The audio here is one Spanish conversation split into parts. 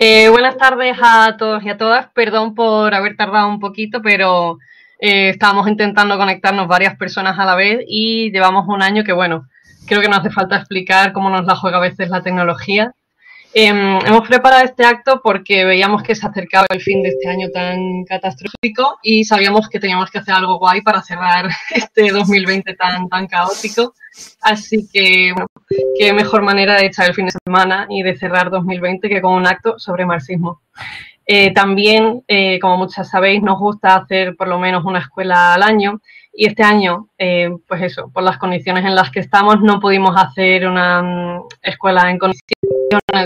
Eh, buenas tardes a todos y a todas. Perdón por haber tardado un poquito, pero eh, estábamos intentando conectarnos varias personas a la vez y llevamos un año que, bueno, creo que no hace falta explicar cómo nos la juega a veces la tecnología. Em, hemos preparado este acto porque veíamos que se acercaba el fin de este año tan catastrófico y sabíamos que teníamos que hacer algo guay para cerrar este 2020 tan, tan caótico. Así que, bueno, qué mejor manera de echar el fin de semana y de cerrar 2020 que con un acto sobre marxismo. Eh, también, eh, como muchas sabéis, nos gusta hacer por lo menos una escuela al año y este año, eh, pues eso, por las condiciones en las que estamos, no pudimos hacer una mm, escuela en condiciones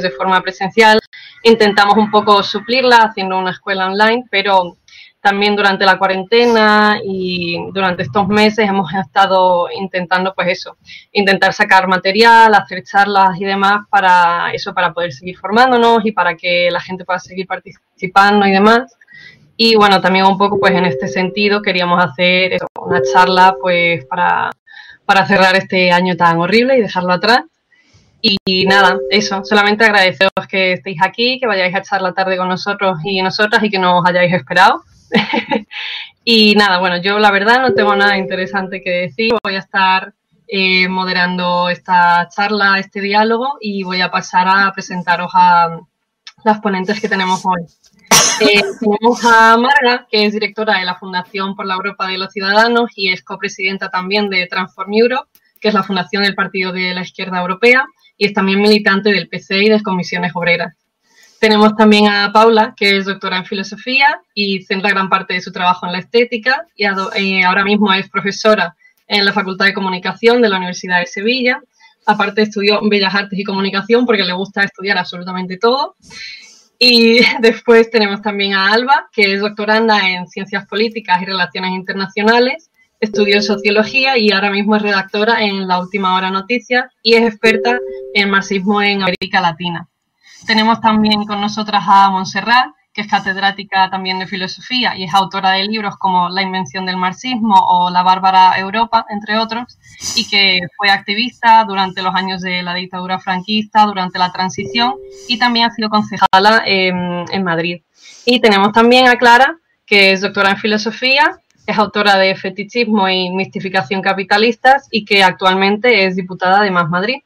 de forma presencial. Intentamos un poco suplirla haciendo una escuela online, pero también durante la cuarentena y durante estos meses hemos estado intentando, pues eso, intentar sacar material, hacer charlas y demás para eso, para poder seguir formándonos y para que la gente pueda seguir participando y demás. Y bueno, también un poco, pues en este sentido, queríamos hacer una charla, pues para, para cerrar este año tan horrible y dejarlo atrás. Y nada, eso, solamente agradeceros que estéis aquí, que vayáis a echar la tarde con nosotros y nosotras y que nos hayáis esperado. y nada, bueno, yo la verdad no tengo nada interesante que decir. Voy a estar eh, moderando esta charla, este diálogo y voy a pasar a presentaros a las ponentes que tenemos hoy. Eh, tenemos a Marga, que es directora de la Fundación por la Europa de los Ciudadanos y es copresidenta también de Transform Europe, que es la fundación del Partido de la Izquierda Europea, y es también militante del PC y de Comisiones Obreras. Tenemos también a Paula, que es doctora en filosofía y centra gran parte de su trabajo en la estética y eh, ahora mismo es profesora en la Facultad de Comunicación de la Universidad de Sevilla. Aparte estudió Bellas Artes y Comunicación porque le gusta estudiar absolutamente todo. Y después tenemos también a Alba, que es doctoranda en Ciencias Políticas y Relaciones Internacionales, estudió Sociología y ahora mismo es redactora en La Última Hora Noticias y es experta en marxismo en América Latina. Tenemos también con nosotras a Montserrat, que es catedrática también de filosofía y es autora de libros como La invención del marxismo o La bárbara Europa, entre otros, y que fue activista durante los años de la dictadura franquista, durante la transición y también ha sido concejala en, en Madrid. Y tenemos también a Clara, que es doctora en filosofía, es autora de Fetichismo y Mistificación Capitalistas y que actualmente es diputada de Más Madrid.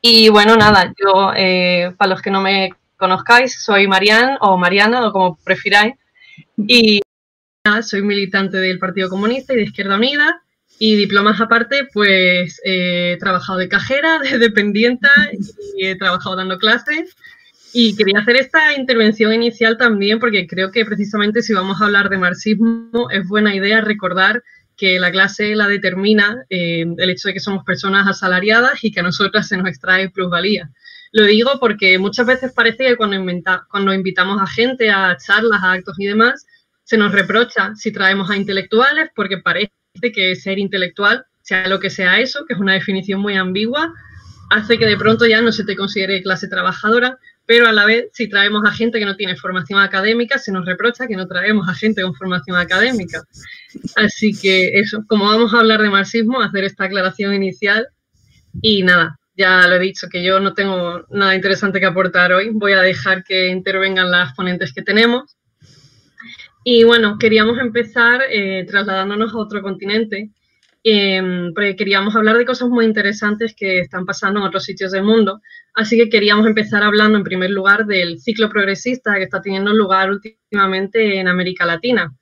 Y bueno, nada, yo, eh, para los que no me conozcáis, soy Marian o Mariana, o como prefiráis. Y nada, soy militante del Partido Comunista y de Izquierda Unida. Y diplomas aparte, pues he trabajado de cajera, de dependienta y he trabajado dando clases. Y quería hacer esta intervención inicial también porque creo que precisamente si vamos a hablar de marxismo es buena idea recordar que la clase la determina eh, el hecho de que somos personas asalariadas y que a nosotras se nos extrae plusvalía. Lo digo porque muchas veces parece que cuando, cuando invitamos a gente a charlas, a actos y demás, se nos reprocha si traemos a intelectuales porque parece que ser intelectual, sea lo que sea eso, que es una definición muy ambigua, hace que de pronto ya no se te considere clase trabajadora, pero a la vez si traemos a gente que no tiene formación académica, se nos reprocha que no traemos a gente con formación académica. Así que eso, como vamos a hablar de marxismo, hacer esta aclaración inicial y nada, ya lo he dicho que yo no tengo nada interesante que aportar hoy, voy a dejar que intervengan las ponentes que tenemos. Y bueno, queríamos empezar eh, trasladándonos a otro continente, eh, porque queríamos hablar de cosas muy interesantes que están pasando en otros sitios del mundo. Así que queríamos empezar hablando en primer lugar del ciclo progresista que está teniendo lugar últimamente en América Latina.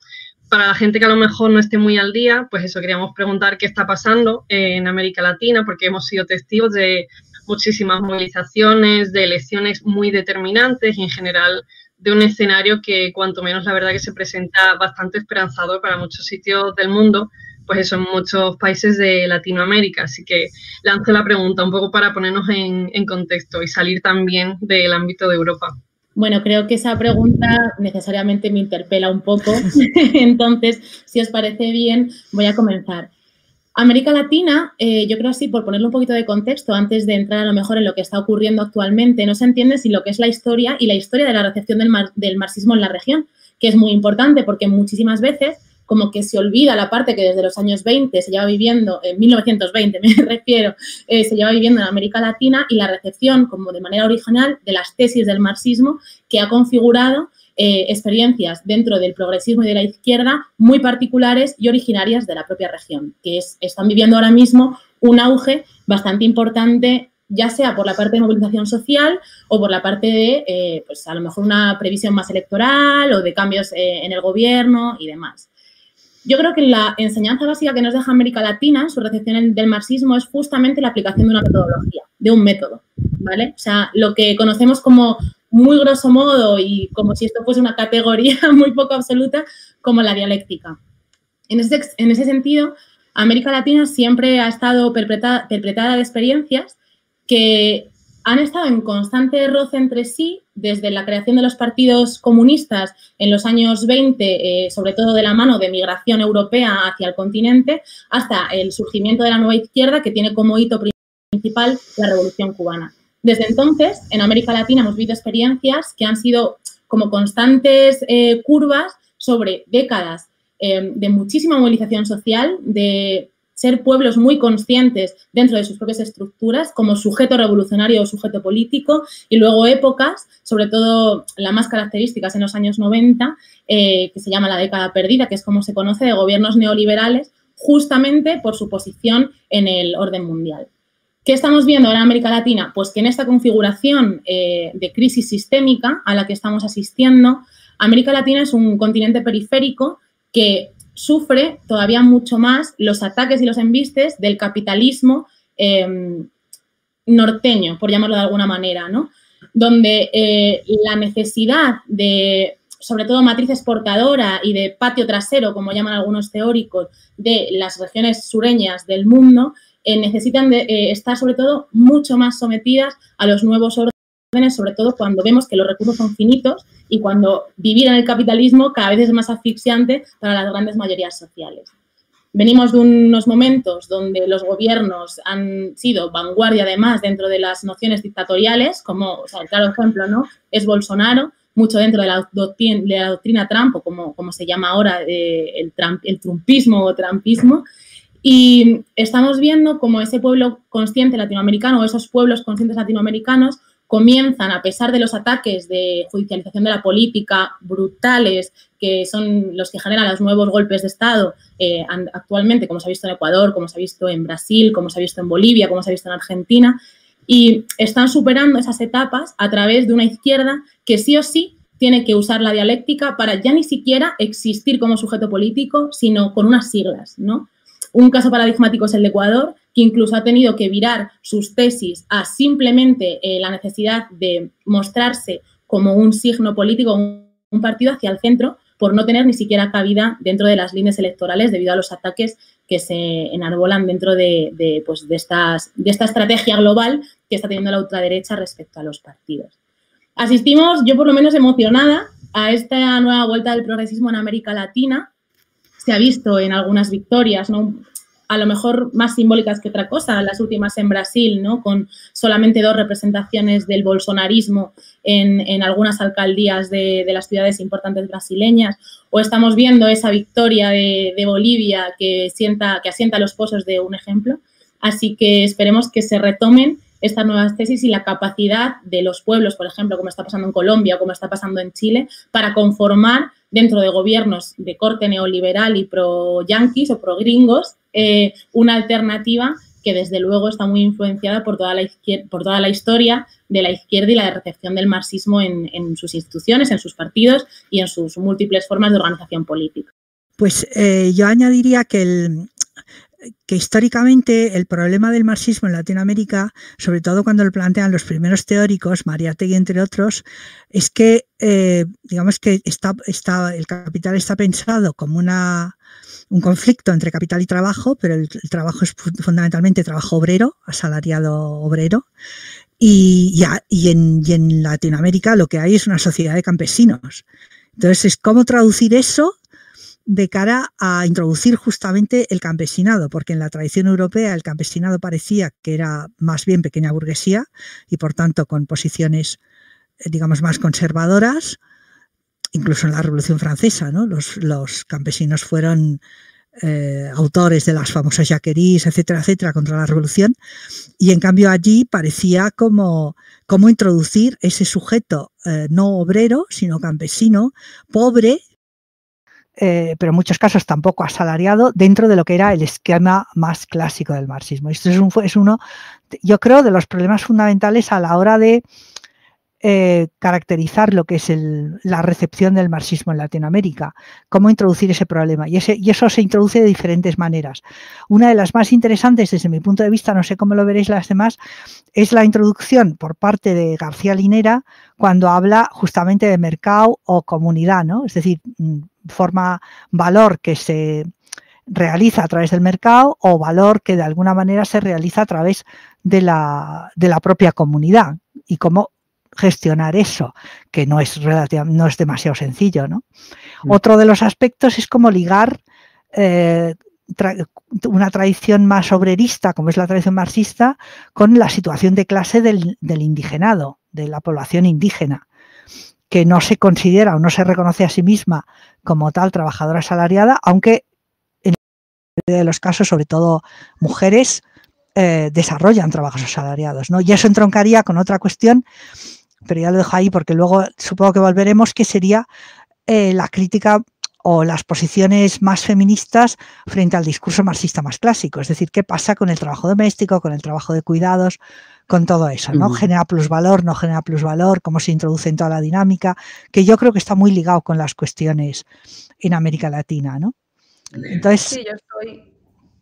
Para la gente que a lo mejor no esté muy al día, pues eso, queríamos preguntar qué está pasando en América Latina, porque hemos sido testigos de muchísimas movilizaciones, de elecciones muy determinantes y en general de un escenario que cuanto menos la verdad que se presenta bastante esperanzador para muchos sitios del mundo, pues eso, en muchos países de Latinoamérica. Así que lanzo la pregunta un poco para ponernos en, contexto y salir también del ámbito de Europa. Bueno, creo que esa pregunta necesariamente me interpela un poco. Entonces, si os parece bien, voy a comenzar. América Latina, eh, yo creo así, por ponerle un poquito de contexto, antes de entrar a lo mejor en lo que está ocurriendo actualmente, no se entiende si lo que es la historia y la historia de la recepción del, del marxismo en la región, que es muy importante porque muchísimas veces como que se olvida la parte que desde los años 20 se lleva viviendo, en 1920 me refiero, eh, se lleva viviendo en América Latina y la recepción como de manera original de las tesis del marxismo que ha configurado eh, experiencias dentro del progresismo y de la izquierda muy particulares y originarias de la propia región, que es, están viviendo ahora mismo un auge bastante importante ya sea por la parte de movilización social o por la parte de, eh, pues a lo mejor una previsión más electoral o de cambios en el gobierno y demás. Yo creo que la enseñanza básica que nos deja América Latina en su recepción del marxismo es justamente la aplicación de una metodología, de un método, ¿vale? O sea, lo que conocemos como muy grosso modo y como si esto fuese una categoría muy poco absoluta, como la dialéctica. En ese, en ese sentido, América Latina siempre ha estado perpetrada, de experiencias que han estado en constante roce entre sí desde la creación de los partidos comunistas en los años 20, eh, sobre todo de la mano de migración europea hacia el continente, hasta el surgimiento de la nueva izquierda que tiene como hito principal la revolución cubana. Desde entonces, en América Latina hemos vivido experiencias que han sido como constantes eh, curvas sobre décadas eh, de muchísima movilización social, de ser pueblos muy conscientes dentro de sus propias estructuras como sujeto revolucionario o sujeto político y luego épocas, sobre todo las más características en los años 90, eh, que se llama la década perdida, que es como se conoce de gobiernos neoliberales, justamente por su posición en el orden mundial. ¿Qué estamos viendo ahora en América Latina? Pues que en esta configuración eh, de crisis sistémica a la que estamos asistiendo, América Latina es un continente periférico que sufre todavía mucho más los ataques y los embistes del capitalismo em, norteño, por llamarlo de alguna manera, ¿no? Donde eh, la necesidad de, sobre todo, matriz exportadora y de patio trasero, como llaman algunos teóricos, de las regiones sureñas del mundo, eh, necesitan de, eh, estar, sobre todo, mucho más sometidas a los nuevos órdenes sobre todo cuando vemos que los recursos son finitos y cuando vivir en el capitalismo cada vez es más asfixiante para las grandes mayorías sociales. Venimos de unos momentos donde los gobiernos han sido vanguardia además dentro de las nociones dictatoriales, como o sea, el claro ejemplo ¿no? es Bolsonaro, mucho dentro de la doctrina, de la doctrina Trump, o como, como se llama ahora eh, el, Trump, el trumpismo o trumpismo, y estamos viendo como ese pueblo consciente latinoamericano o esos pueblos conscientes latinoamericanos comienzan, a pesar de los ataques de judicialización de la política brutales, que son los que generan los nuevos golpes de Estado eh, actualmente, como se ha visto en Ecuador, como se ha visto en Brasil, como se ha visto en Bolivia, como se ha visto en Argentina, y están superando esas etapas a través de una izquierda que sí o sí tiene que usar la dialéctica para ya ni siquiera existir como sujeto político, sino con unas siglas, ¿no? Un caso paradigmático es el de Ecuador, que incluso ha tenido que virar sus tesis a simplemente eh, la necesidad de mostrarse como un signo político, un, partido hacia el centro, por no tener ni siquiera cabida dentro de las líneas electorales debido a los ataques que se enarbolan dentro de, pues, de, esta estrategia global que está teniendo la ultraderecha respecto a los partidos. Asistimos, yo por lo menos emocionada, a esta nueva vuelta del progresismo en América Latina, se ha visto en algunas victorias, ¿no? A lo mejor más simbólicas que otra cosa, las últimas en Brasil, ¿no? con solamente dos representaciones del bolsonarismo en, algunas alcaldías de, las ciudades importantes brasileñas, o estamos viendo esa victoria de, Bolivia que, sienta, que asienta los pozos de un ejemplo. Así que esperemos que se retomen estas nuevas tesis y la capacidad de los pueblos, por ejemplo, como está pasando en Colombia o como está pasando en Chile, para conformar dentro de gobiernos de corte neoliberal y pro-yanquis o pro-gringos eh, una alternativa que desde luego está muy influenciada por toda, la por toda la historia de la izquierda y la recepción del marxismo en, sus instituciones, en sus partidos y en sus múltiples formas de organización política. Pues eh, yo añadiría que que históricamente el problema del marxismo en Latinoamérica, sobre todo cuando lo plantean los primeros teóricos, Mariátegui entre otros, es que eh, digamos que está, está, el capital está pensado como una, un conflicto entre capital y trabajo, pero el, trabajo es fundamentalmente trabajo obrero, asalariado obrero. Y, en, y en Latinoamérica lo que hay es una sociedad de campesinos. Entonces, ¿cómo traducir eso de cara a introducir justamente el campesinado, porque en la tradición europea el campesinado parecía que era más bien pequeña burguesía y por tanto con posiciones, eh, digamos, más conservadoras. Incluso en la Revolución Francesa, ¿no? Los, campesinos fueron eh, autores de las famosas jaqueries, etcétera, etcétera, contra la revolución. Y en cambio allí parecía como, introducir ese sujeto eh, no obrero, sino campesino, pobre, eh, pero en muchos casos tampoco asalariado, dentro de lo que era el esquema más clásico del marxismo. Esto es uno, yo creo, de los problemas fundamentales a la hora de eh, caracterizar lo que es la recepción del marxismo en Latinoamérica, cómo introducir ese problema. Y, ese, eso se introduce de diferentes maneras. Una de las más interesantes desde mi punto de vista, no sé cómo lo veréis las demás, es la introducción por parte de García Linera cuando habla justamente de mercado o comunidad, ¿no? Es decir, mm, forma valor que se realiza a través del mercado o valor que de alguna manera se realiza a través de la, de la propia comunidad y cómo gestionar eso, que no es, no es demasiado sencillo. ¿no? Mm. Otro de los aspectos es como ligar eh, una tradición más obrerista, como es la tradición marxista, con la situación de clase del, indigenado, de la población indígena, que no se considera o no se reconoce a sí misma como tal trabajadora asalariada, aunque en de los casos, sobre todo mujeres, eh, desarrollan trabajos asalariados. ¿no? Y eso entroncaría con otra cuestión pero ya lo dejo ahí porque luego supongo que volveremos, que sería eh, la crítica o las posiciones más feministas frente al discurso marxista más clásico. Es decir, qué pasa con el trabajo doméstico, con el trabajo de cuidados, con todo eso, ¿no? Genera plusvalor, no genera plusvalor, cómo se introduce en toda la dinámica, que yo creo que está muy ligado con las cuestiones en América Latina, ¿no? Entonces, sí, yo estoy,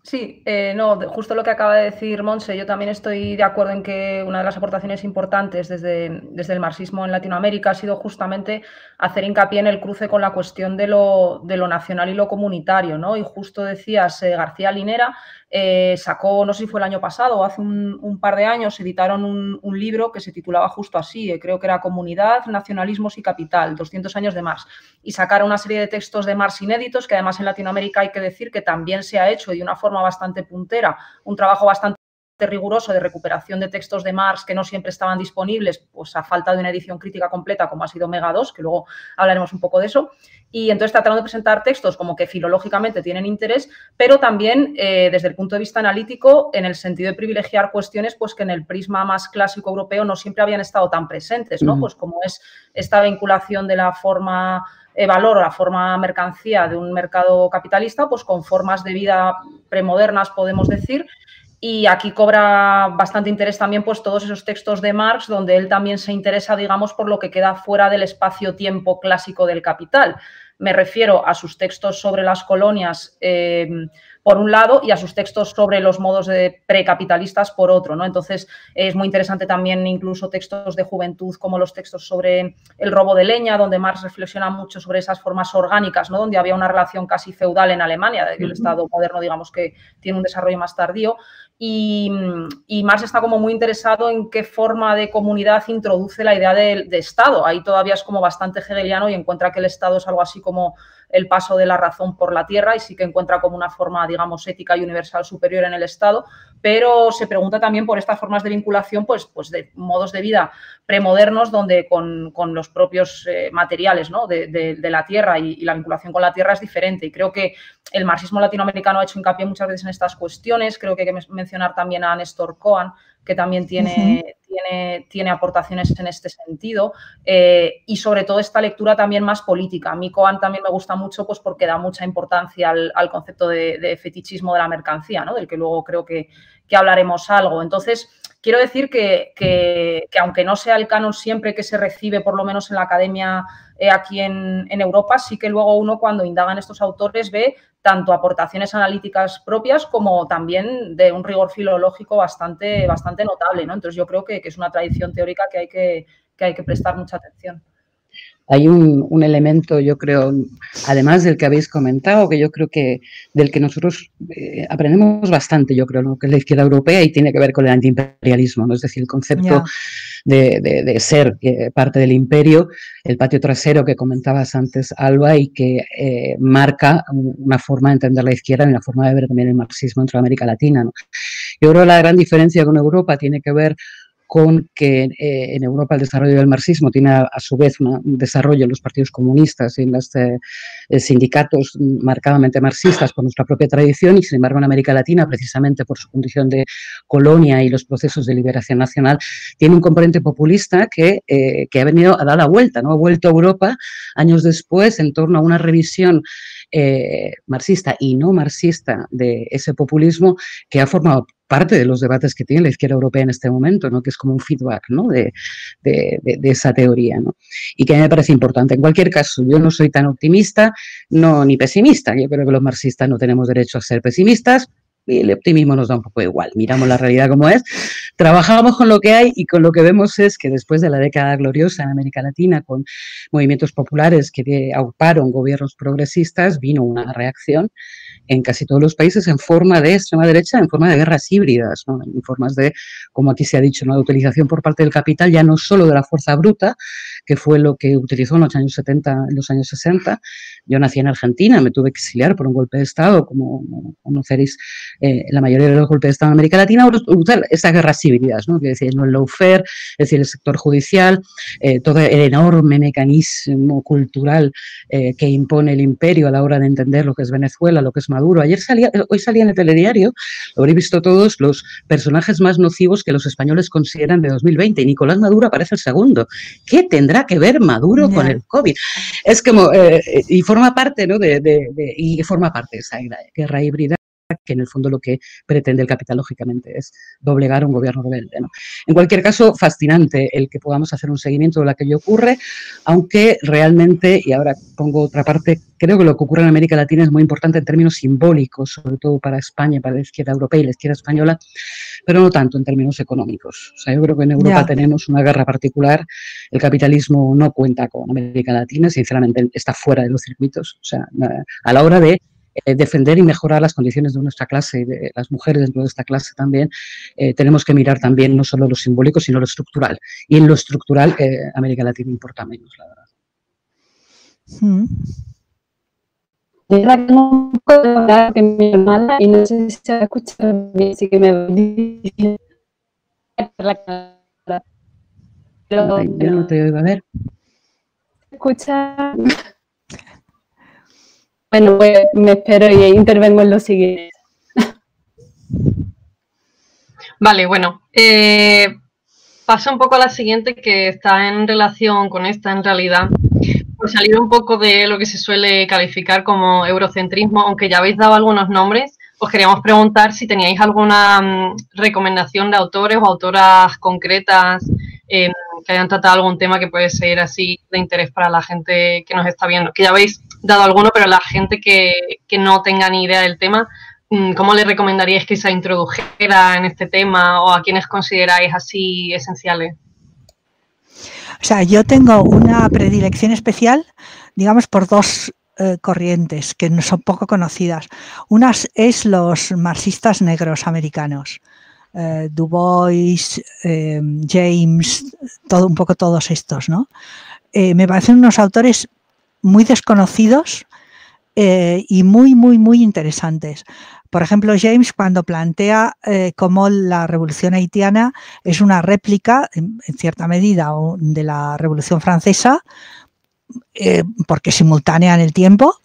Sí, eh, no, justo lo que acaba de decir Monse, yo también estoy de acuerdo en que una de las aportaciones importantes desde, desde, el marxismo en Latinoamérica ha sido justamente hacer hincapié en el cruce con la cuestión de lo, de lo nacional y lo comunitario, ¿no? Y justo decías, eh, García Linera eh, sacó, no sé si fue el año pasado o hace un, par de años, editaron un, libro que se titulaba justo así, eh, creo que era Comunidad, Nacionalismos y Capital, 200 años de Marx, y sacaron una serie de textos de Marx inéditos, que además en Latinoamérica hay que decir que también se ha hecho de una forma bastante puntera, un trabajo bastante riguroso de recuperación de textos de Marx que no siempre estaban disponibles, pues a falta de una edición crítica completa como ha sido Mega 2, que luego hablaremos un poco de eso. Y entonces tratando de presentar textos como que filológicamente tienen interés, pero también eh, desde el punto de vista analítico, en el sentido de privilegiar cuestiones pues que en el prisma más clásico europeo no siempre habían estado tan presentes, ¿no? Pues como es esta vinculación de la forma eh, valor o la forma mercancía de un mercado capitalista, pues con formas de vida premodernas, podemos decir, y aquí cobra bastante interés también pues todos esos textos de Marx donde él también se interesa, digamos, por lo que queda fuera del espacio-tiempo clásico del capital. Me refiero a sus textos sobre las colonias eh, por un lado y a sus textos sobre los modos de precapitalistas por otro, ¿no? Entonces es muy interesante también incluso textos de juventud como los textos sobre el robo de leña, donde Marx reflexiona mucho sobre esas formas orgánicas, ¿no? Donde había una relación casi feudal en Alemania, el Estado moderno, digamos que tiene un desarrollo más tardío. Y, Marx está como muy interesado en qué forma de comunidad introduce la idea de, de, Estado. Ahí todavía es como bastante hegeliano y encuentra que el Estado es algo así como el paso de la razón por la tierra y sí que encuentra como una forma, digamos, ética y universal superior en el Estado, pero se pregunta también por estas formas de vinculación, pues, pues de modos de vida premodernos donde con, los propios eh, materiales ¿no? de, la tierra y, la vinculación con la tierra es diferente. Y creo que el marxismo latinoamericano ha hecho hincapié muchas veces en estas cuestiones. Creo que hay que mencionar también a Néstor Cohen, que también tiene, tiene, tiene, aportaciones en este sentido. Eh, y sobre todo esta lectura también más política. A mí Cohen también me gusta mucho pues, porque da mucha importancia al, concepto de, fetichismo de la mercancía, ¿no? del que luego creo que, que hablaremos algo. Entonces, quiero decir que, aunque no sea el canon siempre que se recibe, por lo menos en la academia eh, aquí en, Europa, sí que luego uno cuando indagan estos autores ve tanto aportaciones analíticas propias como también de un rigor filológico bastante, bastante notable. ¿no? Entonces yo creo que, es una tradición teórica que hay que, que hay que prestar mucha atención hay un, elemento, yo creo, además del que habéis comentado, que yo creo que del que nosotros eh, aprendemos bastante, yo creo, lo que es la izquierda europea y tiene que ver con el antiimperialismo, ¿no? es decir, el concepto de, ser eh, parte del imperio, el patio trasero que comentabas antes, Alba, y que eh, marca una forma de entender la izquierda y una forma de ver también el marxismo entre América Latina. Yo creo que la gran diferencia con Europa tiene que ver con que eh, en Europa el desarrollo del marxismo tiene a, su vez un desarrollo en los partidos comunistas y en los eh, eh, sindicatos marcadamente marxistas por nuestra propia tradición y sin embargo en América Latina, precisamente por su condición de colonia y los procesos de liberación nacional, tiene un componente populista que, que ha venido a dar la vuelta, ¿no? ha vuelto a Europa años después en torno a una revisión marxista y no marxista de ese populismo que ha formado parte de los debates que tiene la izquierda europea en este momento, ¿no? que es como un feedback ¿no? de, esa teoría. ¿no? Y que a mí me parece importante. En cualquier caso, yo no soy tan optimista no, ni pesimista. Yo creo que los marxistas no tenemos derecho a ser pesimistas el optimismo nos da un poco igual. Miramos la realidad como es, trabajamos con lo que hay y con lo que vemos es que después de la década gloriosa en América Latina, con movimientos populares que auparon gobiernos progresistas, vino una reacción en casi todos los países en forma de extrema derecha, en forma de guerras híbridas, en formas de, como aquí se ha dicho, una utilización por parte del capital ya no solo de la fuerza bruta, que fue lo que utilizó en los años 70, en los años 60. Yo nací en Argentina, me tuve que exiliar por un golpe de Estado, como conoceréis eh, la mayoría de los golpes de Estado en América Latina, usar esas guerras híbridas, ¿no? que decir, el lawfare, es decir, el sector judicial, eh, todo el enorme mecanismo cultural eh, que impone el imperio a la hora de entender lo que es Venezuela, lo que es Maduro. Ayer salía, hoy salía en el telediario, lo habréis visto todos, los personajes más nocivos que los españoles consideran de 2020. Y Nicolás Maduro aparece el segundo. ¿Qué tendrá que ver Maduro con el COVID? Es como, y forma parte, ¿no? De, y forma parte de esa guerra híbrida que en el fondo lo que pretende el capital, lógicamente, es doblegar un gobierno rebelde. En cualquier caso, fascinante el que podamos hacer un seguimiento de lo que ocurre, aunque realmente, y ahora pongo otra parte, creo que lo que ocurre en América Latina es muy importante en términos simbólicos, sobre todo para España, para la izquierda europea y la izquierda española, pero no tanto en términos económicos. O sea, yo creo que en Europa tenemos una guerra particular, el capitalismo no cuenta con América Latina, sinceramente está fuera de los circuitos, o sea, a la hora de eh, defender y mejorar las condiciones de nuestra clase y de las mujeres dentro de esta clase también, eh, tenemos que mirar también no solo lo simbólico, sino lo estructural. Y en lo estructural, eh, América Latina importa menos, la verdad. Mm. no puedo hablar que mi hermana y no sé si se escucha bien, así que me Pero, yo no te oigo, a ver. Escucha. Pues me espero y intervengo en lo siguiente. Vale, bueno. Eh, paso un poco a la siguiente que está en relación con esta en realidad. Por salir un poco de lo que se suele calificar como eurocentrismo, aunque ya habéis dado algunos nombres, os queríamos preguntar si teníais alguna mm, recomendación de autores o autoras concretas eh, que hayan tratado algún tema que puede ser así de interés para la gente que nos está viendo. Que ya veis dado alguno, pero la gente que, no tenga ni idea del tema, mm, ¿cómo le recomendaríais que se introdujera en este tema o a quienes consideráis así esenciales? O sea, yo tengo una predilección especial, digamos, por dos eh, corrientes que son poco conocidas. Una es los marxistas negros americanos. Eh, du Bois, eh, James, todo, un poco todos estos, ¿no? me parecen unos autores muy desconocidos eh, y muy, muy, muy interesantes. Por ejemplo, James cuando plantea eh, cómo la revolución haitiana es una réplica, en, cierta medida, de la revolución francesa, eh, porque simultánea en el tiempo,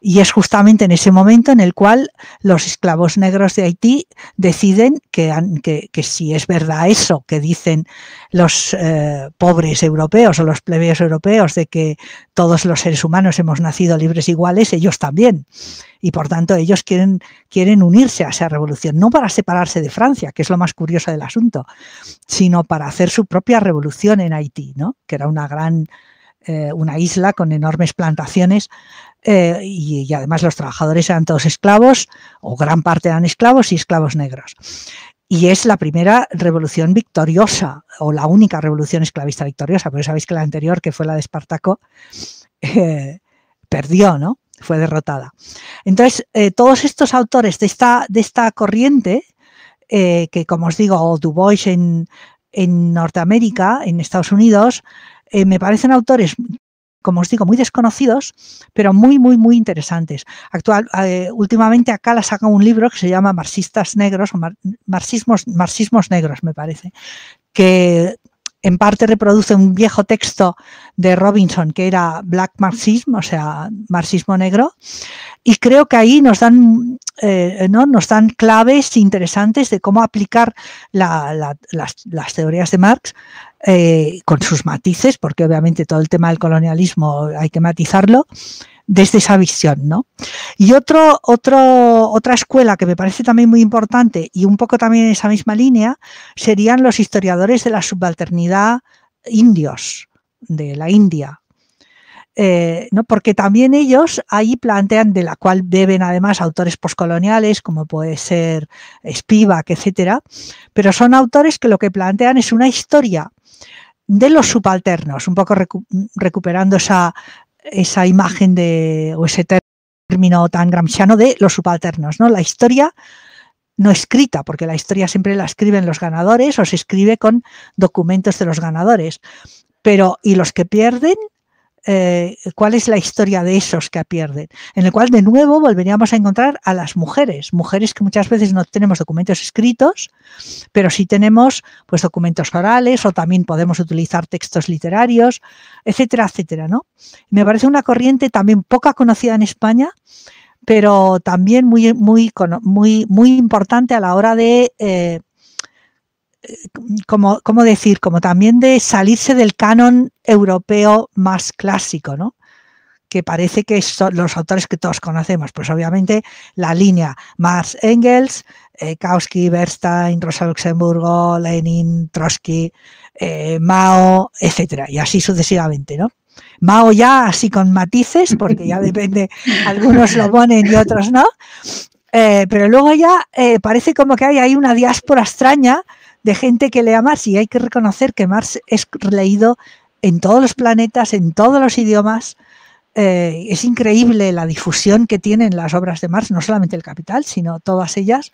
y es justamente en ese momento en el cual los esclavos negros de Haití deciden que, que, si es verdad eso que dicen los eh, pobres europeos o los plebeyos europeos de que todos los seres humanos hemos nacido libres iguales, ellos también. Y por tanto ellos quieren, quieren unirse a esa revolución, no para separarse de Francia, que es lo más curioso del asunto, sino para hacer su propia revolución en Haití, ¿no? que era una gran eh, una isla con enormes plantaciones eh, y, además los trabajadores eran todos esclavos, o gran parte eran esclavos y esclavos negros. Y es la primera revolución victoriosa, o la única revolución esclavista victoriosa, porque sabéis que la anterior, que fue la de Espartaco, eh, perdió, ¿no? Fue derrotada. Entonces, todos estos autores de esta, de esta corriente, que como os digo, Du Bois en, en Norteamérica, en Estados Unidos, eh, me parecen autores como os digo, muy desconocidos, pero muy, muy, muy interesantes. Actual, eh, últimamente acá la saca un libro que se llama Marxistas Negros, o marxismos, marxismos Negros, me parece, que en parte reproduce un viejo texto de Robinson que era Black Marxism, o sea, marxismo negro, y creo que ahí nos dan, eh, ¿no? nos dan claves interesantes de cómo aplicar las, las, teorías de Marx eh, con sus matices, porque obviamente todo el tema del colonialismo hay que matizarlo, desde esa visión, ¿no? Y otro, otro, otra escuela que me parece también muy importante y un poco también en esa misma línea serían los historiadores de la subalternidad indios, de la India. Eh, ¿no? Porque también ellos ahí plantean, de la cual deben además autores poscoloniales, como puede ser Spivak, etcétera, pero son autores que lo que plantean es una historia de los subalternos, un poco recuperando esa esa imagen de, o ese término tan gramsciano de los subalternos, ¿no? La historia no escrita, porque la historia siempre la escriben los ganadores o se escribe con documentos de los ganadores. Pero, ¿y los que pierden? Eh, cuál es la historia de esos que pierden, en el cual de nuevo volveríamos a encontrar a las mujeres, mujeres que muchas veces no tenemos documentos escritos, pero sí tenemos pues documentos orales o también podemos utilizar textos literarios, etcétera, etcétera, ¿no? Me parece una corriente también poca conocida en España, pero también muy, muy, muy, muy importante a la hora de eh, como, ¿cómo decir? Como también de salirse del canon europeo más clásico, ¿no? que parece que son los autores que todos conocemos. Pues obviamente la línea Marx Engels, eh, Kautsky, Bernstein, Rosa Luxemburgo, Lenin, Trotsky, eh, Mao, etcétera, y así sucesivamente, ¿no? Mao ya así con matices, porque ya depende, algunos lo ponen y otros no. Eh, pero luego ya parece como que hay ahí una diáspora extraña de gente que lea Marx y hay que reconocer que Marx es leído en todos los planetas, en todos los idiomas. Eh, es increíble la difusión que tienen las obras de Marx, no solamente el Capital, sino todas ellas.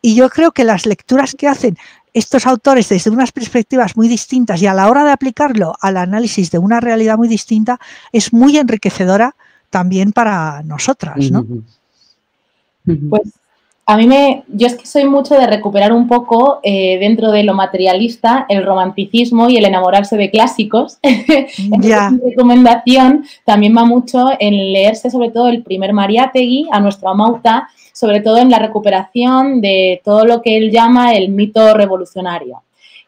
Y yo creo que las lecturas que hacen estos autores desde unas perspectivas muy distintas y a la hora de aplicarlo al análisis de una realidad muy distinta es muy enriquecedora también para nosotras, ¿no? Pues a mí me, yo es que soy mucho de recuperar un poco eh, dentro de lo materialista el romanticismo y el enamorarse de clásicos. Ya. Mi recomendación también va mucho en leerse sobre todo el primer Mariátegui, a nuestro Amauta, sobre todo en la recuperación de todo lo que él llama el mito revolucionario.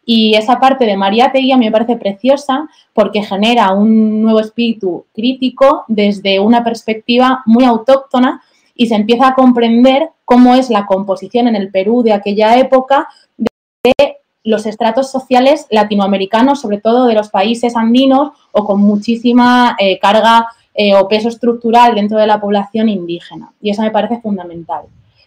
Y esa parte de Mariátegui a mí me parece preciosa porque genera un nuevo espíritu crítico desde una perspectiva muy autóctona y se empieza a comprender cómo es la composición en el Perú de aquella época de los estratos sociales latinoamericanos, sobre todo de los países andinos o con muchísima eh, carga eh, o peso estructural dentro de la población indígena. Y eso me parece fundamental.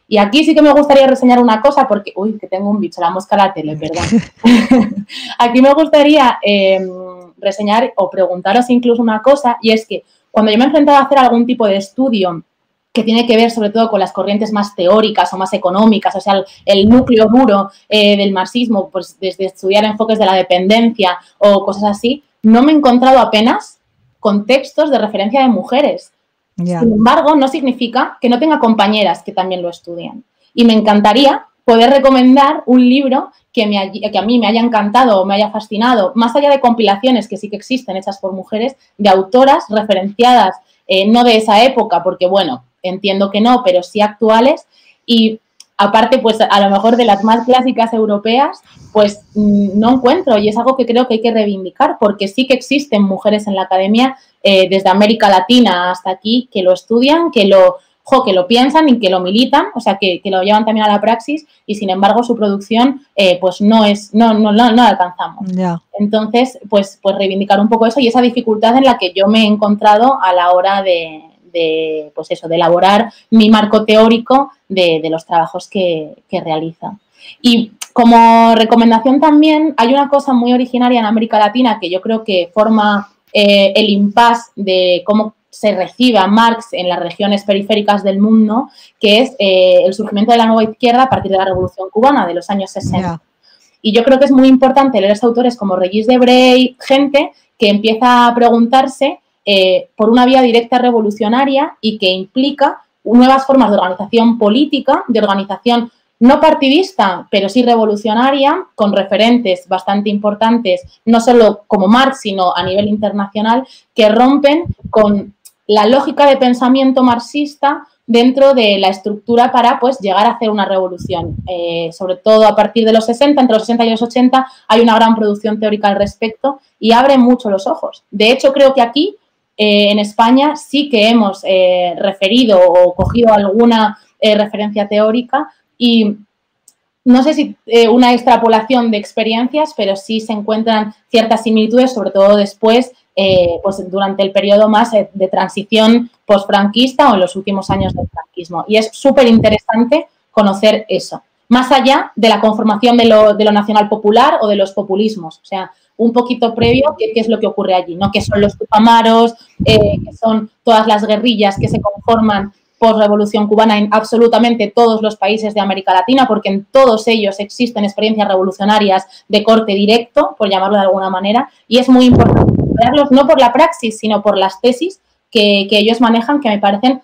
Y aquí sí que me gustaría reseñar una cosa porque, uy, que tengo un bicho, la mosca a la tele, perdón. aquí me gustaría em, reseñar o preguntaros incluso una cosa y es que cuando yo me he enfrentado a hacer algún tipo de estudio que tiene que ver sobre todo con las corrientes más teóricas o más económicas, o sea, el, núcleo duro eh, del marxismo, pues desde estudiar enfoques de la dependencia o cosas así, no me he encontrado apenas contextos de referencia de mujeres. Sin embargo, no significa que no tenga compañeras que también lo estudian. Y me encantaría poder recomendar un libro que, me, que a mí me haya encantado o me haya fascinado, más allá de compilaciones que sí que existen hechas por mujeres, de autoras referenciadas, eh, no de esa época, porque bueno, entiendo que no, pero sí actuales. Y aparte, pues a lo mejor de las más clásicas europeas, pues mm, no encuentro y es algo que creo que hay que reivindicar porque sí que existen mujeres en la academia eh, desde América Latina hasta aquí que lo estudian, que lo, que lo piensan y que lo militan, o sea, que, lo llevan también a la praxis y sin embargo su producción eh, pues no es, no, no, no, la alcanzamos. Entonces, pues, pues reivindicar un poco eso y esa dificultad en la que yo me he encontrado a la hora de, de, pues eso, de elaborar mi marco teórico de, los trabajos que, realiza. Y como recomendación también hay una cosa muy originaria en América Latina que yo creo que forma eh, el impasse de cómo se recibe a Marx en las regiones periféricas del mundo, que es eh, el surgimiento de la nueva izquierda a partir de la Revolución Cubana de los años 60. Y yo creo que es muy importante leer a autores como Regis Debray, gente que empieza a preguntarse eh, por una vía directa revolucionaria y que implica nuevas formas de organización política, de organización no partidista, pero sí revolucionaria, con referentes bastante importantes, no solo como Marx, sino a nivel internacional, que rompen con la lógica de pensamiento marxista dentro de la estructura para pues, llegar a hacer una revolución. Eh, sobre todo a partir de los 60, entre los 60 y los 80, hay una gran producción teórica al respecto y abre mucho los ojos. De hecho, creo que aquí, en España, sí que hemos eh, referido o cogido alguna referencia teórica y no sé si una extrapolación de experiencias, pero sí se encuentran ciertas similitudes, sobre todo después eh, pues durante el periodo más eh, de transición postfranquista o en los últimos años del franquismo. Y es súper interesante conocer eso, más allá de la conformación de lo, nacional popular o de los populismos. O sea, un poquito previo qué, es lo que ocurre allí, ¿no? Que son los tupamaros, eh, que son todas las guerrillas que se conforman por revolución cubana en absolutamente todos los países de América Latina, porque en todos ellos existen experiencias revolucionarias de corte directo, por llamarlo de alguna manera, y es muy importante no por la praxis, sino por las tesis que, ellos manejan, que me parecen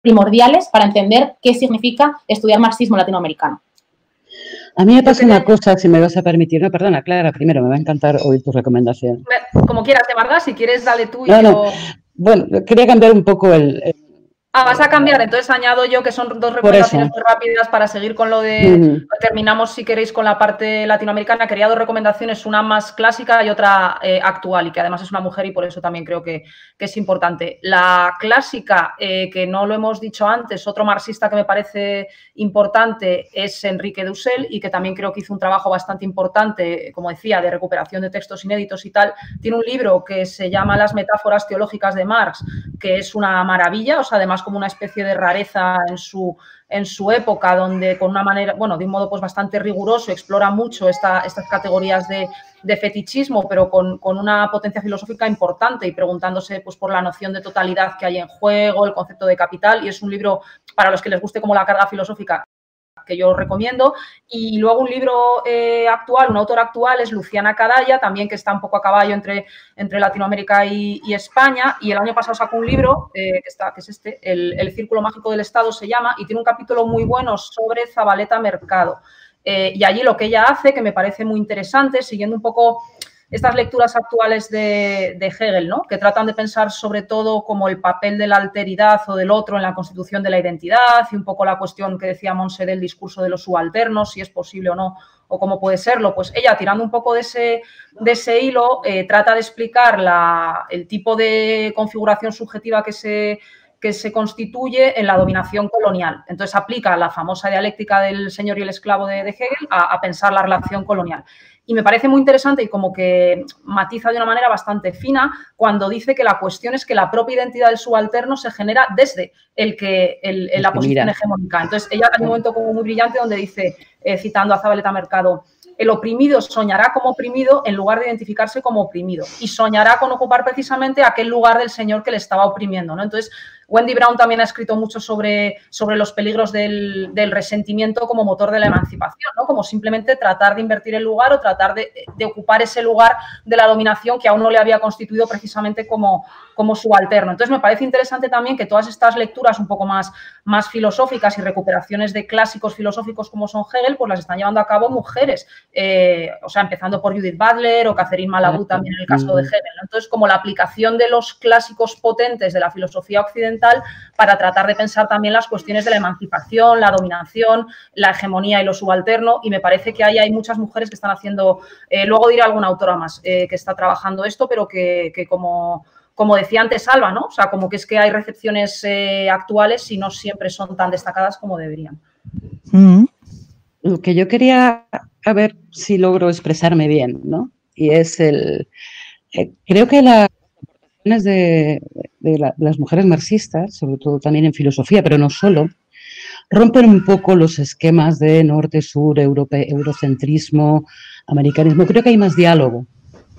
primordiales para entender qué significa estudiar marxismo latinoamericano. A mí me pasa una cosa, si me vas a permitir. No, perdona, Clara, primero me va a encantar oír tu recomendación. Como quieras, te Marga, si quieres, dale tú. Bueno, quería cambiar un poco el, Ah, vas a cambiar, entonces añado yo que son dos recomendaciones muy rápidas para seguir con lo de. Terminamos, si queréis, con la parte latinoamericana. Quería dos recomendaciones, una más clásica y otra eh, actual, y que además es una mujer y por eso también creo que, es importante. La clásica, eh, que no lo hemos dicho antes, otro marxista que me parece importante es Enrique Dussel y que también creo que hizo un trabajo bastante importante, como decía, de recuperación de textos inéditos y tal. Tiene un libro que se llama Las metáforas teológicas de Marx, que es una maravilla, o sea, además como una especie de rareza en su, en su época, donde con una manera, bueno, de un modo pues bastante riguroso, explora mucho estas categorías de, fetichismo, pero con, una potencia filosófica importante y preguntándose pues, por la noción de totalidad que hay en juego, el concepto de capital, y es un libro para los que les guste como la carga filosófica que yo recomiendo. Y luego un libro eh, actual, un autor actual es Luciana Cadalla, también que está un poco a caballo entre, entre Latinoamérica y, España. Y el año pasado sacó un libro, eh, que, está, que es este, el, Círculo Mágico del Estado se llama, y tiene un capítulo muy bueno sobre Zabaleta Mercado. Eh, y allí lo que ella hace, que me parece muy interesante, siguiendo un poco estas lecturas actuales de, Hegel, ¿no? que tratan de pensar sobre todo como el papel de la alteridad o del otro en la constitución de la identidad y un poco la cuestión que decía Monse del discurso de los subalternos, si es posible o no, o cómo puede serlo. Pues ella, tirando un poco de ese, de ese hilo, eh, trata de explicar la, el tipo de configuración subjetiva que se que se constituye en la dominación colonial. Entonces aplica la famosa dialéctica del señor y el esclavo de, Hegel a, pensar la relación colonial. Y me parece muy interesante y como que matiza de una manera bastante fina cuando dice que la cuestión es que la propia identidad del subalterno se genera desde el que la posición hegemónica. Entonces, ella hay un momento como muy brillante donde dice, eh, citando a Zabaleta Mercado, el oprimido soñará como oprimido en lugar de identificarse como oprimido y soñará con ocupar precisamente aquel lugar del señor que le estaba oprimiendo. ¿no? Entonces, Wendy Brown también ha escrito mucho sobre, sobre los peligros del, resentimiento como motor de la emancipación, ¿no? como simplemente tratar de invertir el lugar o tratar de, ocupar ese lugar de la dominación que aún no le había constituido precisamente como, como subalterno. Entonces me parece interesante también que todas estas lecturas un poco más, más filosóficas y recuperaciones de clásicos filosóficos como son Hegel, pues las están llevando a cabo mujeres, eh, o sea, empezando por Judith Butler o Catherine Malabou también en el caso de Hegel. Entonces, como la aplicación de los clásicos potentes de la filosofía occidental para tratar de pensar también las cuestiones de la emancipación, la dominación, la hegemonía y lo subalterno. Y me parece que ahí hay muchas mujeres que están haciendo, eh, luego diré alguna autora más eh, que está trabajando esto, pero que, como, como decía antes Alba, ¿no? O sea, como que es que hay recepciones eh, actuales y no siempre son tan destacadas como deberían. Mm. Lo que yo quería a ver si logro expresarme bien, ¿no? Y es el. creo que las aportaciones de, de, las mujeres marxistas, sobre todo también en filosofía, pero no solo, rompen un poco los esquemas de norte-sur, eurocentrismo, americanismo. Creo que hay más diálogo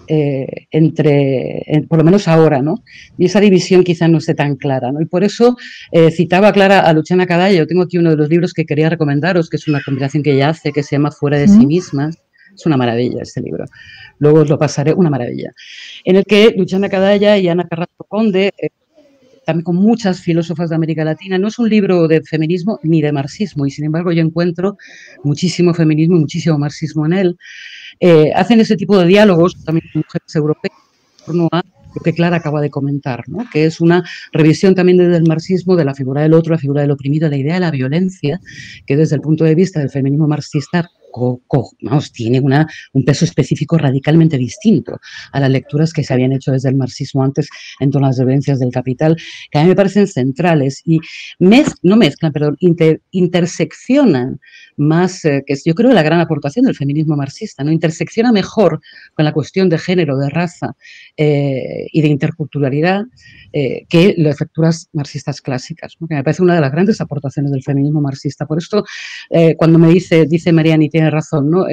eh, entre, por lo menos ahora, ¿no? Y esa división quizá no esté tan clara, ¿no? Y por eso eh, citaba Clara a Luciana Cadalla. Yo tengo aquí uno de los libros que quería recomendaros, que es una combinación que ella hace, que se llama Fuera de sí mismas. Es una maravilla este libro. Luego os lo pasaré, una maravilla. En el que Luciana Cadalla y Ana Carrasco Conde eh, también con muchas filósofas de América Latina. No es un libro de feminismo ni de marxismo, y sin embargo yo encuentro muchísimo feminismo y muchísimo marxismo en él. Eh, hacen ese tipo de diálogos también con mujeres europeas en torno a lo que Clara acaba de comentar, ¿no? que es una revisión también desde el marxismo de la figura del otro, la figura del oprimido, la idea de la violencia, que desde el punto de vista del feminismo marxista tiene una, un peso específico radicalmente distinto a las lecturas que se habían hecho desde el marxismo antes en torno a las violencias del capital, que a mí me parecen centrales y no mezclan, perdón, interseccionan más, eh, que es yo creo la gran aportación del feminismo marxista, ¿no? intersecciona mejor con la cuestión de género, de raza eh, y de interculturalidad eh, que las lecturas marxistas clásicas, que me parece una de las grandes aportaciones del feminismo marxista. Por esto, cuando me dice, dice Mariani, tiene razón, ¿no?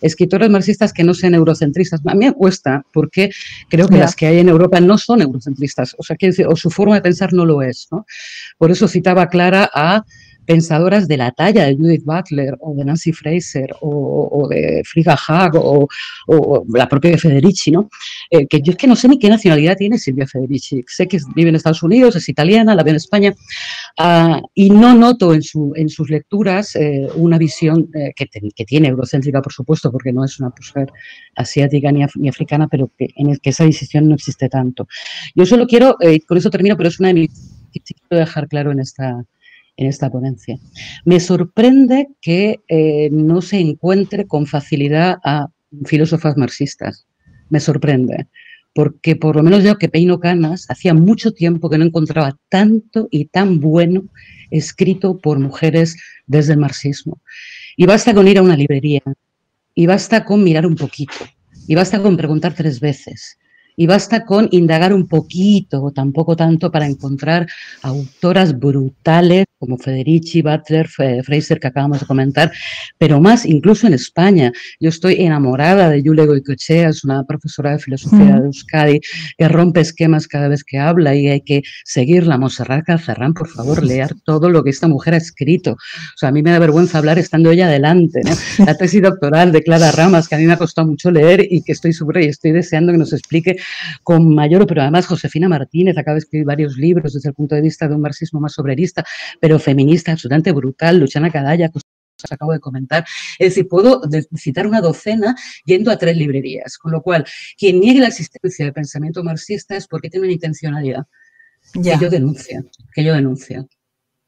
escritores marxistas que no sean eurocentristas, a mí me cuesta porque creo que las que hay en Europa no son eurocentristas, o sea, o su forma de pensar no lo es. ¿no? Por eso citaba Clara a pensadoras de la talla de Judith Butler o de Nancy Fraser o, de Frida Haag o, la propia Federici, ¿no? Eh, que yo es que no sé ni qué nacionalidad tiene Silvia Federici. Sé que vive en Estados Unidos, es italiana, la veo en España, ah, y no noto en, su, en sus lecturas eh, una visión eh, que, tiene eurocéntrica, por supuesto, porque no es una mujer asiática ni, ni, africana, pero que en el que esa decisión no existe tanto. Yo solo quiero, con eso termino, pero es una de mis quiero dejar claro en esta, en esta ponencia. Me sorprende que eh, no se encuentre con facilidad a filósofas marxistas. Me sorprende, porque por lo menos yo que peino canas, hacía mucho tiempo que no encontraba tanto y tan bueno escrito por mujeres desde el marxismo. Y basta con ir a una librería, y basta con mirar un poquito, y basta con preguntar tres veces, y basta con indagar un poquito, o tampoco tanto, para encontrar autoras brutales como Federici, Butler, Fraser, que acabamos de comentar, pero más incluso en España. Yo estoy enamorada de Julia Goicoechea, es una profesora de filosofía de Euskadi, que rompe esquemas cada vez que habla y hay que seguirla. Monserrat Calzarrán, por favor, leer todo lo que esta mujer ha escrito. O sea, a mí me da vergüenza hablar estando ella adelante. La tesis doctoral de Clara Ramas, que a mí me ha costado mucho leer y que estoy segura y estoy deseando que nos explique con mayor, pero además Josefina Martínez acaba de escribir varios libros desde el punto de vista de un marxismo más obrerista, pero feminista, absolutamente brutal, Luciana Cadalla, que os acabo de comentar. Es decir, puedo citar una docena yendo a tres librerías, con lo cual, quien niegue la existencia del pensamiento marxista es porque tiene una intencionalidad que yo denuncio, que yo denuncio.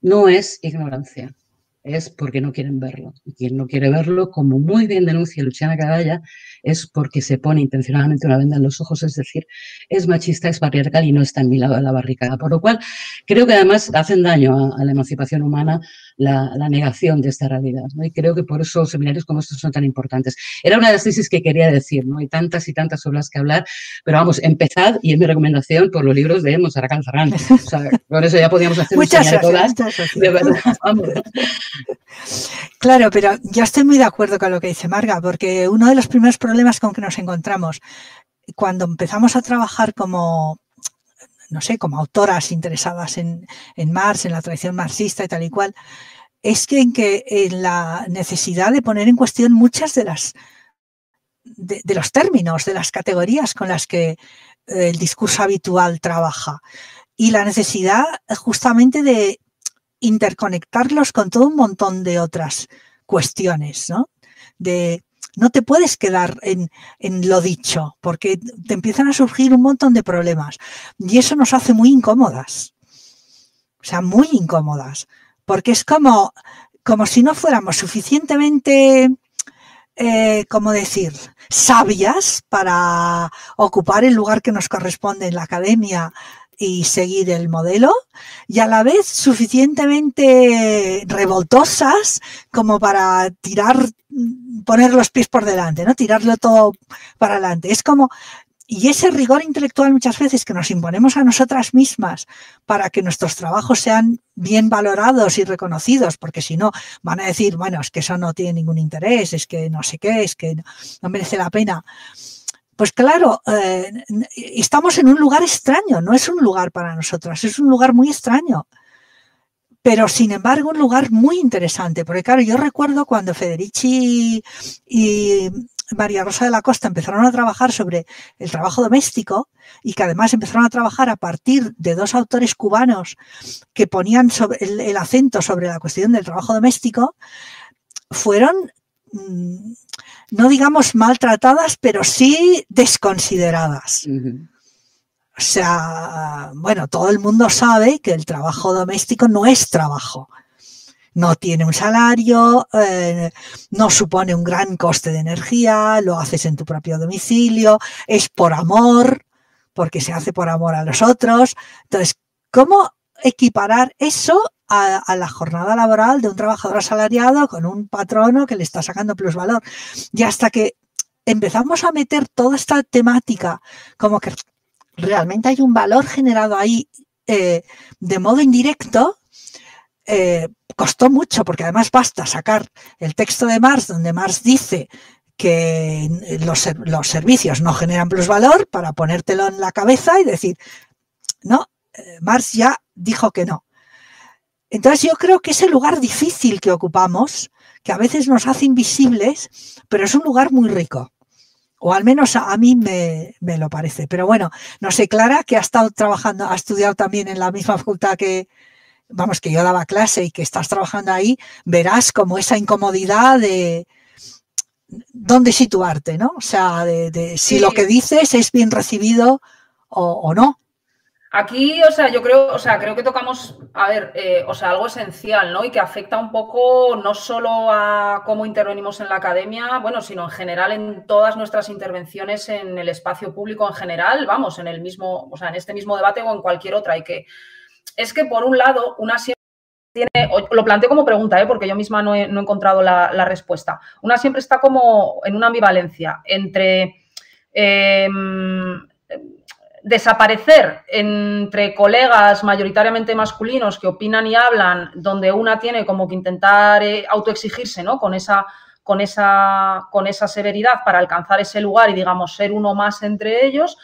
No es ignorancia, es porque no quieren verlo. Y quien no quiere verlo, como muy bien denuncia Luciana Cadalla, es porque se pone intencionalmente una venda en los ojos, es decir, es machista, es patriarcal y no está en mi lado de la barricada. Por lo cual, creo que además hacen daño a, la emancipación humana la, negación de esta realidad. Y creo que por eso seminarios como estos son tan importantes. Era una de las tesis que quería decir, ¿no? Hay tantas y tantas sobre las que hablar, pero vamos, empezad, y es mi recomendación, por los libros de Monserrat Calzarán. O sea, con eso ya podíamos hacer muchas un todas. De verdad, vamos. Claro, pero yo estoy muy de acuerdo con lo que dice Marga, porque uno de los primeros problemas con que nos encontramos cuando empezamos a trabajar como, no sé, como autoras interesadas en, en Marx, en la tradición marxista y tal y cual, es que en, la necesidad de poner en cuestión muchas de las de, de, los términos, de las categorías con las que el discurso habitual trabaja. Y la necesidad justamente de interconectarlos con todo un montón de otras cuestiones, ¿no? De no te puedes quedar en, lo dicho, porque te empiezan a surgir un montón de problemas. Y eso nos hace muy incómodas. O sea, muy incómodas. Porque es como, como si no fuéramos suficientemente, eh, como decir, sabias para ocupar el lugar que nos corresponde en la academia y seguir el modelo y a la vez suficientemente revoltosas como para tirar, poner los pies por delante, ¿no? Tirarlo todo para adelante. Es como, y ese rigor intelectual muchas veces que nos imponemos a nosotras mismas para que nuestros trabajos sean bien valorados y reconocidos, porque si no van a decir, bueno, es que eso no tiene ningún interés, es que no sé qué, es que no merece la pena. Pues claro, eh, estamos en un lugar extraño, no es un lugar para nosotras, es un lugar muy extraño. Pero sin embargo, un lugar muy interesante, porque claro, yo recuerdo cuando Federici y María Rosa de la Costa empezaron a trabajar sobre el trabajo doméstico y que además empezaron a trabajar a partir de dos autores cubanos que ponían el, acento sobre la cuestión del trabajo doméstico, fueron, mm, no digamos maltratadas, pero sí desconsideradas. O sea, bueno, todo el mundo sabe que el trabajo doméstico no es trabajo. No tiene un salario, eh, no supone un gran coste de energía, lo haces en tu propio domicilio, es por amor, porque se hace por amor a los otros. Entonces, ¿cómo equiparar eso a, la jornada laboral de un trabajador asalariado con un patrono que le está sacando plusvalor? Y hasta que empezamos a meter toda esta temática como que realmente hay un valor generado ahí eh, de modo indirecto, eh, costó mucho, porque además basta sacar el texto de Marx, donde Marx dice que los, los servicios no generan plusvalor, para ponértelo en la cabeza y decir, no, eh, Marx ya dijo que no. Entonces yo creo que ese lugar difícil que ocupamos, que a veces nos hace invisibles, pero es un lugar muy rico o al menos a, mí me, lo parece. Pero bueno, no sé, Clara, que ha estado trabajando, ha estudiado también en la misma facultad que, vamos, que yo daba clase y que estás trabajando ahí, verás como esa incomodidad de dónde situarte, ¿no? O sea, de, si lo que dices es bien recibido o no. Aquí, o sea, yo creo, o sea, creo que tocamos, a ver, eh, o sea, algo esencial, ¿no? Y que afecta un poco no solo a cómo intervenimos en la academia, bueno, sino en general en todas nuestras intervenciones en el espacio público en general, vamos, en el mismo, o sea, en este mismo debate o en cualquier otra. Y que es que por un lado, una siempre tiene, lo planteo como pregunta, ¿eh? porque yo misma no he, encontrado la, respuesta. Una siempre está como en una ambivalencia entre em, desaparecer entre colegas mayoritariamente masculinos que opinan y hablan, donde una tiene como que intentar eh, autoexigirse, ¿no? Con esa, con, esa, con esa severidad para alcanzar ese lugar y, digamos, ser uno más entre ellos,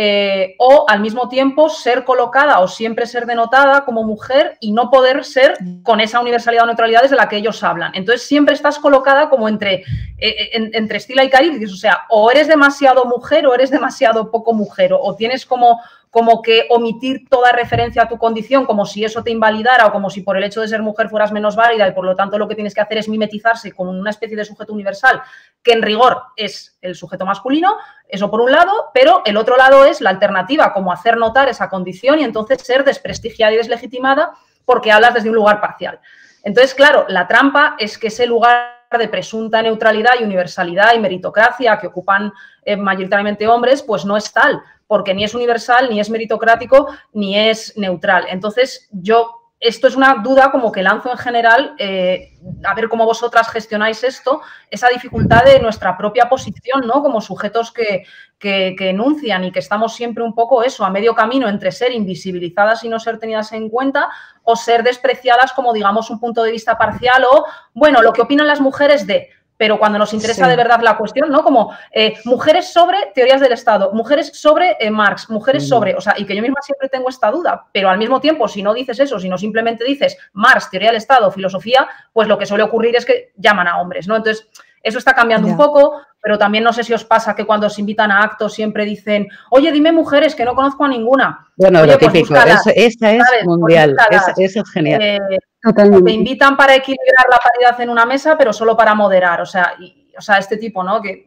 eh, o al mismo tiempo ser colocada o siempre ser denotada como mujer y no poder ser con esa universalidad o neutralidad de la que ellos hablan. Entonces siempre estás colocada como entre, eh, entre Estila y Caribe, o sea, o eres demasiado mujer o eres demasiado poco mujer, o tienes como como que omitir toda referencia a tu condición, como si eso te invalidara o como si por el hecho de ser mujer fueras menos válida y por lo tanto lo que tienes que hacer es mimetizarse con una especie de sujeto universal que en rigor es el sujeto masculino, eso por un lado, pero el otro lado es la alternativa, como hacer notar esa condición y entonces ser desprestigiada y deslegitimada porque hablas desde un lugar parcial. Entonces, claro, la trampa es que ese lugar de presunta neutralidad y universalidad y meritocracia que ocupan eh, mayoritariamente hombres, pues no es tal, porque ni es universal, ni es meritocrático, ni es neutral. Entonces, yo, esto es una duda como que lanzo en general, eh, a ver cómo vosotras gestionáis esto, esa dificultad de nuestra propia posición, ¿no? Como sujetos que, que, enuncian y que estamos siempre un poco eso, a medio camino entre ser invisibilizadas y no ser tenidas en cuenta, o ser despreciadas como, digamos, un punto de vista parcial, o, bueno, lo que opinan las mujeres de pero cuando nos interesa de verdad la cuestión, ¿no? Como eh, mujeres sobre teorías del Estado, mujeres sobre eh, Marx, mujeres sobre, o sea, y que yo misma siempre tengo esta duda, pero al mismo tiempo, si no dices eso, si no simplemente dices Marx, teoría del Estado, filosofía, pues lo que suele ocurrir es que llaman a hombres, ¿no? Entonces, eso está cambiando un poco, pero también no sé si os pasa que cuando os invitan a actos siempre dicen, oye, dime mujeres, que no conozco a ninguna. Bueno, lo pues típico, eso, esa es pues mundial, eso, es genial. Eh, te invitan para equilibrar la paridad en una mesa, pero solo para moderar. O sea, o sea, este tipo, ¿no? Que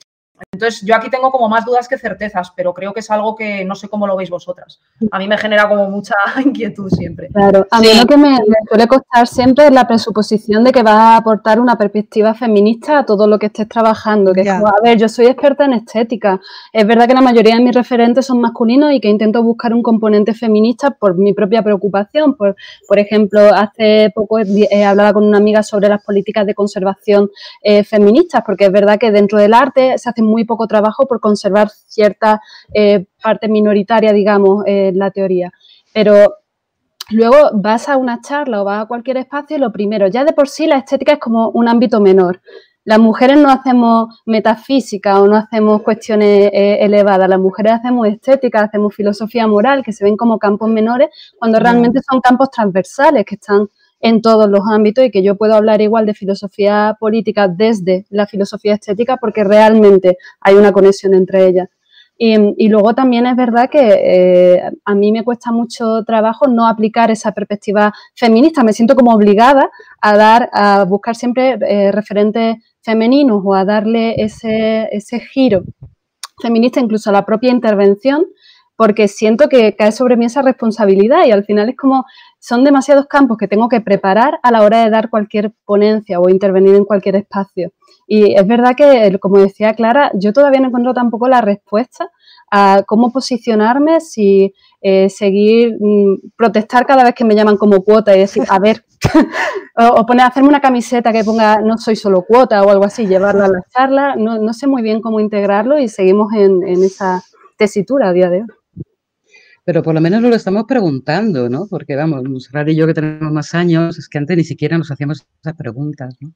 entonces, yo aquí tengo como más dudas que certezas, pero creo que es algo que no sé cómo lo veis vosotras. A mí me genera como mucha inquietud siempre. Claro, a mí lo que me, suele costar siempre es la presuposición de que vas a aportar una perspectiva feminista a todo lo que estés trabajando. Que es como, a ver, yo soy experta en estética. Es verdad que la mayoría de mis referentes son masculinos y que intento buscar un componente feminista por mi propia preocupación. Por, por ejemplo, hace poco he, hablado con una amiga sobre las políticas de conservación eh, feministas, porque es verdad que dentro del arte se hacen muy poco trabajo por conservar cierta eh, parte minoritaria, digamos, en la teoría. Pero luego vas a una charla o vas a cualquier espacio y lo primero, ya de por sí la estética es como un ámbito menor. Las mujeres no hacemos metafísica o no hacemos cuestiones eh, elevadas, las mujeres hacemos estética, hacemos filosofía moral, que se ven como campos menores, cuando realmente son campos transversales que están en todos los ámbitos y que yo puedo hablar igual de filosofía política desde la filosofía estética porque realmente hay una conexión entre ellas. Y, luego también es verdad que eh, a mí me cuesta mucho trabajo no aplicar esa perspectiva feminista. Me siento como obligada a dar, a buscar siempre eh, referentes femeninos o a darle ese, ese giro feminista incluso a la propia intervención, porque siento que cae sobre mí esa responsabilidad y al final es como son demasiados campos que tengo que preparar a la hora de dar cualquier ponencia o intervenir en cualquier espacio. Y es verdad que, como decía Clara, yo todavía no encuentro tampoco la respuesta a cómo posicionarme, si eh, seguir, mm, protestar cada vez que me llaman como cuota y decir, a ver, o, poner, hacerme una camiseta que ponga no soy solo cuota o algo así, llevarla a la charla. No, sé muy bien cómo integrarlo y seguimos en, en esa tesitura a día de hoy pero por lo menos lo estamos preguntando, ¿no? Porque vamos, Monserrat y yo que tenemos más años, es que antes ni siquiera nos hacíamos esas preguntas, ¿no?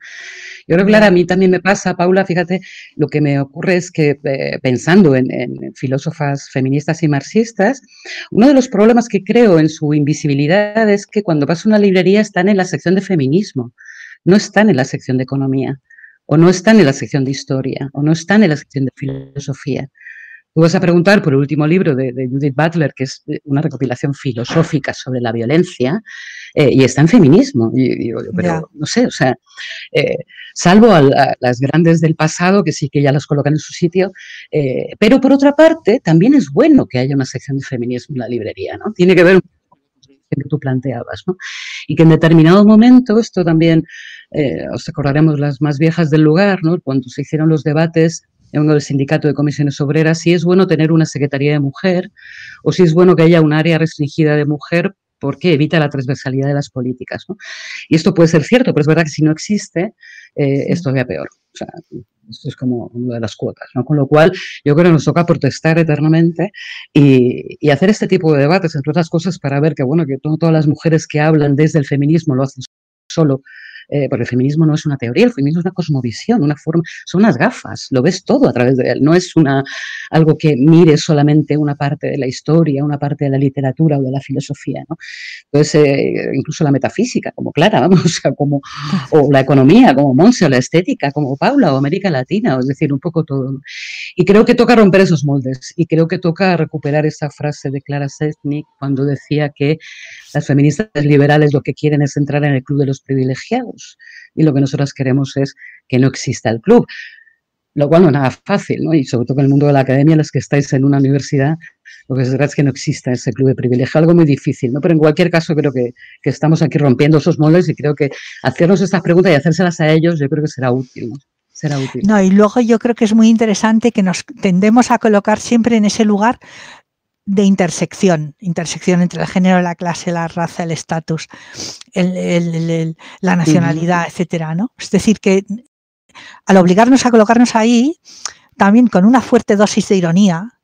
Yo creo que, claro, a mí también me pasa, Paula, fíjate, lo que me ocurre es que eh, pensando en, filósofas feministas y marxistas, uno de los problemas que creo en su invisibilidad es que cuando vas a una librería están en la sección de feminismo, no están en la sección de economía, o no están en la sección de historia, o no están en la sección de filosofía. Tú vas a preguntar por el último libro de, Judith Butler, que es una recopilación filosófica sobre la violencia, eh, y está en feminismo. Y, pero no sé, o sea, eh, salvo a, las grandes del pasado, que sí que ya las colocan en su sitio, eh, pero por otra parte, también es bueno que haya una sección de feminismo en la librería, ¿no? Tiene que ver con lo que tú planteabas, ¿no? Y que en determinado momento, esto también, os acordaremos las más viejas del lugar, ¿no? Cuando se hicieron los debates en del sindicato de comisiones obreras, si es bueno tener una secretaría de mujer o si es bueno que haya un área restringida de mujer porque evita la transversalidad de las políticas. Y esto puede ser cierto, pero es verdad que si no existe, eh, es todavía peor. O sea, esto es como una de las cuotas, ¿no? Con lo cual, yo creo que nos toca protestar eternamente y, y, hacer este tipo de debates, entre otras cosas, para ver que, bueno, que todas las mujeres que hablan desde el feminismo lo hacen solo eh, porque el feminismo no es una teoría, el feminismo es una cosmovisión, una forma, son unas gafas, lo ves todo a través de él, no es una, algo que mire solamente una parte de la historia, una parte de la literatura o de la filosofía, ¿no? Entonces, eh, incluso la metafísica, como Clara, vamos, o, como, o la economía, como Monse, o la estética, como Paula, o América Latina, es decir, un poco todo. Y creo que toca romper esos moldes, y creo que toca recuperar esa frase de Clara Setnik cuando decía que las feministas liberales lo que quieren es entrar en el club de los privilegiados y lo que nosotras queremos es que no exista el club, lo cual no es nada fácil, ¿no? Y sobre todo en el mundo de la academia, los que estáis en una universidad, lo que es verdad es que no exista ese club de privilegio, algo muy difícil, ¿no? Pero en cualquier caso creo que, que estamos aquí rompiendo esos moldes y creo que hacernos estas preguntas y hacérselas a ellos yo creo que será útil. Será útil. No, y luego yo creo que es muy interesante que nos tendemos a colocar siempre en ese lugar de intersección, intersección entre el género, la clase, la raza, el estatus, la nacionalidad, etcétera, ¿no? Es decir, que al obligarnos a colocarnos ahí, también con una fuerte dosis de ironía,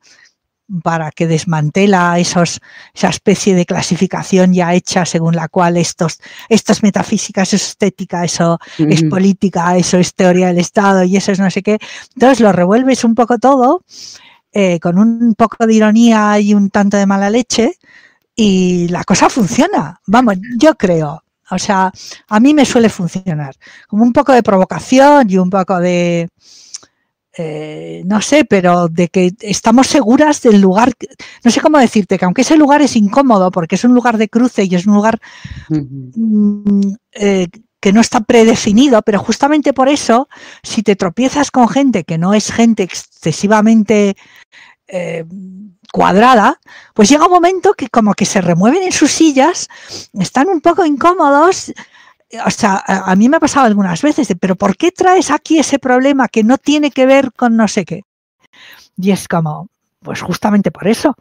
para que desmantela esos, esa especie de clasificación ya hecha según la cual estos, esto es metafísica, eso es estética, eso es política, eso es teoría del Estado y eso es no sé qué. Entonces lo revuelves un poco todo eh, con un poco de ironía y un tanto de mala leche y la cosa funciona. Vamos, yo creo. O sea, a mí me suele funcionar. Como un poco de provocación y un poco de, eh, no sé, pero de que estamos seguras del lugar, no sé cómo decirte, que aunque ese lugar es incómodo porque es un lugar de cruce y es un lugar eh, que no está predefinido, pero justamente por eso, si te tropiezas con gente que no es gente excesivamente eh, cuadrada, pues llega un momento que como que se remueven en sus sillas, están un poco incómodos. O sea, a, mí me ha pasado algunas veces, pero ¿por qué traes aquí ese problema que no tiene que ver con no sé qué? Y es como, pues justamente por eso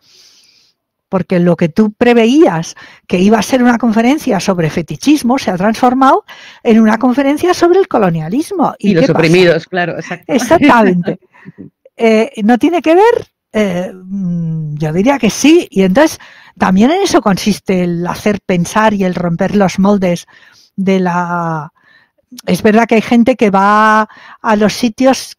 porque lo que tú preveías que iba a ser una conferencia sobre fetichismo se ha transformado en una conferencia sobre el colonialismo. Y, los oprimidos, claro, exactamente. Eh, ¿No tiene que ver? Eh, mm, yo diría que sí. Y entonces también en eso consiste el hacer pensar y el romper los moldes de la, es verdad que hay gente que va a los sitios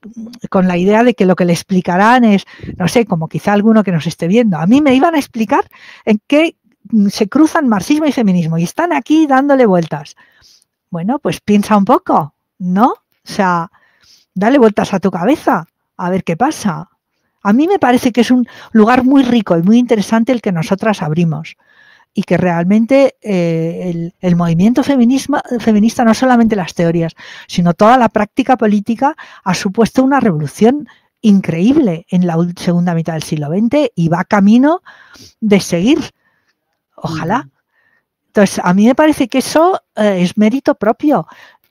con la idea de que lo que le explicarán es, no sé, como quizá alguno que nos esté viendo. A mí me iban a explicar en qué se cruzan marxismo y feminismo y están aquí dándole vueltas. Bueno, pues piensa un poco, ¿no? O sea, dale vueltas a tu cabeza, a ver qué pasa. A mí me parece que es un lugar muy rico y muy interesante el que nosotras abrimos y que realmente eh, el, movimiento feminista, no solamente las teorías, sino toda la práctica política ha supuesto una revolución increíble en la segunda mitad del siglo XX y va camino de seguir. Ojalá. Entonces, a mí me parece que eso eh, es mérito propio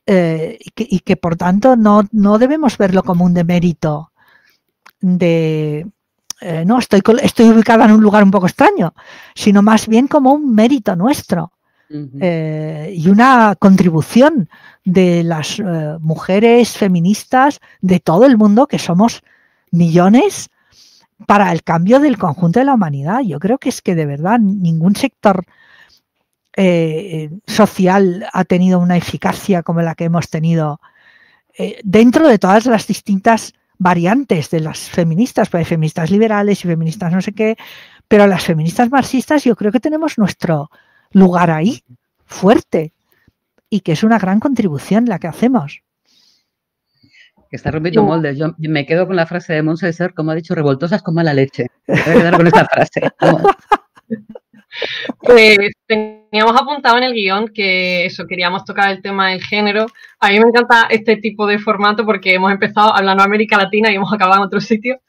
eh, y, que, por tanto no, no debemos verlo como un demérito de, eh, no estoy, estoy ubicada en un lugar un poco extraño, sino más bien como un mérito nuestro eh, y una contribución de las eh, mujeres feministas de todo el mundo, que somos millones, para el cambio del conjunto de la humanidad. Yo creo que es que de verdad ningún sector social ha tenido una eficacia como la que hemos tenido dentro de todas las distintas variantes de las feministas, pues hay feministas liberales y feministas no sé qué, pero las feministas marxistas yo creo que tenemos nuestro lugar ahí, fuerte, y que es una gran contribución la que hacemos. Está rompiendo moldes. Yo me quedo con la frase de Montserrat, como ha dicho, revoltosas como la leche. Me voy a quedar con esta frase. Pues teníamos apuntado en el guion que eso, queríamos tocar el tema del género. A mí me encanta este tipo de formato porque hemos empezado hablando de América Latina y hemos acabado en otro sitio.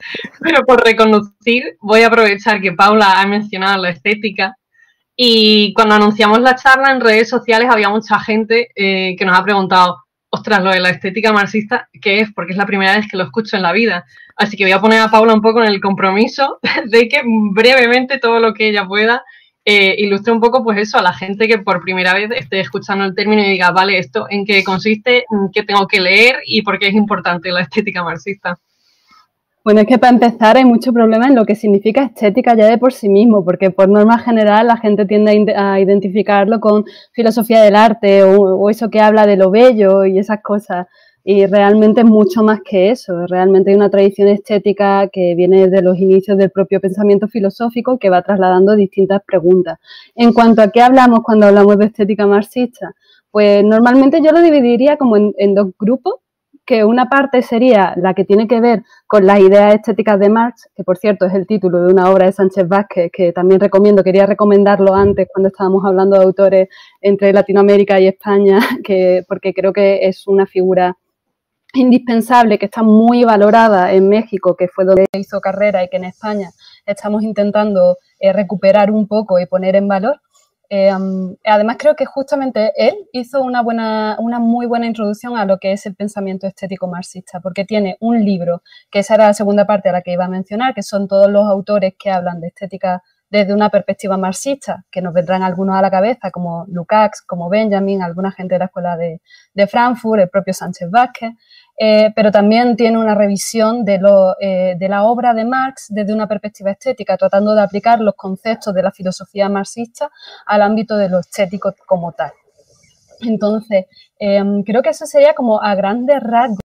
Pero por reconocer, voy a aprovechar que Paula ha mencionado la estética. Y cuando anunciamos la charla en redes sociales había mucha gente eh, que nos ha preguntado, ostras, lo de la estética marxista, ¿qué es? Porque es la primera vez que lo escucho en la vida. Así que voy a poner a Paula un poco en el compromiso de que brevemente todo lo que ella pueda eh, ilustre un poco, pues eso, a la gente que por primera vez esté escuchando el término y diga, vale, esto en qué consiste, qué tengo que leer y por qué es importante la estética marxista. Bueno, es que para empezar hay mucho problema en lo que significa estética ya de por sí mismo, porque por norma general la gente tiende a, identificarlo con filosofía del arte o, eso que habla de lo bello y esas cosas. Y realmente es mucho más que eso. Realmente hay una tradición estética que viene de los inicios del propio pensamiento filosófico que va trasladando distintas preguntas. En cuanto a qué hablamos cuando hablamos de estética marxista, pues normalmente yo lo dividiría como en, dos grupos, que una parte sería la que tiene que ver con las ideas estéticas de Marx, que por cierto es el título de una obra de Sánchez Vázquez, que también recomiendo, quería recomendarlo antes cuando estábamos hablando de autores entre Latinoamérica y España, que, porque creo que es una figura indispensable, que está muy valorada en México, que fue donde hizo carrera y que en España estamos intentando eh, recuperar un poco y poner en valor. Eh, además, creo que justamente él hizo una, buena, una muy buena introducción a lo que es el pensamiento estético marxista, porque tiene un libro, que esa era la segunda parte a la que iba a mencionar, que son todos los autores que hablan de estética desde una perspectiva marxista, que nos vendrán algunos a la cabeza, como Lukács, como Benjamin, alguna gente de la escuela de, de Frankfurt, el propio Sánchez Vázquez. Eh, pero también tiene una revisión de, eh, de, la obra de Marx desde una perspectiva estética, tratando de aplicar los conceptos de la filosofía marxista al ámbito de lo estético como tal. Entonces, em, creo que eso sería como a grandes rasgos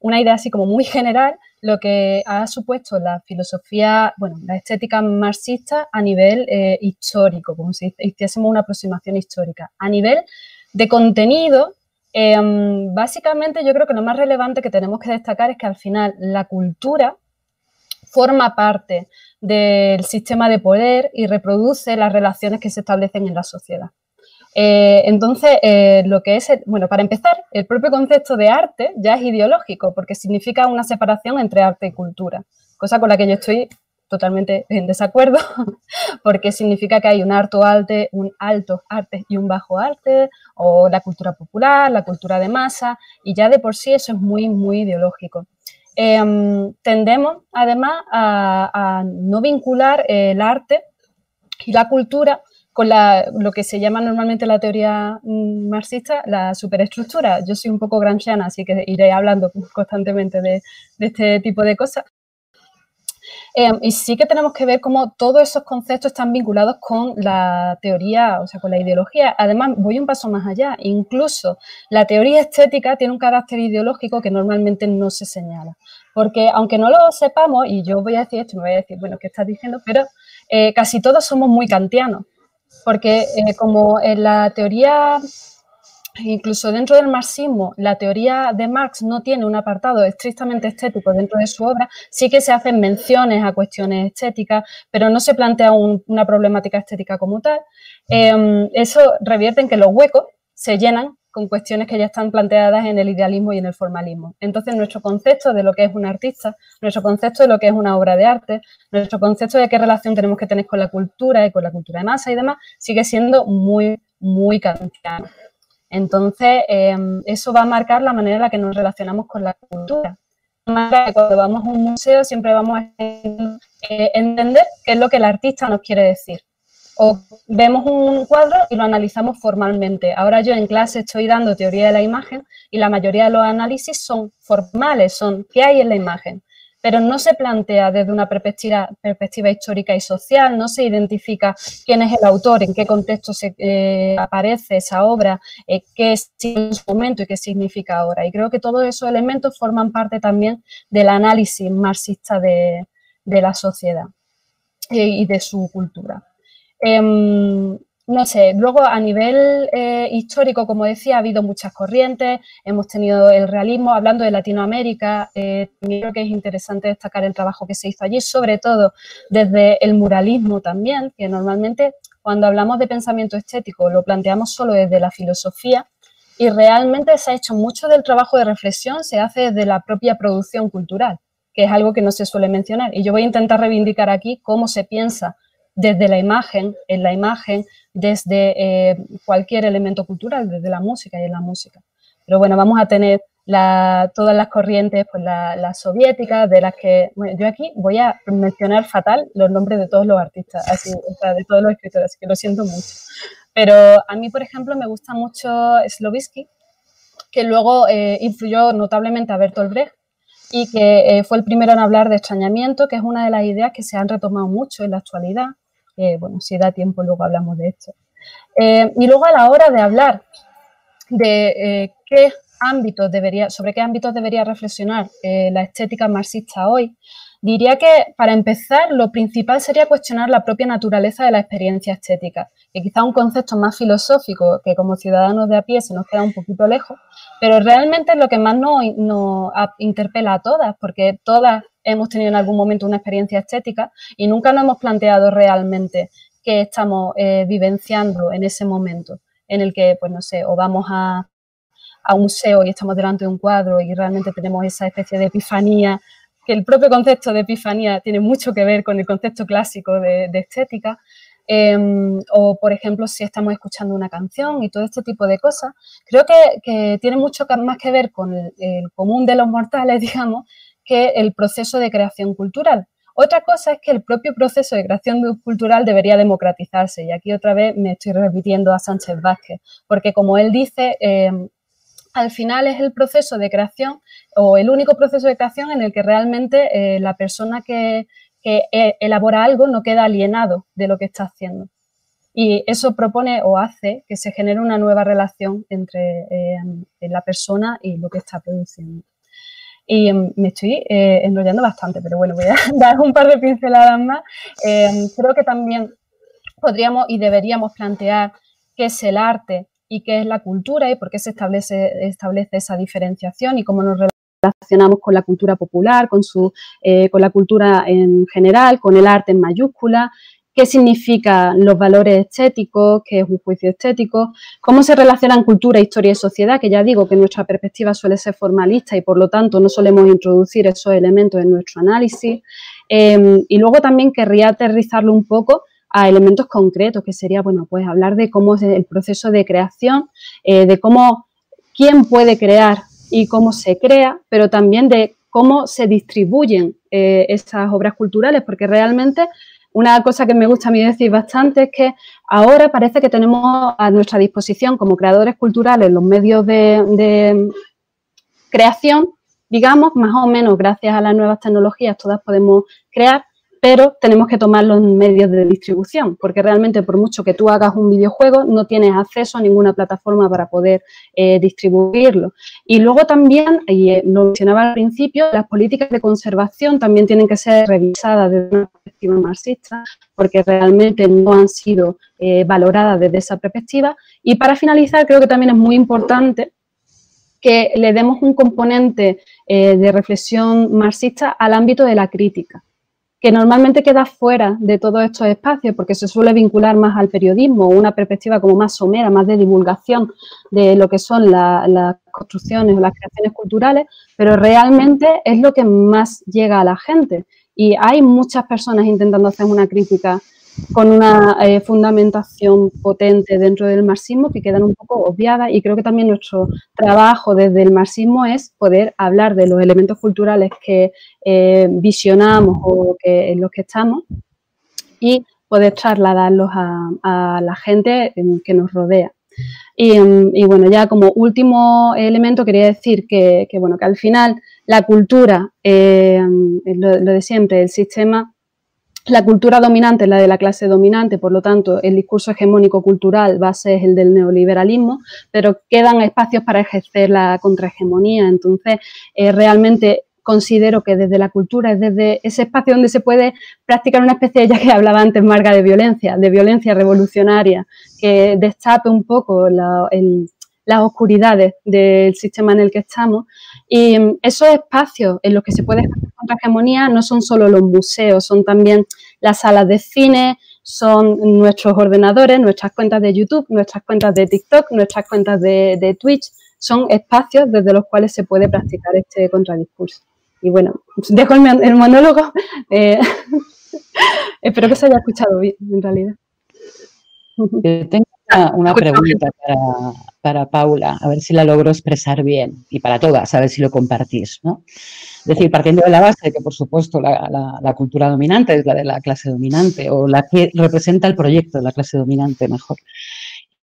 una idea así como muy general, lo que ha supuesto la filosofía, bueno, la estética marxista a nivel eh, histórico, como si hiciésemos una aproximación histórica. A nivel de contenido, Em, básicamente yo creo que lo más relevante que tenemos que destacar es que al final la cultura forma parte del sistema de poder y reproduce las relaciones que se establecen en la sociedad. Eh, entonces, eh, lo que es, bueno, para empezar, el propio concepto de arte ya es ideológico porque significa una separación entre arte y cultura, cosa con la que yo estoy totalmente en desacuerdo, porque significa que hay un alto arte, un alto arte y un bajo arte, o la cultura popular, la cultura de masa, y ya de por sí eso es muy, muy ideológico. Em, tendemos además a, no vincular el arte y la cultura con lo que se llama normalmente la teoría mm, marxista, la superestructura. Yo soy un poco gramsciana, así que iré hablando constantemente de este tipo de cosas, Em, y sí que tenemos que ver cómo todos esos conceptos están vinculados con la teoría, o sea, con la ideología. Además, voy un paso más allá. Incluso la teoría estética tiene un carácter ideológico que normalmente no se señala. Porque aunque no lo sepamos, y yo voy a decir esto, me voy a decir, bueno, ¿qué estás diciendo? Pero eh, casi todos somos muy kantianos. porque eh, como en la teoría, incluso dentro del marxismo, la teoría de Marx no tiene un apartado estrictamente estético dentro de su obra, sí que se hacen menciones a cuestiones estéticas, pero no se plantea una problemática estética como tal. Em, eso revierte en que los huecos se llenan con cuestiones que ya están planteadas en el idealismo y en el formalismo. Entonces, nuestro concepto de lo que es un artista, nuestro concepto de lo que es una obra de arte, nuestro concepto de qué relación tenemos que tener con la cultura y con la cultura de masa y demás, sigue siendo muy, muy kantiano. Entonces, em, eso va a marcar la manera en la que nos relacionamos con la cultura. Cuando vamos a un museo siempre vamos a eh, entender qué es lo que el artista nos quiere decir o vemos un cuadro y lo analizamos formalmente. Ahora yo en clase estoy dando teoría de la imagen y la mayoría de los análisis son formales, son qué hay en la imagen, pero no se plantea desde una perspectiva, histórica y social, no se identifica quién es el autor, en qué contexto se, eh, aparece esa obra, eh, qué es su momento y qué significa ahora. Y creo que todos esos elementos forman parte también del análisis marxista de, la sociedad eh, y de su cultura. Em, no sé, luego a nivel eh, histórico, como decía, ha habido muchas corrientes, hemos tenido el realismo, hablando de Latinoamérica, eh, creo que es interesante destacar el trabajo que se hizo allí, sobre todo desde el muralismo también, que normalmente cuando hablamos de pensamiento estético lo planteamos solo desde la filosofía y realmente se ha hecho mucho del trabajo de reflexión, se hace desde la propia producción cultural, que es algo que no se suele mencionar. Y yo voy a intentar reivindicar aquí cómo se piensa desde la imagen, en la imagen, desde eh, cualquier elemento cultural, desde la música y en la música. Pero bueno, vamos a tener todas las corrientes, pues las soviéticas, de las que, bueno, yo aquí voy a mencionar fatal los nombres de todos los artistas, así, de todos los escritores, así que lo siento mucho. Pero a mí, por ejemplo, me gusta mucho Slovisky, que luego eh, influyó notablemente a Bertolt Brecht, y que eh, fue el primero en hablar de extrañamiento, que es una de las ideas que se han retomado mucho en la actualidad, bueno, si da tiempo luego hablamos de esto. Eh, y luego a la hora de hablar de eh, qué ámbitos debería, sobre qué ámbitos debería reflexionar eh, la estética marxista hoy, diría que para empezar lo principal sería cuestionar la propia naturaleza de la experiencia estética, que quizá un concepto más filosófico que como ciudadanos de a pie se nos queda un poquito lejos, pero realmente es lo que más nos, interpela a todas, porque todas hemos tenido en algún momento una experiencia estética y nunca nos hemos planteado realmente qué estamos eh, vivenciando en ese momento en el que, pues no sé, o vamos a, un museo y estamos delante de un cuadro y realmente tenemos esa especie de epifanía, el propio concepto de epifanía tiene mucho que ver con el concepto clásico de, estética, em, o por ejemplo si estamos escuchando una canción y todo este tipo de cosas, creo que, tiene mucho más que ver con el común de los mortales, digamos, que el proceso de creación cultural. Otra cosa es que el propio proceso de creación cultural debería democratizarse. Y aquí otra vez me estoy repitiendo a Sánchez Vázquez, porque como él dice, em, al final es el proceso de creación o el único proceso de creación en el que realmente eh, la persona que, e, elabora algo no queda alienado de lo que está haciendo. Y eso propone o hace que se genere una nueva relación entre em, la persona y lo que está produciendo. Y em, me estoy eh, enrollando bastante, pero bueno, voy a dar un par de pinceladas más. Em, creo que también podríamos y deberíamos plantear qué es el arte y qué es la cultura y por qué se establece, establece esa diferenciación y cómo nos relacionamos con la cultura popular, con, su, eh, con la cultura en general, con el arte en mayúscula, qué significan los valores estéticos, qué es un juicio estético, cómo se relacionan cultura, historia y sociedad, que ya digo que nuestra perspectiva suele ser formalista y por lo tanto no solemos introducir esos elementos en nuestro análisis. Em, y luego también querría aterrizarlo un poco a elementos concretos, que sería, bueno, pues hablar de cómo es el proceso de creación, eh, de cómo, quién puede crear y cómo se crea, pero también de cómo se distribuyen eh, esas obras culturales, porque realmente una cosa que me gusta a mí decir bastante es que ahora parece que tenemos a nuestra disposición como creadores culturales los medios de, creación, digamos, más o menos gracias a las nuevas tecnologías todas podemos crear, pero tenemos que tomar los medios de distribución, porque realmente por mucho que tú hagas un videojuego, no tienes acceso a ninguna plataforma para poder eh, distribuirlo. Y luego también, y eh, lo mencionaba al principio, las políticas de conservación también tienen que ser revisadas desde una perspectiva marxista, porque realmente no han sido eh, valoradas desde esa perspectiva. Y para finalizar, creo que también es muy importante que le demos un componente de reflexión marxista al ámbito de la crítica que normalmente queda fuera de todos estos espacios porque se suele vincular más al periodismo, una perspectiva como más somera, más de divulgación de lo que son las construcciones o las creaciones culturales, pero realmente es lo que más llega a la gente. Y hay muchas personas intentando hacer una crítica con una eh, fundamentación potente dentro del marxismo que quedan un poco obviadas y creo que también nuestro trabajo desde el marxismo es poder hablar de los elementos culturales que eh, visionamos o en los que estamos y poder trasladarlos a, la gente que nos rodea. Y, bueno, ya como último elemento quería decir que, bueno, que al final la cultura, eh, lo de siempre, el sistema la cultura dominante es la de la clase dominante, por lo tanto, el discurso hegemónico cultural a ser el del neoliberalismo, pero quedan espacios para ejercer la contrahegemonía. Entonces, eh, realmente considero que desde la cultura es desde ese espacio donde se puede practicar una especie, ya que hablaba antes Marga, de violencia, de violencia revolucionaria, que destape un poco las oscuridades del sistema en el que estamos. Y mm, esos espacios en los que se puede contra hegemonía no son solo los museos, son también las salas de cine, son nuestros ordenadores, nuestras cuentas de YouTube, nuestras cuentas de TikTok, nuestras cuentas de, Twitch, son espacios desde los cuales se puede practicar este contradiscurso. Y bueno, dejo el, monólogo. Eh, espero que se haya escuchado bien, en realidad. Tengo una, pregunta para, para, Paula, a ver si la logro expresar bien, y para todas, a ver si lo compartís. ¿no? Es decir, partiendo de la base de que, por supuesto, la, cultura dominante es la de la clase dominante o la que representa el proyecto de la clase dominante mejor.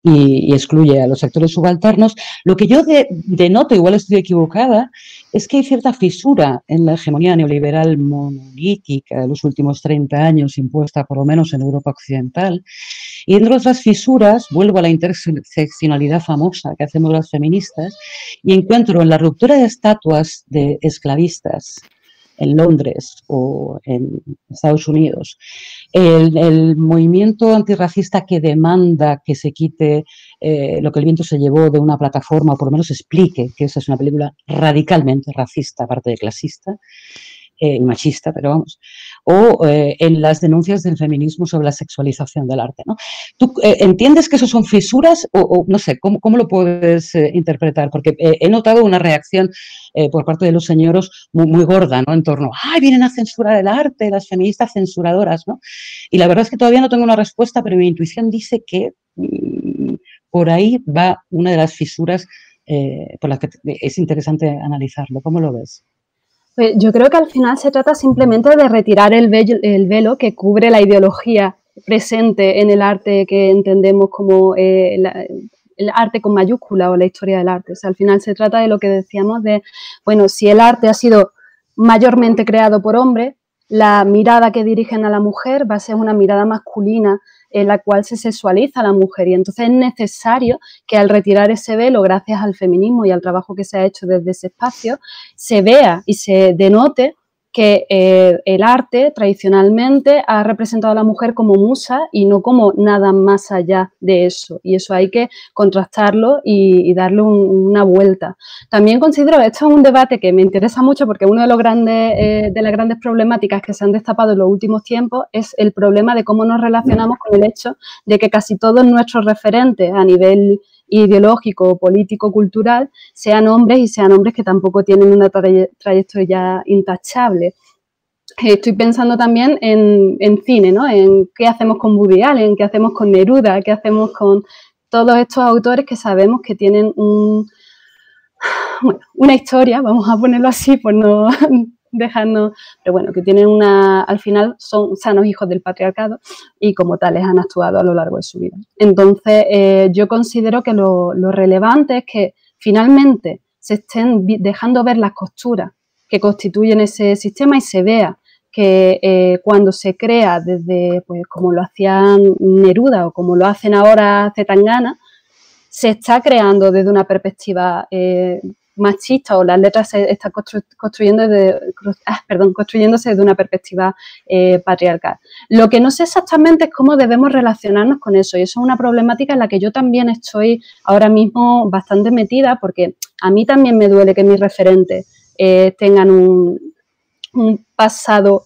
Y, excluye a los sectores subalternos. Lo que yo denoto, igual estoy equivocada, es que hay cierta fisura en la hegemonía neoliberal monolítica de los últimos 30 años, impuesta por lo menos en Europa Occidental. Y entre otras fisuras, vuelvo a la interseccionalidad famosa que hacemos las feministas y encuentro en la ruptura de estatuas de esclavistas en Londres o en Estados Unidos, el, movimiento antirracista que demanda que se quite eh, lo que el viento se llevó de una plataforma, o por lo menos explique que esa es una película radicalmente racista, aparte de clasista, eh, machista, pero vamos, o eh, en las denuncias del feminismo sobre la sexualización del arte. ¿no? ¿Tú eh, entiendes que eso son fisuras o, no sé, ¿cómo, cómo lo puedes interpretar? Porque he notado una reacción por parte de los señoros muy, gorda, ¿no? En torno, ¡ay, vienen a censurar el arte, las feministas censuradoras, ¿no? Y la verdad es que todavía no tengo una respuesta, pero mi intuición dice que mm, por ahí va una de las fisuras por las que es interesante analizarlo. ¿Cómo lo ves? Pues yo creo que al final se trata simplemente de retirar el velo, que cubre la ideología presente en el arte que entendemos como eh, el arte con mayúscula o la historia del arte. O sea, al final se trata de lo que decíamos de, bueno, si el arte ha sido mayormente creado por hombres, la mirada que dirigen a la mujer va a ser una mirada masculina en la cual se sexualiza la mujer. Y entonces es necesario que al retirar ese velo, gracias al feminismo y al trabajo que se ha hecho desde ese espacio, se vea y se denote que eh, el arte tradicionalmente ha representado a la mujer como musa y no como nada más allá de eso. Y eso hay que contrastarlo y, darle una vuelta. También considero, esto es un debate que me interesa mucho porque uno de, los grandes, eh, de las grandes problemáticas que se han destapado en los últimos tiempos es el problema de cómo nos relacionamos con el hecho de que casi todos nuestros referentes a nivel ideológico, político, cultural, sean hombres y sean hombres que tampoco tienen una trayectoria intachable. Estoy pensando también en, cine, ¿no? En qué hacemos con Woody Allen, qué hacemos con Neruda, qué hacemos con todos estos autores que sabemos que tienen un, una historia, vamos a ponerlo así, por no dejando, pero bueno, que tienen una, al final son sanos hijos del patriarcado y como tales han actuado a lo largo de su vida. Entonces, eh, yo considero que lo, relevante es que finalmente se estén dejando ver las costuras que constituyen ese sistema y se vea que eh, cuando se crea desde, pues como lo hacían Neruda o como lo hacen ahora Zetangana, se está creando desde una perspectiva eh, machista o las letras se están construyendo ah, perdón, construyéndose desde una perspectiva eh, patriarcal. Lo que no sé exactamente es cómo debemos relacionarnos con eso y eso es una problemática en la que yo también estoy ahora mismo bastante metida porque a mí también me duele que mis referentes tengan un, un pasado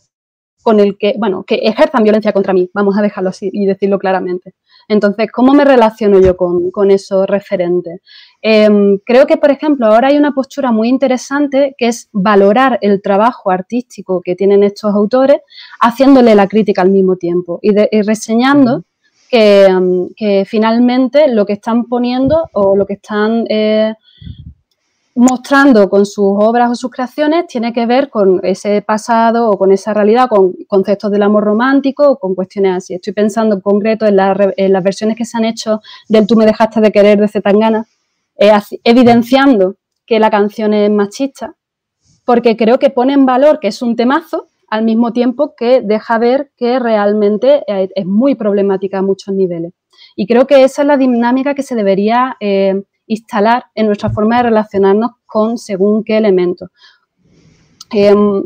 con el que, bueno, que ejerzan violencia contra mí, vamos a dejarlo así y decirlo claramente. Entonces, ¿cómo me relaciono yo con, esos referentes? Em, creo que, por ejemplo, ahora hay una postura muy interesante que es valorar el trabajo artístico que tienen estos autores, haciéndole la crítica al mismo tiempo y, reseñando que, em, que, finalmente lo que están poniendo o lo que están eh, mostrando con sus obras o sus creaciones tiene que ver con ese pasado o con esa realidad, con conceptos del amor romántico o con cuestiones así. Estoy pensando en concreto en, las versiones que se han hecho del Tú me dejaste de querer de Zetangana, eh, evidenciando que la canción es machista, porque creo que pone en valor que es un temazo, al mismo tiempo que deja ver que realmente es muy problemática a muchos niveles. Y creo que esa es la dinámica que se debería... Eh, instalar en nuestra forma de relacionarnos con según qué elementos. Em,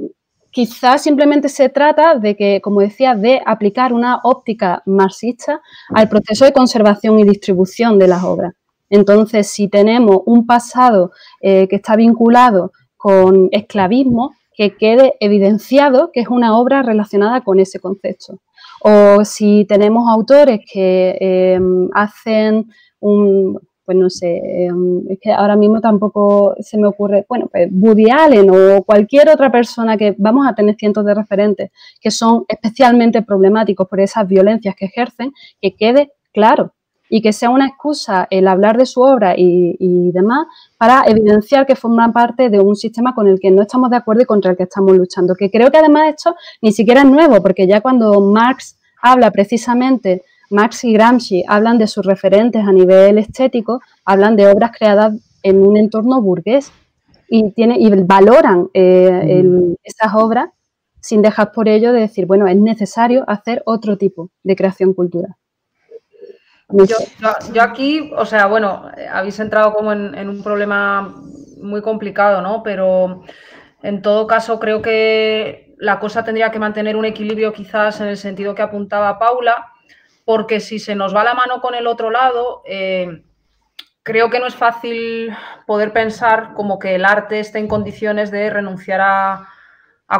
quizás simplemente se trata de que, como decía, de aplicar una óptica marxista al proceso de conservación y distribución de las obras. Entonces, si tenemos un pasado eh, que está vinculado con esclavismo, que quede evidenciado que es una obra relacionada con ese concepto. O si tenemos autores que em, hacen un, pues no sé, em, es que ahora mismo tampoco se me ocurre, bueno, pues Woody Allen o cualquier otra persona que vamos a tener cientos de referentes que son especialmente problemáticos por esas violencias que ejercen, que quede claro y que sea una excusa el hablar de su obra y, y, demás para evidenciar que forman parte de un sistema con el que no estamos de acuerdo y contra el que estamos luchando. Que creo que además esto ni siquiera es nuevo, porque ya cuando Marx habla precisamente Marx y Gramsci hablan de sus referentes a nivel estético, hablan de obras creadas en un entorno burgués y, tiene, y valoran eh, mm. esas obras sin dejar por ello de decir, bueno, es necesario hacer otro tipo de creación cultural. Yo, aquí, o sea, bueno, habéis entrado como en, en, un problema muy complicado, ¿no? Pero en todo caso creo que la cosa tendría que mantener un equilibrio quizás en el sentido que apuntaba Paula, porque si se nos va la mano con el otro lado, eh, creo que no es fácil poder pensar como que el arte esté en condiciones de renunciar a,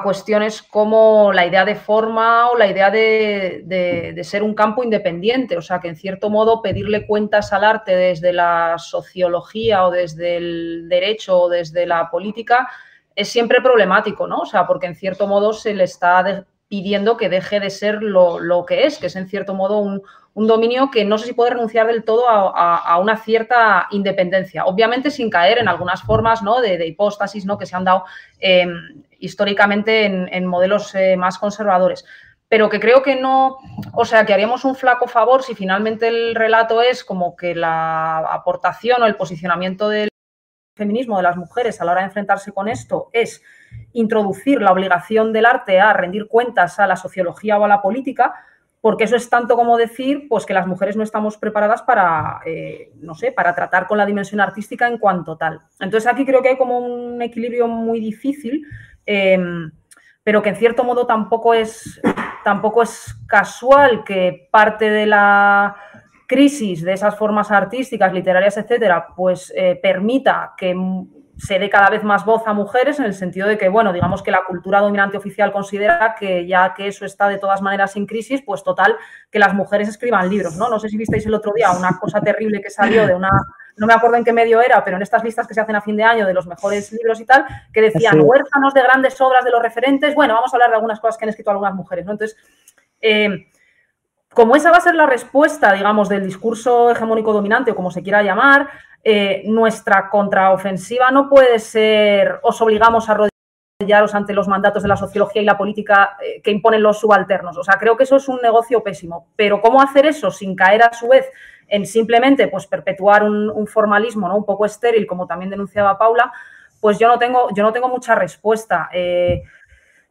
cuestiones como la idea de forma o la idea de, ser un campo independiente. O sea, que en cierto modo pedirle cuentas al arte desde la sociología o desde el derecho o desde la política es siempre problemático, ¿no? O sea, porque en cierto modo se le está pidiendo que deje de ser lo, que es, que es en cierto modo un, dominio que no sé si puede renunciar del todo a, una cierta independencia. Obviamente sin caer en algunas formas de, hipóstasis que se han dado em, históricamente en, modelos eh, más conservadores. Pero que creo que no, o sea, que haríamos un flaco favor si finalmente el relato es como que la aportación o el posicionamiento del feminismo de las mujeres a la hora de enfrentarse con esto es introducir la obligación del arte a rendir cuentas a la sociología o a la política, porque eso es tanto como decir pues, que las mujeres no estamos preparadas para, eh, no sé, para tratar con la dimensión artística en cuanto tal. Entonces aquí creo que hay como un equilibrio muy difícil, em, pero que en cierto modo tampoco es, tampoco es casual que parte de la crisis de esas formas artísticas, literarias, etcétera, pues eh, permita que se dé cada vez más voz a mujeres en el sentido de que, bueno, digamos que la cultura dominante oficial considera que ya que eso está de todas maneras en crisis, pues total, que las mujeres escriban libros, ¿no? No sé si visteis el otro día una cosa terrible que salió de una, no me acuerdo en qué medio era, pero en estas listas que se hacen a fin de año de los mejores libros y tal, que decían huérfanos de grandes obras de los referentes, bueno, vamos a hablar de algunas cosas que han escrito algunas mujeres, ¿no? Entonces, eh, como esa va a ser la respuesta, digamos, del discurso hegemónico dominante o como se quiera llamar, eh, nuestra contraofensiva no puede ser os obligamos a arrodillaros ante los mandatos de la sociología y la política eh, que imponen los subalternos. O sea, creo que eso es un negocio pésimo. Pero ¿cómo hacer eso sin caer a su vez en simplemente pues, perpetuar un, formalismo ¿no? un poco estéril, como también denunciaba Paula? Pues yo no tengo, yo no tengo mucha respuesta. Eh,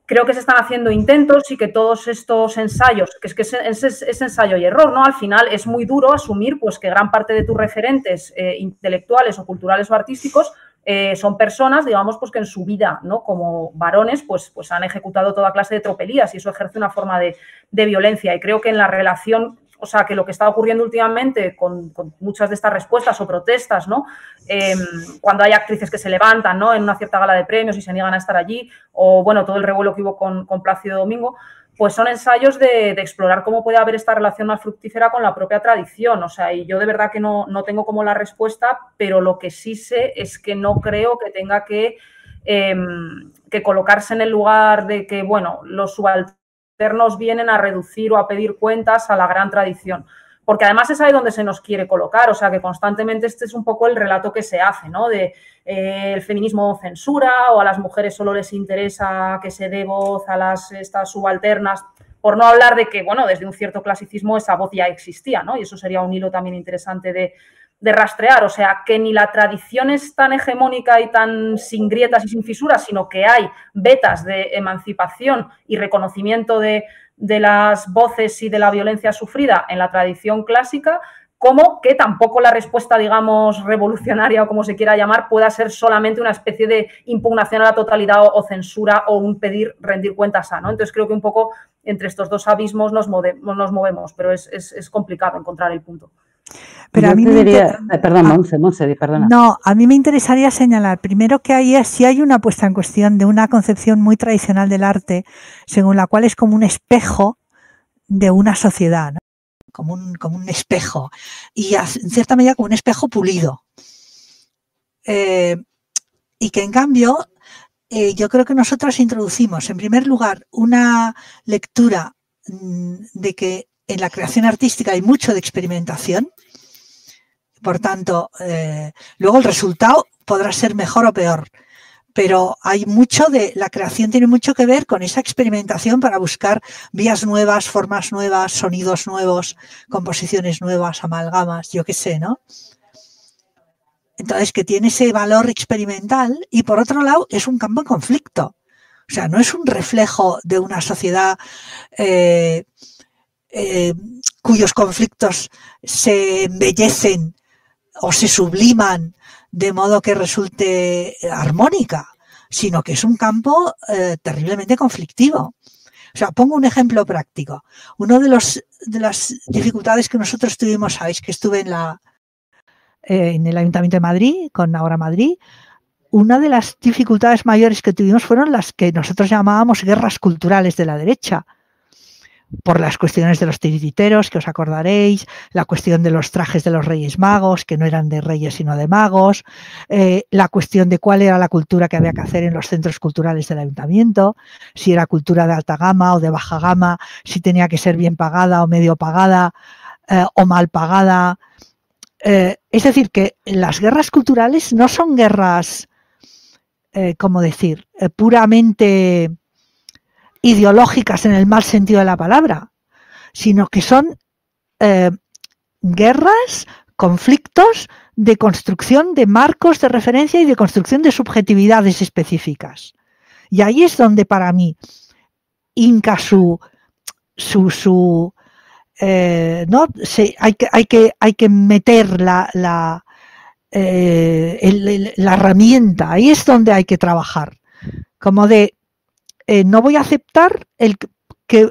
creo que se están haciendo intentos y que todos estos ensayos, que es que es, ensayo y error, ¿no? Al final es muy duro asumir pues que gran parte de tus referentes eh, intelectuales o culturales o artísticos eh, son personas, digamos, pues que en su vida, ¿no? Como varones, pues, pues han ejecutado toda clase de tropelías y eso ejerce una forma de, de violencia. Y creo que en la relación o sea, que lo que está ocurriendo últimamente con, muchas de estas respuestas o protestas, ¿no? Em, cuando hay actrices que se levantan, ¿no? En una cierta gala de premios y se niegan a estar allí, o bueno, todo el revuelo que hubo con, Plácido Domingo, pues son ensayos de, explorar cómo puede haber esta relación más fructífera con la propia tradición. O sea, y yo de verdad que no, no tengo como la respuesta, pero lo que sí sé es que no creo que tenga que, em, que colocarse en el lugar de que, bueno, los subalternos nos vienen a reducir o a pedir cuentas a la gran tradición. Porque además es ahí donde se nos quiere colocar, o sea que constantemente este es un poco el relato que se hace, ¿no? De eh, el feminismo censura o a las mujeres solo les interesa que se dé voz a las estas subalternas, por no hablar de que, bueno, desde un cierto clasicismo esa voz ya existía, ¿no? Y eso sería un hilo también interesante de, de rastrear, o sea, que ni la tradición es tan hegemónica y tan sin grietas y sin fisuras, sino que hay vetas de emancipación y reconocimiento de, las voces y de la violencia sufrida en la tradición clásica, como que tampoco la respuesta, digamos, revolucionaria o como se quiera llamar, pueda ser solamente una especie de impugnación a la totalidad o, censura o un pedir rendir cuentas a, ¿no? Entonces creo que un poco entre estos dos abismos nos, nos movemos, pero es complicado encontrar el punto. Pero a mí me eh, perdón, ah, perdona. No, a mí me interesaría señalar primero que hay, si hay una puesta en cuestión de una concepción muy tradicional del arte, según la cual es como un espejo de una sociedad, como, un, como un espejo, y en cierta medida como un espejo pulido. Eh, y que en cambio, eh, yo creo que nosotros introducimos, en primer lugar, una lectura mm, de que en la creación artística hay mucho de experimentación. Por tanto, eh, luego el resultado podrá ser mejor o peor. Pero hay mucho de, la creación tiene mucho que ver con esa experimentación para buscar vías nuevas, formas nuevas, sonidos nuevos, composiciones nuevas, amalgamas, yo qué sé, ¿no? Entonces, que tiene ese valor experimental y por otro lado es un campo en conflicto. O sea, no es un reflejo de una sociedad eh, eh, cuyos conflictos se embellecen o se subliman de modo que resulte armónica, sino que es un campo eh, terriblemente conflictivo. O sea, pongo un ejemplo práctico. Una de, de las dificultades que nosotros tuvimos, sabéis que estuve en, la, eh, en el Ayuntamiento de Madrid, con Ahora Madrid, una de las dificultades mayores que tuvimos fueron las que nosotros llamábamos guerras culturales de la derecha por las cuestiones de los tirititeros, que os acordaréis, la cuestión de los trajes de los reyes magos, que no eran de reyes sino de magos, eh, la cuestión de cuál era la cultura que había que hacer en los centros culturales del ayuntamiento, si era cultura de alta gama o de baja gama, si tenía que ser bien pagada o medio pagada eh, o mal pagada. Eh, es decir, que las guerras culturales no son guerras, ¿cómo decir?, puramente ideológicas en el mal sentido de la palabra, sino que son eh, guerras, conflictos de construcción de marcos de referencia y de construcción de subjetividades específicas. Y ahí es donde para mí Inca su, su, eh, ¿no? hay, que, hay, que, hay que meter la, la, eh, la herramienta, ahí es donde hay que trabajar, como de eh, no voy a aceptar el, que,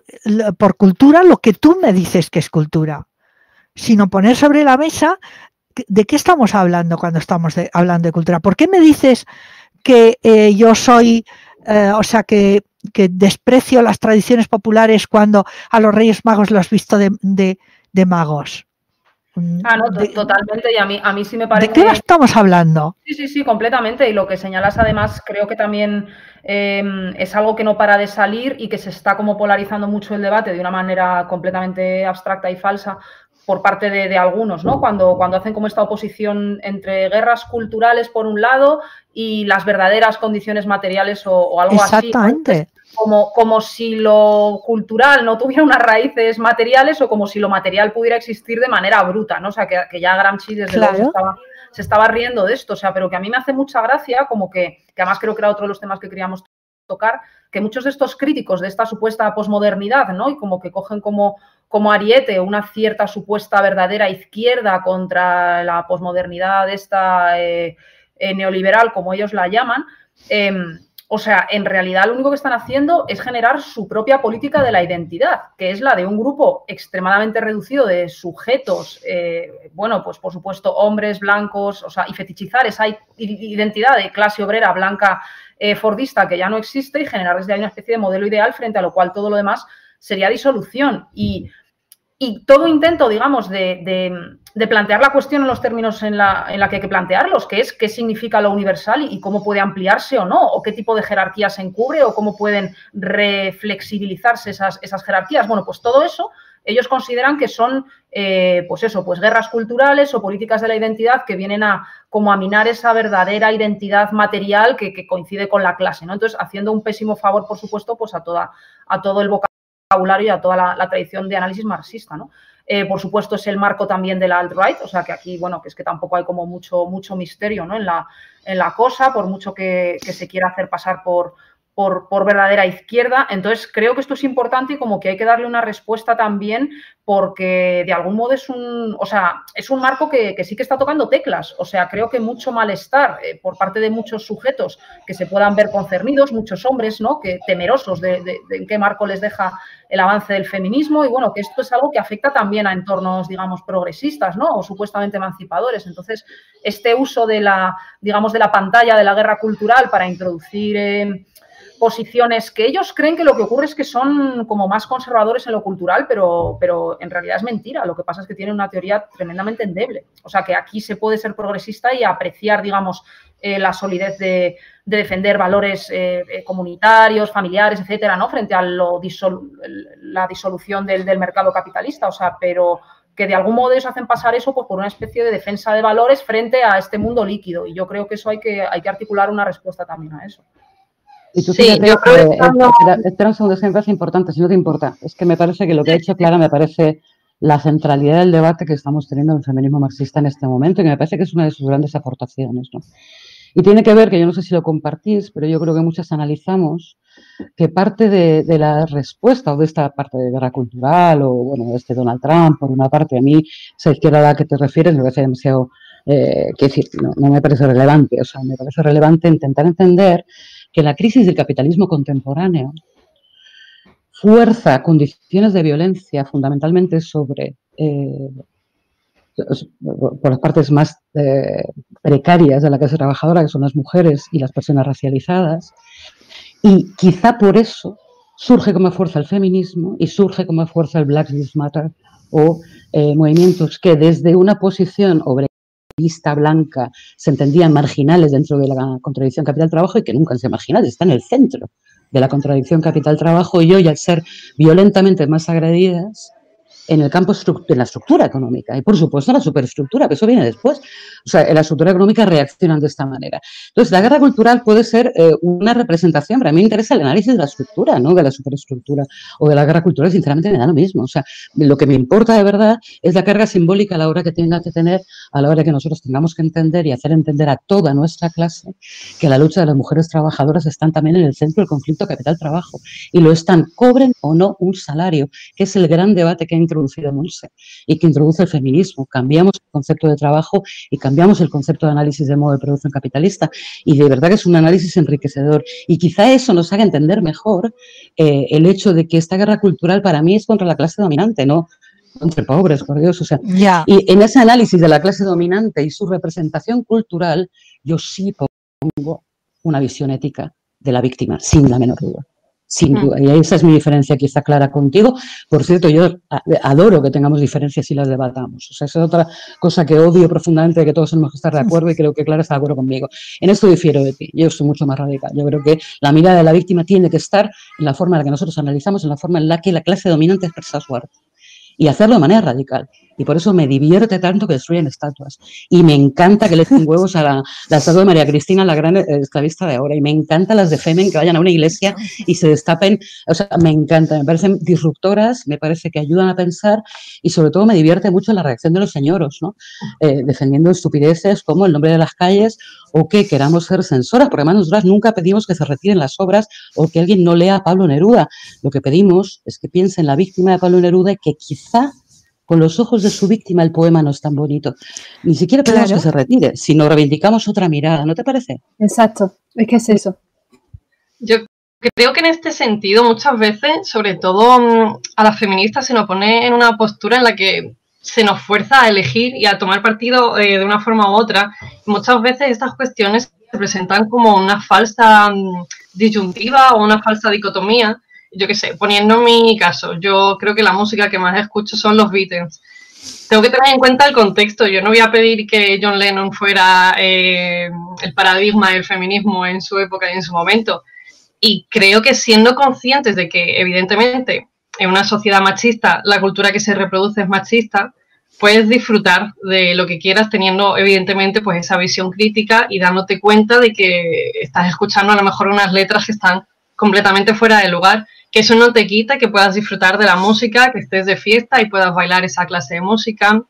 por cultura lo que tú me dices que es cultura, sino poner sobre la mesa de qué estamos hablando cuando estamos hablando de cultura. ¿Por qué me dices que eh, yo soy, eh, o sea, que, desprecio las tradiciones populares cuando a los Reyes Magos los has visto de magos? Ah, no, totalmente. Y a mí, a mí sí me parece. ¿De qué estamos hablando? Sí, sí, sí, completamente. Y lo que señalas, además, creo que también em, es algo que no para de salir y que se está como polarizando mucho el debate de una manera completamente abstracta y falsa por parte de, algunos, ¿no? Cuando, cuando hacen como esta oposición entre guerras culturales por un lado y las verdaderas condiciones materiales o, algo así. Exactamente como, como si lo cultural no tuviera unas raíces materiales o como si lo material pudiera existir de manera bruta, ¿no? O sea, que, ya Gramsci desde luego se estaba, se estaba, riendo de esto, o sea, pero que a mí me hace mucha gracia como que, que además creo que era otro de los temas que queríamos tocar que muchos de estos críticos de esta supuesta posmodernidad, ¿no? Y como que cogen como, como ariete una cierta supuesta verdadera izquierda contra la posmodernidad esta eh, eh, neoliberal, como ellos la llaman, em, o sea, en realidad lo único que están haciendo es generar su propia política de la identidad, que es la de un grupo extremadamente reducido de sujetos, eh, bueno, pues por supuesto hombres blancos, o sea, y fetichizar esa identidad de clase obrera blanca eh, fordista que ya no existe y generar desde ahí una especie de modelo ideal frente a lo cual todo lo demás sería disolución. Y y todo intento, digamos, de, plantear la cuestión en los términos en la, en la, que hay que plantearlos, que es qué significa lo universal y, cómo puede ampliarse o no, o qué tipo de jerarquías se encubre, o cómo pueden reflexibilizarse esas, esas jerarquías. Bueno, pues todo eso ellos consideran que son, eh, pues eso, pues guerras culturales o políticas de la identidad que vienen a como a minar esa verdadera identidad material que, coincide con la clase, ¿no? Entonces, haciendo un pésimo favor, por supuesto, pues a toda, a todo el vocabulario y a toda la, tradición de análisis marxista, ¿no? Eh, por supuesto, es el marco también de la alt-right, o sea que aquí, bueno, que es que tampoco hay como mucho, mucho misterio ¿no? en, la, en la cosa, por mucho que, que se quiera hacer pasar por, verdadera izquierda. Entonces, creo que esto es importante y como que hay que darle una respuesta también porque de algún modo es un, o sea, es un marco que, sí que está tocando teclas. O sea, creo que mucho malestar eh, por parte de muchos sujetos que se puedan ver concernidos, muchos hombres, ¿no? Que temerosos de, de, en qué marco les deja el avance del feminismo y bueno, que esto es algo que afecta también a entornos, digamos, progresistas, ¿no? O supuestamente emancipadores. Entonces, este uso de la, digamos, de la pantalla de la guerra cultural para introducir... Eh, posiciones que ellos creen que lo que ocurre es que son como más conservadores en lo cultural, pero, pero en realidad es mentira. Lo que pasa es que tienen una teoría tremendamente endeble. O sea que aquí se puede ser progresista y apreciar, digamos, eh, la solidez de, defender valores eh, eh, comunitarios, familiares, etcétera, ¿no? Frente a lo la disolución del, del mercado capitalista. O sea, pero que de algún modo ellos hacen pasar eso pues, por una especie de defensa de valores frente a este mundo líquido. Y yo creo que eso hay que, hay que articular una respuesta también a eso. Y tú sí, yo creo que espera, un segundo, es que me parece importante, si no te importa. Es que me parece que lo que ha dicho Clara me parece la centralidad del debate que estamos teniendo en el feminismo marxista en este momento y me parece que es una de sus grandes aportaciones. ¿no? Y tiene que ver, que yo no sé si lo compartís, pero yo creo que muchas analizamos que parte de, la respuesta o de esta parte de guerra cultural o, bueno, de este Donald Trump, por una parte, a mí, esa izquierda a la que te refieres me parece demasiado, eh, decir, no, no me parece relevante. O sea, me parece relevante intentar entender que la crisis del capitalismo contemporáneo fuerza condiciones de violencia fundamentalmente sobre eh, por las partes más eh, precarias de la clase trabajadora, que son las mujeres y las personas racializadas, y quizá por eso surge como fuerza el feminismo y surge como fuerza el Black Lives Matter o eh, movimientos que desde una posición vista blanca se entendían marginales dentro de la contradicción capital-trabajo y que nunca han sido marginales, están en el centro de la contradicción capital-trabajo. Y hoy al ser violentamente más agredidas, en el campo de la estructura económica y, por supuesto, la superestructura, que eso viene después. O sea, en la estructura económica reaccionan de esta manera. Entonces, la guerra cultural puede ser eh, una representación, pero a mí me interesa el análisis de la estructura, no de la superestructura o de la guerra cultural, sinceramente me da lo mismo. O sea, lo que me importa de verdad es la carga simbólica a la hora que tenga que tener, a la hora que nosotros tengamos que entender y hacer entender a toda nuestra clase que la lucha de las mujeres trabajadoras están también en el centro del conflicto capital-trabajo y lo están, cobren o no un salario, que es el gran debate que ha introducido Monse y que introduce el feminismo. Cambiamos el concepto de trabajo y cambiamos el concepto de análisis de modo de producción capitalista. Y de verdad que es un análisis enriquecedor. Y quizá eso nos haga entender mejor eh, el hecho de que esta guerra cultural para mí es contra la clase dominante, no entre pobres, por Dios. O sea, y en ese análisis de la clase dominante y su representación cultural, yo sí pongo una visión ética de la víctima, sin la menor duda sin duda. Y esa es mi diferencia quizá clara contigo. Por cierto, yo adoro que tengamos diferencias y las debatamos. O sea, esa es otra cosa que odio profundamente de que todos tenemos que estar de acuerdo y creo que Clara está de acuerdo conmigo. En esto difiero de ti. Yo soy mucho más radical. Yo creo que la mirada de la víctima tiene que estar en la forma en la que nosotros analizamos, en la forma en la que la clase dominante expresa su arte. Y hacerlo de manera radical. Y por eso me divierte tanto que destruyen estatuas. Y me encanta que le den huevos a la, estatua de María Cristina, la gran esclavista de ahora. Y me encanta las de Femen que vayan a una iglesia y se destapen. O sea, me encanta, me parecen disruptoras, me parece que ayudan a pensar y sobre todo me divierte mucho la reacción de los señoros, ¿no? Eh, defendiendo estupideces como el nombre de las calles o que queramos ser censoras, porque además nosotras nunca pedimos que se retiren las obras o que alguien no lea a Pablo Neruda. Lo que pedimos es que piense en la víctima de Pablo Neruda y que quizá con los ojos de su víctima el poema no es tan bonito. Ni siquiera pedimos que se retire, sino reivindicamos otra mirada, ¿no te parece? Exacto, es que es eso. Yo creo que en este sentido muchas veces, sobre todo mm, a las feministas, se nos pone en una postura en la que se nos fuerza a elegir y a tomar partido eh, de una forma u otra. muchas veces estas cuestiones se presentan como una falsa mm, disyuntiva o una falsa dicotomía yo qué sé, poniendo mi caso, yo creo que la música que más escucho son los Beatles. Tengo que tener en cuenta el contexto. Yo no voy a pedir que John Lennon fuera eh, el paradigma del feminismo en su época y en su momento. Y creo que siendo conscientes de que, evidentemente, en una sociedad machista, la cultura que se reproduce es machista, puedes disfrutar de lo que quieras teniendo, evidentemente, pues esa visión crítica y dándote cuenta de que estás escuchando a lo mejor unas letras que están completamente fuera de lugar que eso no te quita que puedas disfrutar de la música, que estés de fiesta y puedas bailar esa clase de música.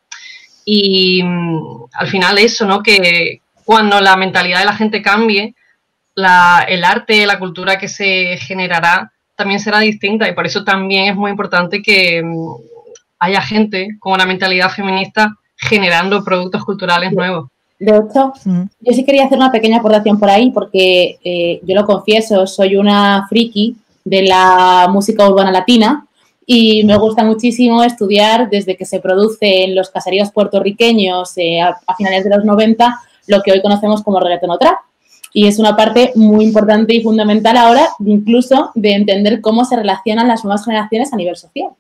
Y mm, al final eso, ¿no? Que cuando la mentalidad de la gente cambie, el arte, la cultura que se generará también será distinta y por eso también es muy importante que mm, haya gente con una mentalidad feminista generando productos culturales nuevos. De hecho, mm. yo sí quería hacer una pequeña aportación por ahí porque eh, yo lo confieso, soy una friki de la música urbana latina y me gusta muchísimo estudiar desde que se produce en los caseríos puertorriqueños eh, a, finales de los 90 lo que hoy conocemos como reggaeton trap. Y es una parte muy importante y fundamental ahora incluso de entender cómo se relacionan las nuevas generaciones a nivel social.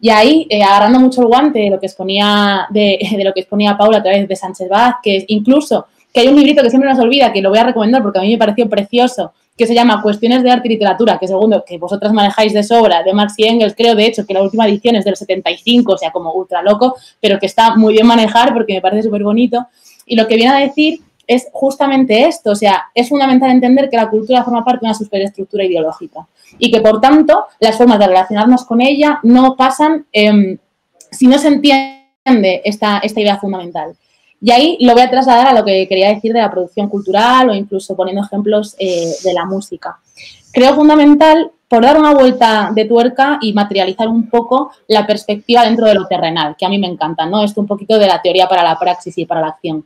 Y ahí, eh, agarrando mucho el guante de lo que exponía, de, de, lo que exponía Paula a través de Sánchez Vázquez, incluso que hay un librito que siempre nos olvida, que lo voy a recomendar porque a mí me pareció precioso, que se llama Cuestiones de Arte y Literatura, que segundo, que vosotras manejáis de sobra, de Marx y Engels, creo de hecho que la última edición es del 75, o sea, como ultra loco, pero que está muy bien manejar porque me parece súper bonito. Y lo que viene a decir es justamente esto, o sea, es fundamental entender que la cultura forma parte de una superestructura ideológica y que, por tanto, las formas de relacionarnos con ella no pasan em, si no se entiende esta, esta idea fundamental. Y ahí lo voy a trasladar a lo que quería decir de la producción cultural o incluso poniendo ejemplos eh, de la música. Creo fundamental por dar una vuelta de tuerca y materializar un poco la perspectiva dentro de lo terrenal, que a mí me encanta, ¿no? Esto un poquito de la teoría para la praxis y para la acción.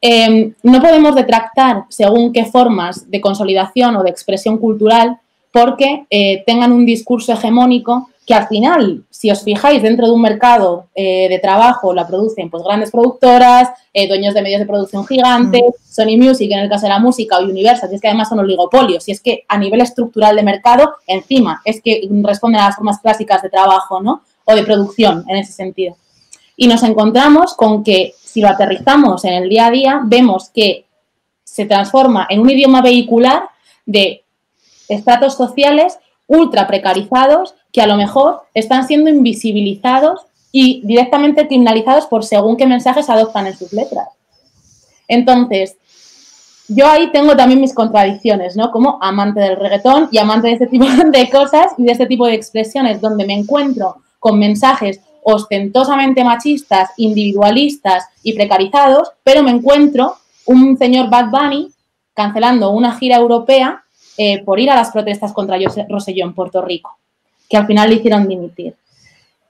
Em, no podemos detractar según qué formas de consolidación o de expresión cultural porque eh, tengan un discurso hegemónico que al final, si os fijáis, dentro de un mercado eh, de trabajo la producen pues grandes productoras, eh, dueños de medios de producción gigantes, mm. Sony Music en el caso de la música o Universal, y es que además son oligopolios, y es que a nivel estructural de mercado, encima, es que responden a las formas clásicas de trabajo, ¿no? O de producción en ese sentido. Y nos encontramos con que si lo aterrizamos en el día a día, vemos que se transforma en un idioma vehicular de estratos sociales ultra precarizados que a lo mejor están siendo invisibilizados y directamente criminalizados por según qué mensajes adoptan en sus letras. Entonces, yo ahí tengo también mis contradicciones, ¿no? Como amante del reggaetón y amante de este tipo de cosas y de este tipo de expresiones donde me encuentro con mensajes ostentosamente machistas, individualistas y precarizados, pero me encuentro un señor Bad Bunny cancelando una gira europea eh, por ir a las protestas contra Rosselló en Puerto Rico que al final le hicieron dimitir.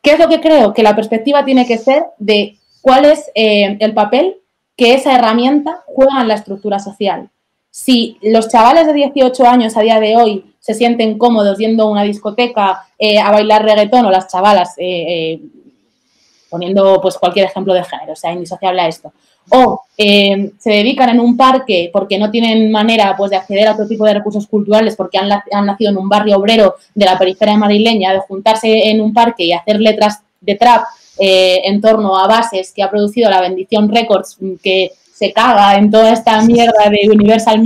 ¿Qué es lo que creo? Que la perspectiva tiene que ser de cuál es eh, el papel que esa herramienta juega en la estructura social. Si los chavales de 18 años a día de hoy se sienten cómodos yendo a una discoteca eh, a bailar reggaetón o las chavalas, eh, poniendo pues cualquier ejemplo de género, o sea, indisociable a esto, o eh, se dedican en un parque porque no tienen manera pues, de acceder a otro tipo de recursos culturales porque han, nacido en un barrio obrero de la periferia madrileña, de juntarse en un parque y hacer letras de trap eh, en torno a bases que ha producido la Bendición Records, que se caga en toda esta mierda de Universal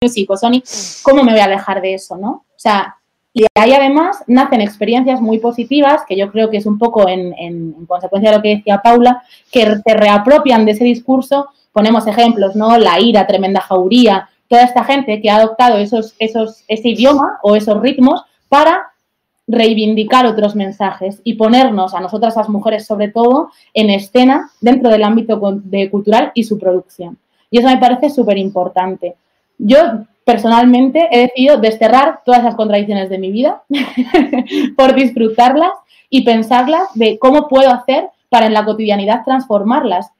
Music o Sony, ¿cómo me voy a alejar de eso, no? O sea, Y ahí además nacen experiencias muy positivas, que yo creo que es un poco en, en, consecuencia de lo que decía Paula, que se reapropian de ese discurso. Ponemos ejemplos, ¿no? La ira, tremenda jauría, toda esta gente que ha adoptado esos, esos, ese idioma o esos ritmos para reivindicar otros mensajes y ponernos a nosotras las mujeres sobre todo en escena dentro del ámbito de cultural y su producción. Y eso me parece súper importante. Yo personalmente he decidido desterrar todas las contradicciones de mi vida por disfrutarlas y pensarlas de cómo puedo hacer para en la cotidianidad transformarlas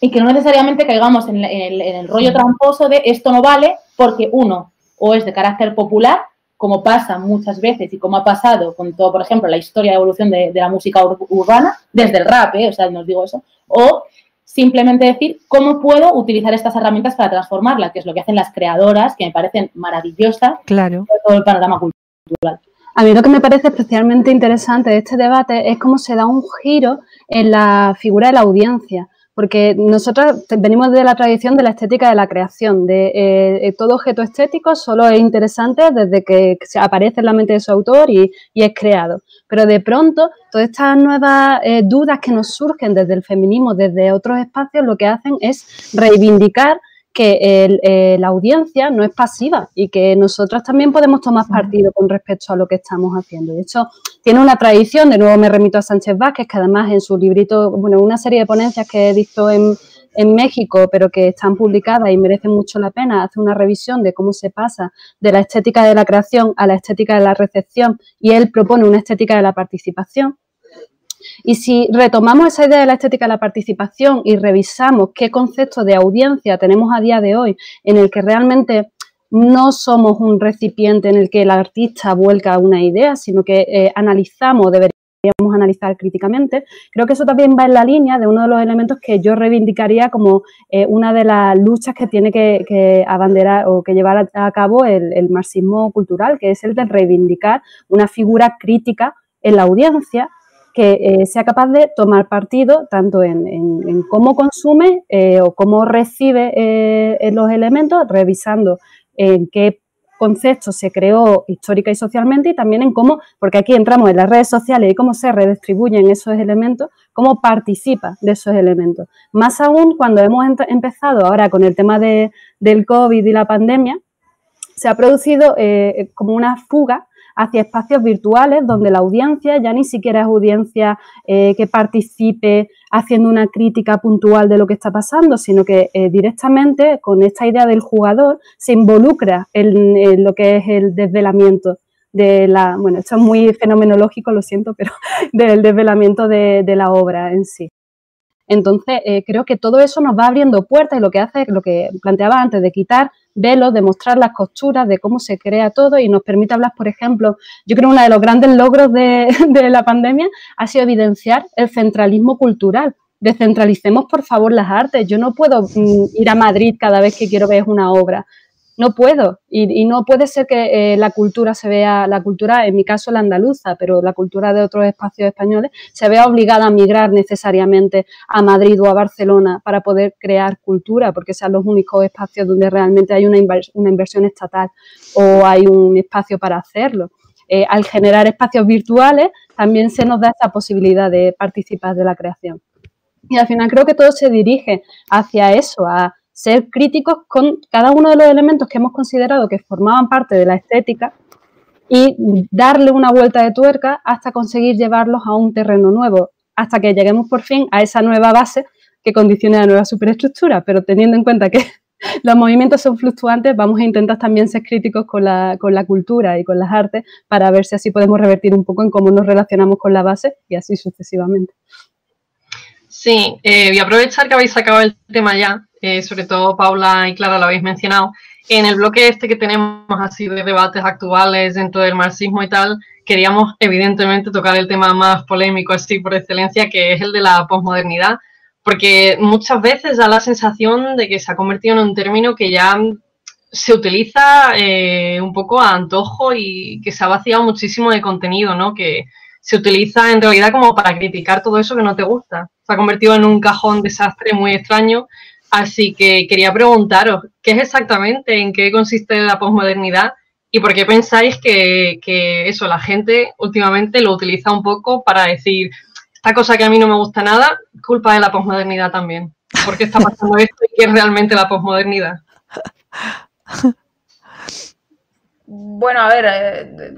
y que no necesariamente caigamos en, el, en el rollo tramposo de esto no vale porque uno o es de carácter popular como pasa muchas veces y como ha pasado con todo, por ejemplo, la historia de evolución de, la música urbana, desde el rap, ¿eh? o sea, no os digo eso, o simplemente decir cómo puedo utilizar estas herramientas para transformarla, que es lo que hacen las creadoras, que me parecen maravillosas, claro. todo el panorama cultural. A mí lo que me parece especialmente interesante de este debate es cómo se da un giro en la figura de la audiencia porque nosotros venimos de la tradición de la estética de la creación, de eh, eh, todo objeto estético solo es interesante desde que aparece en la mente de su autor y, es creado. Pero de pronto, todas estas nuevas eh, dudas que nos surgen desde el feminismo, desde otros espacios, lo que hacen es reivindicar que eh, la audiencia no es pasiva y que nosotros también podemos tomar partido con respecto a lo que estamos haciendo. De hecho, tiene una tradición, de nuevo me remito a Sánchez Vázquez, que además en su librito, bueno, una serie de ponencias que he visto en, en México, pero que están publicadas y merecen mucho la pena, hace una revisión de cómo se pasa de la estética de la creación a la estética de la recepción y él propone una estética de la participación y si retomamos esa idea de la estética de la participación y revisamos qué concepto de audiencia tenemos a día de hoy en el que realmente no somos un recipiente en el que el artista vuelca una idea, sino que eh, analizamos, deberíamos analizar críticamente. Creo que eso también va en la línea de uno de los elementos que yo reivindicaría como eh, una de las luchas que tiene que, abanderar o que llevar a, cabo el, el, marxismo cultural, que es el de reivindicar una figura crítica en la audiencia que eh, sea capaz de tomar partido tanto en, cómo consume eh, o cómo recibe eh, los elementos, revisando en qué concepto se creó histórica y socialmente y también en cómo, porque aquí entramos en las redes sociales y cómo se redistribuyen esos elementos, cómo participa de esos elementos. Más aún cuando hemos empezado ahora con el tema de, del COVID y la pandemia, se ha producido como una fuga hacia espacios virtuales donde la audiencia ya ni siquiera es audiencia eh, que participe haciendo una crítica puntual de lo que está pasando, sino que eh, directamente con esta idea del jugador se involucra en, lo que es el desvelamiento de la, bueno, esto es muy fenomenológico, lo siento, pero del desvelamiento de, la obra en sí. Entonces, eh, creo que todo eso nos va abriendo puertas y lo que hace, lo que planteaba antes, de quitar velos, de mostrar las costuras, de cómo se crea todo y nos permite hablar, por ejemplo, yo creo que uno de los grandes logros de, de la pandemia ha sido evidenciar el centralismo cultural. Descentralicemos, por favor, las artes. Yo no puedo mm, ir a Madrid cada vez que quiero ver una obra no puedo. Y, no puede ser que eh, la cultura se vea, la cultura, en mi caso la andaluza, pero la cultura de otros espacios españoles, se vea obligada a migrar necesariamente a Madrid o a Barcelona para poder crear cultura, porque sean los únicos espacios donde realmente hay una, inversión estatal o hay un espacio para hacerlo. Eh, al generar espacios virtuales, también se nos da esa posibilidad de participar de la creación. Y al final creo que todo se dirige hacia eso, a ser críticos con cada uno de los elementos que hemos considerado que formaban parte de la estética y darle una vuelta de tuerca hasta conseguir llevarlos a un terreno nuevo, hasta que lleguemos por fin a esa nueva base que condicione la nueva superestructura, pero teniendo en cuenta que los movimientos son fluctuantes, vamos a intentar también ser críticos con la, con la cultura y con las artes para ver si así podemos revertir un poco en cómo nos relacionamos con la base y así sucesivamente. Sí, eh, voy a aprovechar que habéis sacado el tema ya eh, sobre todo Paula y Clara lo habéis mencionado, en el bloque este que tenemos así de debates actuales dentro del marxismo y tal, queríamos evidentemente tocar el tema más polémico así por excelencia, que es el de la posmodernidad, porque muchas veces da la sensación de que se ha convertido en un término que ya se utiliza eh, un poco a antojo y que se ha vaciado muchísimo de contenido, ¿no? Que se utiliza en realidad como para criticar todo eso que no te gusta. Se ha convertido en un cajón desastre muy extraño Así que quería preguntaros, ¿qué es exactamente, en qué consiste la posmodernidad ¿Y por qué pensáis que, eso, la gente últimamente lo utiliza un poco para decir, esta cosa que a mí no me gusta nada, culpa de la posmodernidad también? ¿Por qué está pasando esto y qué es realmente la posmodernidad? Bueno, a ver, eh,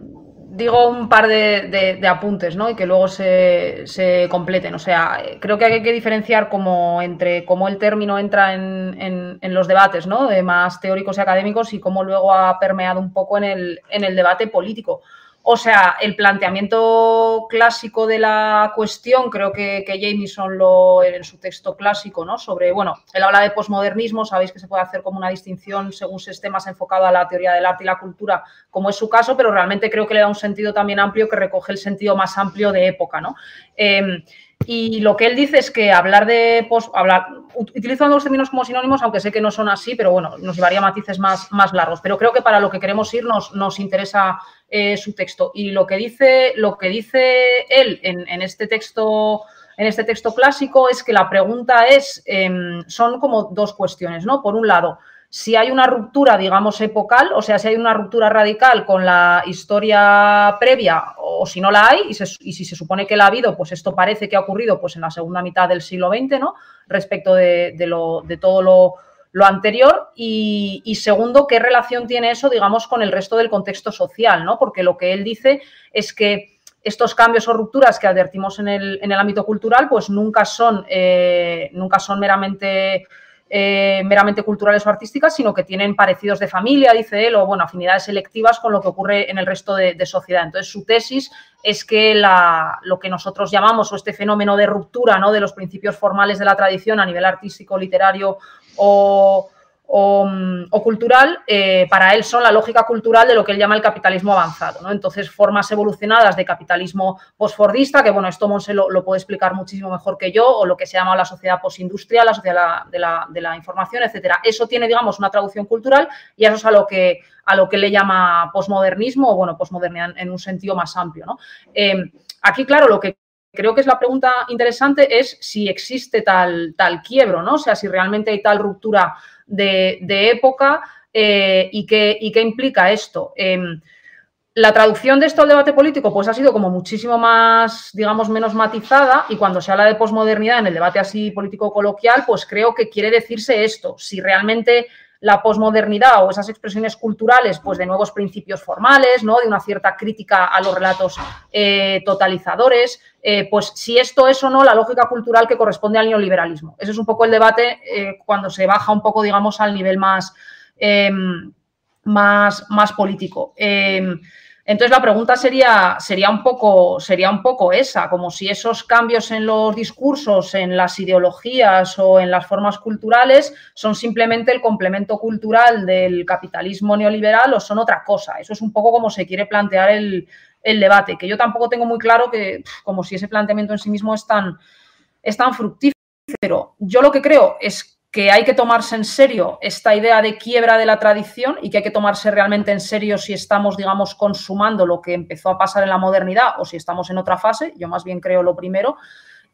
digo un par de, apuntes, ¿no? Y que luego se, completen. O sea, creo que hay que diferenciar como entre cómo el término entra en, los debates, ¿no? De más teóricos y académicos y cómo luego ha permeado un poco en el, en el debate político. O sea, el planteamiento clásico de la cuestión, creo que, que Jameson lo en su texto clásico, ¿no? Sobre, bueno, él habla de posmodernismo, sabéis que se puede hacer como una distinción según se esté más enfocado a la teoría del arte y la cultura, como es su caso, pero realmente creo que le da un sentido también amplio que recoge el sentido más amplio de época, ¿no? Em, y lo que él dice es que hablar de post, hablar, utilizando los términos como sinónimos, aunque sé que no son así, pero bueno, nos llevaría matices más, más largos. Pero creo que para lo que queremos ir nos, nos interesa eh, su texto. Y lo que dice, lo que dice él en, este texto. En este texto clásico es que la pregunta es, em, son como dos cuestiones, ¿no? Por un lado, si hay una ruptura, digamos, epocal, o sea, si hay una ruptura radical con la historia previa o si no la hay, y, si se supone que la ha habido, pues esto parece que ha ocurrido pues, en la segunda mitad del siglo XX, ¿no? Respecto de, todo lo, anterior. Y, segundo, ¿qué relación tiene eso, digamos, con el resto del contexto social, ¿no? Porque lo que él dice es que estos cambios o rupturas que advertimos en el, ámbito cultural, pues nunca son, eh, nunca son meramente eh, meramente culturales o artísticas, sino que tienen parecidos de familia, dice él, o bueno, afinidades selectivas con lo que ocurre en el resto de, sociedad. Entonces, su tesis es que lo que nosotros llamamos, o este fenómeno de ruptura ¿no? de los principios formales de la tradición a nivel artístico, literario o, o, cultural, eh, para él son la lógica cultural de lo que él llama el capitalismo avanzado. ¿no? Entonces, formas evolucionadas de capitalismo postfordista, que bueno, esto Monse lo, puede explicar muchísimo mejor que yo, o lo que se llama la sociedad postindustrial, la sociedad de la, de la, información, etcétera. Eso tiene, digamos, una traducción cultural y eso es a lo que, a lo que le llama posmodernismo, o bueno, posmodernidad en un sentido más amplio. Eh, aquí, claro, lo que creo que es la pregunta interesante es si existe tal, tal quiebro, ¿no? O sea, si realmente hay tal ruptura de, época eh, y, qué, qué, implica esto. Em, la traducción de esto al debate político pues ha sido como muchísimo más, digamos, menos matizada y cuando se habla de posmodernidad en el debate así político coloquial, pues creo que quiere decirse esto, si realmente la posmodernidad o esas expresiones culturales pues de nuevos principios formales, ¿no? de una cierta crítica a los relatos eh, totalizadores, eh, pues si esto es o no la lógica cultural que corresponde al neoliberalismo. Ese es un poco el debate eh, cuando se baja un poco, digamos, al nivel más, em, más, más político. Entonces la pregunta sería, sería, un poco, sería un poco esa, como si esos cambios en los discursos, en las ideologías o en las formas culturales son simplemente el complemento cultural del capitalismo neoliberal o son otra cosa. Eso es un poco como se quiere plantear el, debate, que yo tampoco tengo muy claro que como si ese planteamiento en sí mismo es tan, es tan fructífero. Yo lo que creo es que hay que tomarse en serio esta idea de quiebra de la tradición y que hay que tomarse realmente en serio si estamos, digamos, consumando lo que empezó a pasar en la modernidad o si estamos en otra fase, yo más bien creo lo primero,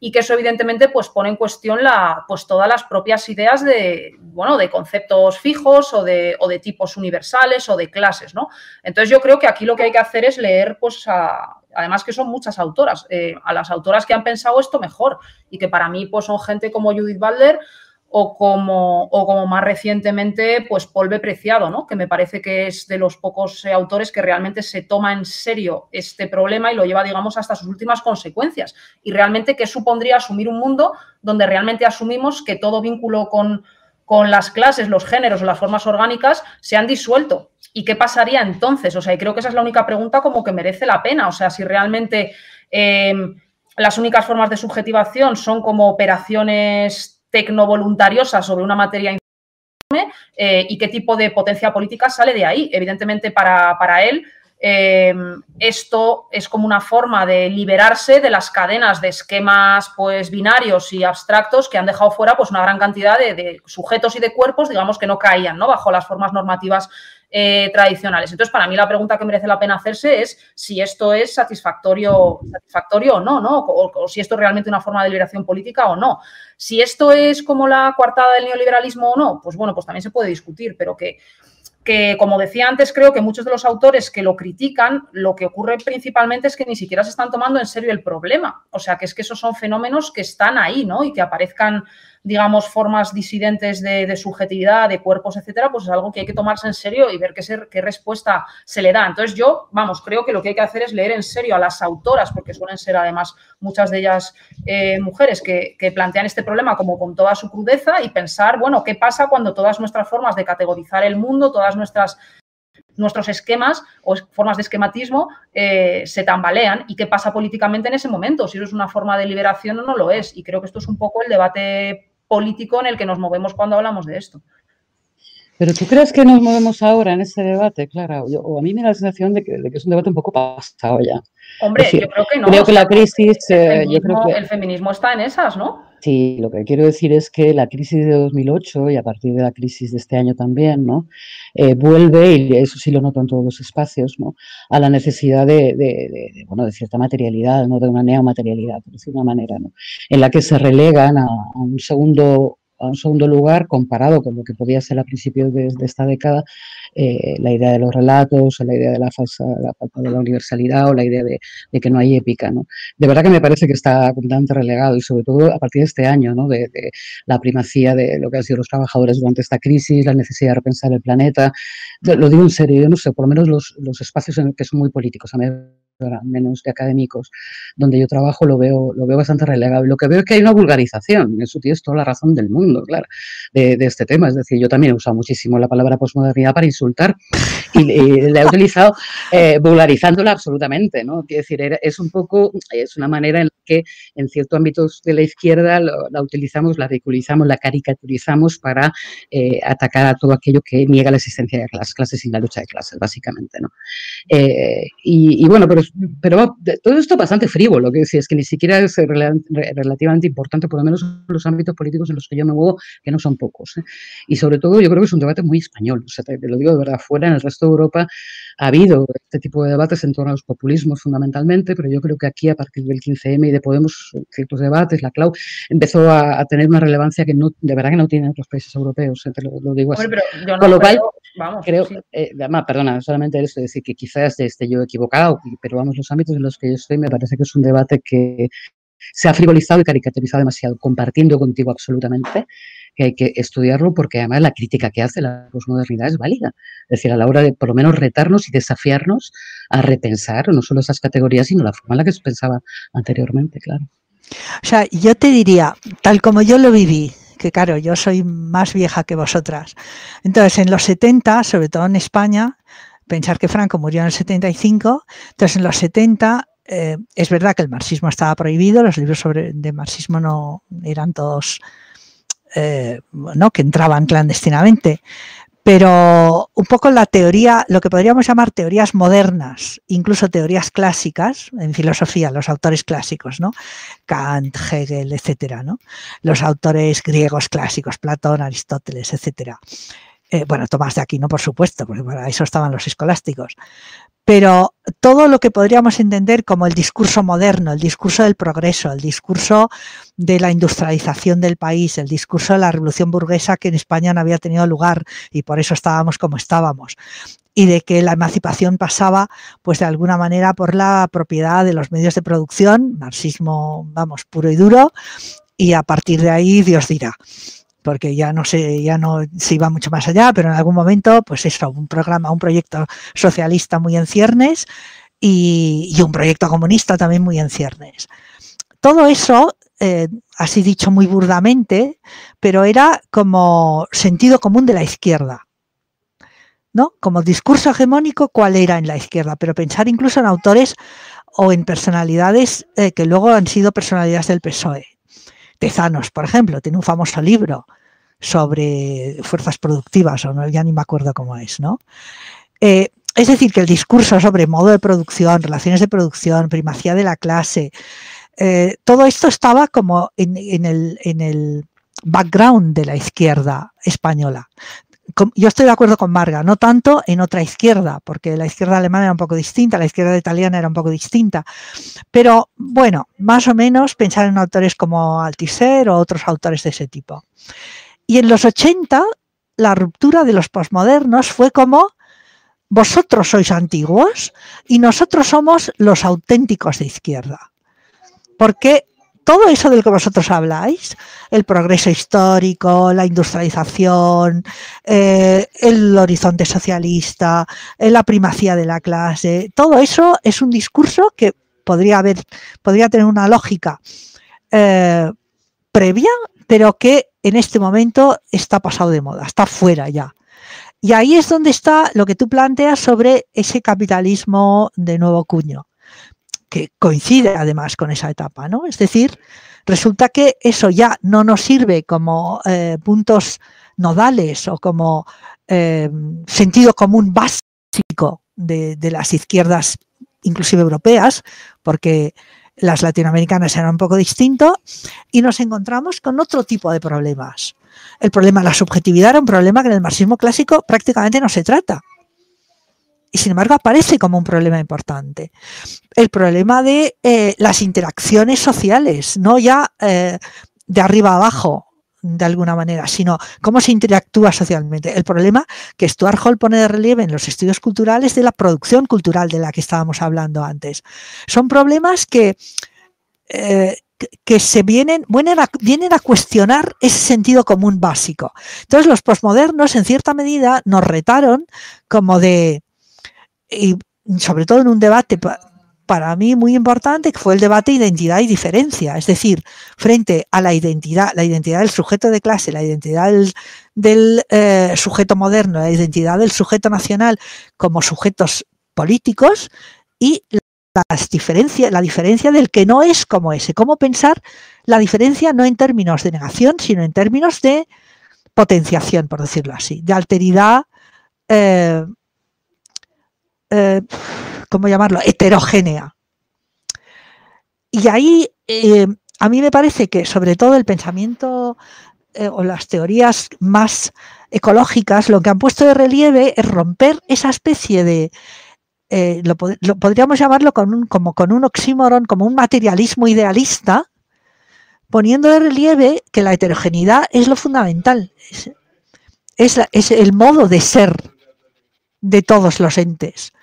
y que eso evidentemente pues pone en cuestión la, pues todas las propias ideas de, bueno, de conceptos fijos o de, o de tipos universales o de clases, ¿no? Entonces yo creo que aquí lo que hay que hacer es leer, pues, además que son muchas autoras, eh, a las autoras que han pensado esto mejor y que para mí pues son gente como Judith Butler, o como, o como más recientemente, pues Polve Preciado, ¿no? que me parece que es de los pocos eh, autores que realmente se toma en serio este problema y lo lleva, digamos, hasta sus últimas consecuencias. Y realmente, ¿qué supondría asumir un mundo donde realmente asumimos que todo vínculo con, con las clases, los géneros las formas orgánicas se han disuelto? ¿Y qué pasaría entonces? O sea, y creo que esa es la única pregunta como que merece la pena. O sea, si realmente eh, las únicas formas de subjetivación son como operaciones tecnovoluntariosa sobre una materia eh, y qué tipo de potencia política sale de ahí. Evidentemente, para, él, eh, esto es como una forma de liberarse de las cadenas de esquemas pues, binarios y abstractos que han dejado fuera pues, una gran cantidad de, sujetos y de cuerpos, digamos, que no caían ¿no? bajo las formas normativas eh, tradicionales. Entonces, para mí la pregunta que merece la pena hacerse es si esto es satisfactorio, o no, ¿no? O, si esto es realmente una forma de liberación política o no. Si esto es como la coartada del neoliberalismo o no, pues bueno, pues también se puede discutir, pero que que, como decía antes, creo que muchos de los autores que lo critican, lo que ocurre principalmente es que ni siquiera se están tomando en serio el problema. O sea, que es que esos son fenómenos que están ahí, ¿no? Y que aparezcan digamos, formas disidentes de, subjetividad, de cuerpos, etcétera, pues es algo que hay que tomarse en serio y ver qué, ser, qué respuesta se le da. Entonces, yo, vamos, creo que lo que hay que hacer es leer en serio a las autoras, porque suelen ser además muchas de ellas eh, mujeres que, que plantean este problema como con toda su crudeza y pensar, bueno, ¿qué pasa cuando todas nuestras formas de categorizar el mundo, todas nuestras nuestros esquemas o formas de esquematismo eh, se tambalean y qué pasa políticamente en ese momento, si eso es una forma de liberación o no lo es. Y creo que esto es un poco el debate político en el que nos movemos cuando hablamos de esto. Pero tú crees que nos movemos ahora en ese debate, Clara? o a mí me da la sensación de que, es un debate un poco pasado ya. Hombre, yo creo que no. Creo que la crisis. El feminismo, yo creo que, el feminismo está en esas, ¿no? Sí, lo que quiero decir es que la crisis de 2008 y a partir de la crisis de este año también, ¿no? Eh, vuelve, y eso sí lo noto en todos los espacios, ¿no? A la necesidad de, bueno, de cierta materialidad, ¿no? De una neomaterialidad, por decir una manera, ¿no? En la que se relegan a un segundo a un segundo lugar comparado con lo que podía ser a principios de, esta década eh, la idea de los relatos, la idea de la falsa, la de la universalidad o la idea de, que no hay épica. ¿no? De verdad que me parece que está completamente relegado y sobre todo a partir de este año, ¿no? de, la primacía de lo que han sido los trabajadores durante esta crisis, la necesidad de repensar el planeta. Lo digo en serio, yo no sé, por lo menos los, los espacios en que son muy políticos. A mí menos de académicos, donde yo trabajo, lo veo, lo veo bastante relegable. Lo que veo es que hay una vulgarización, eso tienes toda la razón del mundo, claro, de, este tema. Es decir, yo también he usado muchísimo la palabra posmodernidad para insultar y, la he utilizado eh, vulgarizándola absolutamente, ¿no? Quiero decir, es un poco, es una manera en la que en ciertos ámbitos de la izquierda la utilizamos, la ridiculizamos, la caricaturizamos para eh, atacar a todo aquello que niega la existencia de las clases y la lucha de clases, básicamente, ¿no? Eh, y, bueno, pero pero todo esto bastante frívolo, que es que ni siquiera es relativamente importante, por lo menos en los ámbitos políticos en los que yo me muevo, que no son pocos. ¿eh? Y sobre todo yo creo que es un debate muy español, o sea, te, lo digo de verdad, fuera en el resto de Europa ha habido este tipo de debates en torno a los populismos fundamentalmente, pero yo creo que aquí a partir del 15M y de Podemos, ciertos debates, la CLAU, empezó a, tener una relevancia que no, de verdad que no tienen otros países europeos, ¿eh? te lo, digo así. Con lo cual, vamos, creo, eh, además, perdona, solamente eso, decir que quizás esté yo equivocado, pero vamos, los ámbitos en los que yo estoy me parece que es un debate que se ha frivolizado y caricaturizado demasiado, compartiendo contigo absolutamente que hay que estudiarlo porque además la crítica que hace la posmodernidad es válida. Es decir, a la hora de por lo menos retarnos y desafiarnos a repensar no solo esas categorías, sino la forma en la que se pensaba anteriormente, claro. O sea, yo te diría, tal como yo lo viví, que claro, yo soy más vieja que vosotras. Entonces, en los 70, sobre todo en España, pensar que Franco murió en el 75, entonces en los 70 eh, es verdad que el marxismo estaba prohibido, los libros sobre, de marxismo no eran todos, eh, no, que entraban clandestinamente, pero un poco la teoría, lo que podríamos llamar teorías modernas, incluso teorías clásicas, en filosofía, los autores clásicos, ¿no? Kant, Hegel, etcétera, ¿no? Los autores griegos clásicos, Platón, Aristóteles, etcétera. Eh, bueno, Tomás de Aquino, por supuesto, porque para eso estaban los escolásticos. Pero todo lo que podríamos entender como el discurso moderno, el discurso del progreso, el discurso de la industrialización del país, el discurso de la revolución burguesa que en España no había tenido lugar y por eso estábamos como estábamos y de que la emancipación pasaba, pues de alguna manera, por la propiedad de los medios de producción, marxismo, vamos, puro y duro, y a partir de ahí Dios dirá porque ya no sé, ya no se iba mucho más allá, pero en algún momento, pues eso, un programa, un proyecto socialista muy en ciernes y, un proyecto comunista también muy en ciernes. Todo eso, eh, así dicho muy burdamente, pero era como sentido común de la izquierda. ¿no? Como discurso hegemónico, cuál era en la izquierda, pero pensar incluso en autores o en personalidades eh, que luego han sido personalidades del PSOE. Tezanos, por ejemplo, tiene un famoso libro sobre fuerzas productivas, o no, ya ni me acuerdo cómo es, ¿no? Eh, es decir, que el discurso sobre modo de producción, relaciones de producción, primacía de la clase, eh, todo esto estaba como en, el, en el background de la izquierda española yo estoy de acuerdo con Marga, no tanto en otra izquierda, porque la izquierda alemana era un poco distinta, la izquierda italiana era un poco distinta. Pero bueno, más o menos pensar en autores como Althusser o otros autores de ese tipo. Y en los 80 la ruptura de los posmodernos fue como vosotros sois antiguos y nosotros somos los auténticos de izquierda. Porque todo eso del que vosotros habláis, el progreso histórico, la industrialización, eh, el horizonte socialista, eh, la primacía de la clase, todo eso es un discurso que podría haber, podría tener una lógica eh, previa, pero que en este momento está pasado de moda, está fuera ya. Y ahí es donde está lo que tú planteas sobre ese capitalismo de nuevo cuño que coincide además con esa etapa, ¿no? Es decir, resulta que eso ya no nos sirve como eh, puntos nodales o como eh, sentido común básico de, de, las izquierdas, inclusive europeas, porque las latinoamericanas eran un poco distinto, y nos encontramos con otro tipo de problemas. El problema de la subjetividad era un problema que en el marxismo clásico prácticamente no se trata y sin embargo aparece como un problema importante. El problema de eh, las interacciones sociales, no ya eh, de arriba abajo, de alguna manera, sino cómo se interactúa socialmente. El problema que Stuart Hall pone de relieve en los estudios culturales de la producción cultural de la que estábamos hablando antes. Son problemas que, eh, que se vienen, vienen a, vienen a cuestionar ese sentido común básico. Entonces los posmodernos, en cierta medida, nos retaron como de y sobre todo en un debate para mí muy importante, que fue el debate identidad y diferencia, es decir, frente a la identidad, la identidad del sujeto de clase, la identidad del, eh, sujeto moderno, la identidad del sujeto nacional como sujetos políticos y las diferencias, la diferencia del que no es como ese. ¿Cómo pensar la diferencia no en términos de negación, sino en términos de potenciación, por decirlo así, de alteridad eh, eh, ¿cómo llamarlo?, heterogénea. Y ahí eh, a mí me parece que sobre todo el pensamiento eh, o las teorías más ecológicas lo que han puesto de relieve es romper esa especie de, lo, podríamos llamarlo como con un oxímoron, como un materialismo idealista, poniendo de relieve que la heterogeneidad es lo fundamental, es el modo de ser de todos los entes.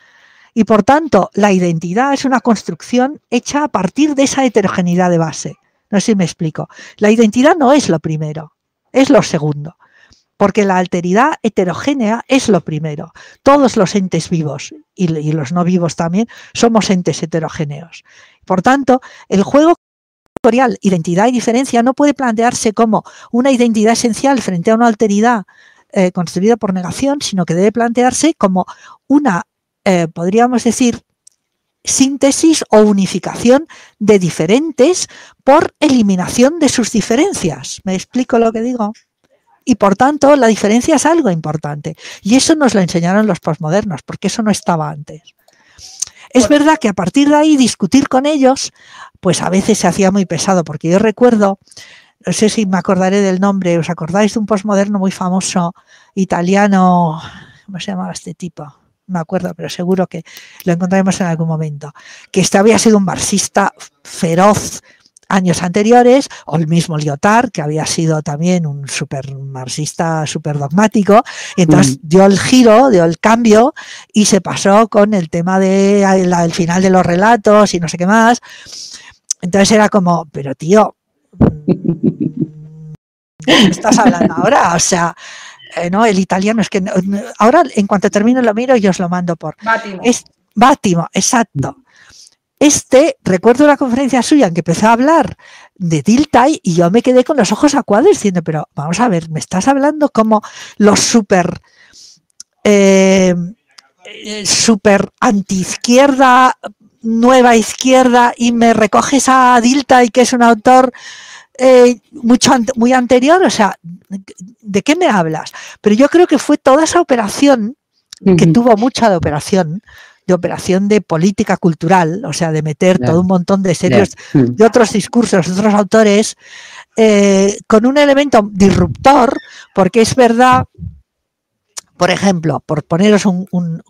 Y por tanto, la identidad es una construcción hecha a partir de esa heterogeneidad de base. No sé si me explico. La identidad no es lo primero, es lo segundo. Porque la alteridad heterogénea es lo primero. Todos los entes vivos y, los no vivos también somos entes heterogéneos. Por tanto, el juego factorial identidad y diferencia no puede plantearse como una identidad esencial frente a una alteridad eh, construida por negación, sino que debe plantearse como una eh, podríamos decir, síntesis o unificación de diferentes por eliminación de sus diferencias. ¿Me explico lo que digo? Y por tanto, la diferencia es algo importante. Y eso nos lo enseñaron los posmodernos, porque eso no estaba antes. Es verdad que a partir de ahí discutir con ellos, pues a veces se hacía muy pesado, porque yo recuerdo, no sé si me acordaré del nombre, ¿os acordáis de un posmoderno muy famoso italiano? ¿Cómo se llamaba este tipo? Me acuerdo, pero seguro que lo encontraremos en algún momento, que este había sido un marxista feroz años anteriores, o el mismo Lyotard, que había sido también un super marxista, súper dogmático, y entonces dio el giro, dio el cambio, y se pasó con el tema del de final de los relatos y no sé qué más. Entonces era como, pero tío, ¿qué estás hablando ahora? O sea, eh, ¿no? El italiano es que ahora en cuanto termino lo miro y os lo mando por. Bátimo. Es, Bátimo, exacto. Este, recuerdo una conferencia suya en que empezó a hablar de Diltai y yo me quedé con los ojos a cuadros diciendo, pero vamos a ver, me estás hablando como los super, eh, super anti-izquierda, nueva izquierda y me recoges a Diltai que es un autor eh, mucho muy anterior, o sea, ¿de qué me hablas? Pero yo creo que fue toda esa operación, que tuvo mucha de operación, de operación de política cultural, o sea, de meter todo un montón de serios, de otros discursos, de otros autores, eh, con un elemento disruptor, porque es verdad, por ejemplo, por poneros un,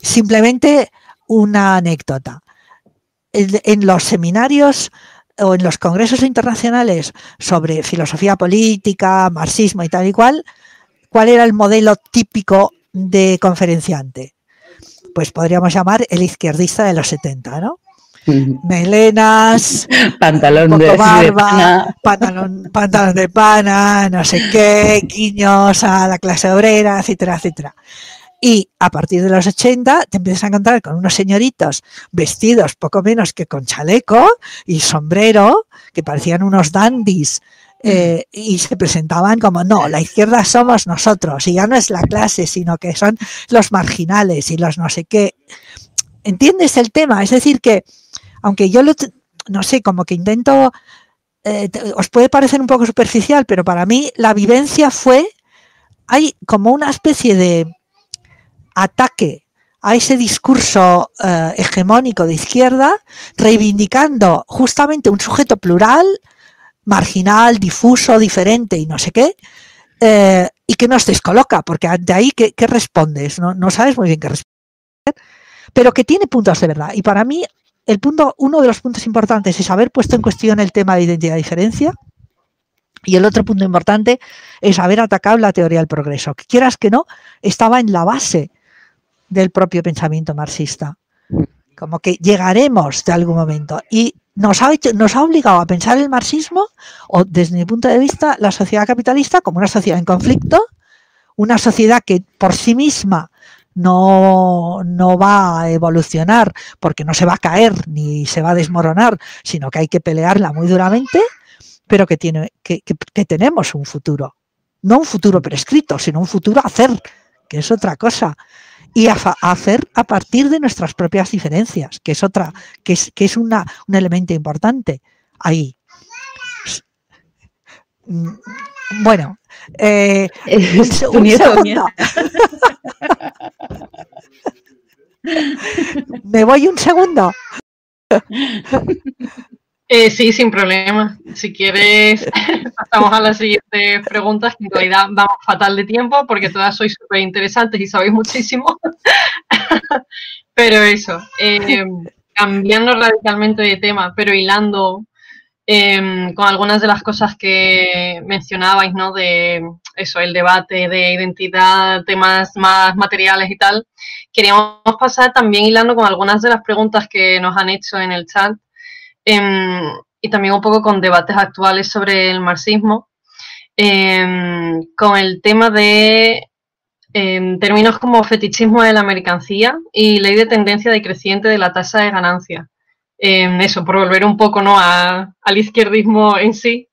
simplemente una anécdota. en los seminarios o en los congresos internacionales sobre filosofía política, marxismo y tal y cual, ¿cuál era el modelo típico de conferenciante? Pues podríamos llamar el izquierdista de los 70, ¿no? Melenas, pantalón de barba, pantalón, pantalón de pana, no sé qué, guiños a la clase obrera, etcétera, etcétera. Y a partir de los 80 te empiezas a encontrar con unos señoritos vestidos poco menos que con chaleco y sombrero, que parecían unos dandies, eh, y se presentaban como, no, la izquierda somos nosotros, y ya no es la clase, sino que son los marginales y los no sé qué. ¿Entiendes el tema? Es decir, que aunque yo lo, no sé, como que intento, eh, os puede parecer un poco superficial, pero para mí la vivencia fue, hay como una especie de ataque a ese discurso eh, hegemónico de izquierda, reivindicando justamente un sujeto plural, marginal, difuso, diferente y no sé qué, eh, y que nos descoloca, porque de ahí, ¿qué, respondes? No, no, sabes muy bien qué responder, pero que tiene puntos de verdad. Y para mí, el punto, uno de los puntos importantes es haber puesto en cuestión el tema de identidad-diferencia, y el otro punto importante es haber atacado la teoría del progreso, que quieras que no, estaba en la base del propio pensamiento marxista. Como que llegaremos de algún momento. Y nos ha, nos ha obligado a pensar el marxismo, o desde mi punto de vista, la sociedad capitalista como una sociedad en conflicto, una sociedad que por sí misma no, no, va a evolucionar porque no se va a caer ni se va a desmoronar, sino que hay que pelearla muy duramente, pero que, tiene, que, que tenemos un futuro. No un futuro prescrito, sino un futuro a hacer, que es otra cosa y a, hacer a partir de nuestras propias diferencias, que es otra, que es, que es una, un elemento importante ahí. Mm, bueno, eh, un, segundo. Me voy un segundo. Eh, sí, sin problema. Si quieres, pasamos a las siguientes preguntas, que en realidad vamos fatal de tiempo porque todas sois súper interesantes y sabéis muchísimo. pero eso, eh, cambiando radicalmente de tema, pero hilando em, con algunas de las cosas que mencionabais, ¿no? De eso, el debate de identidad, temas más materiales y tal. Queríamos pasar también hilando con algunas de las preguntas que nos han hecho en el chat Em, y también un poco con debates actuales sobre el marxismo, em, con el tema de em, términos como fetichismo de la mercancía y ley de tendencia decreciente de la tasa de ganancia. eso, por volver un poco ¿no? al izquierdismo en sí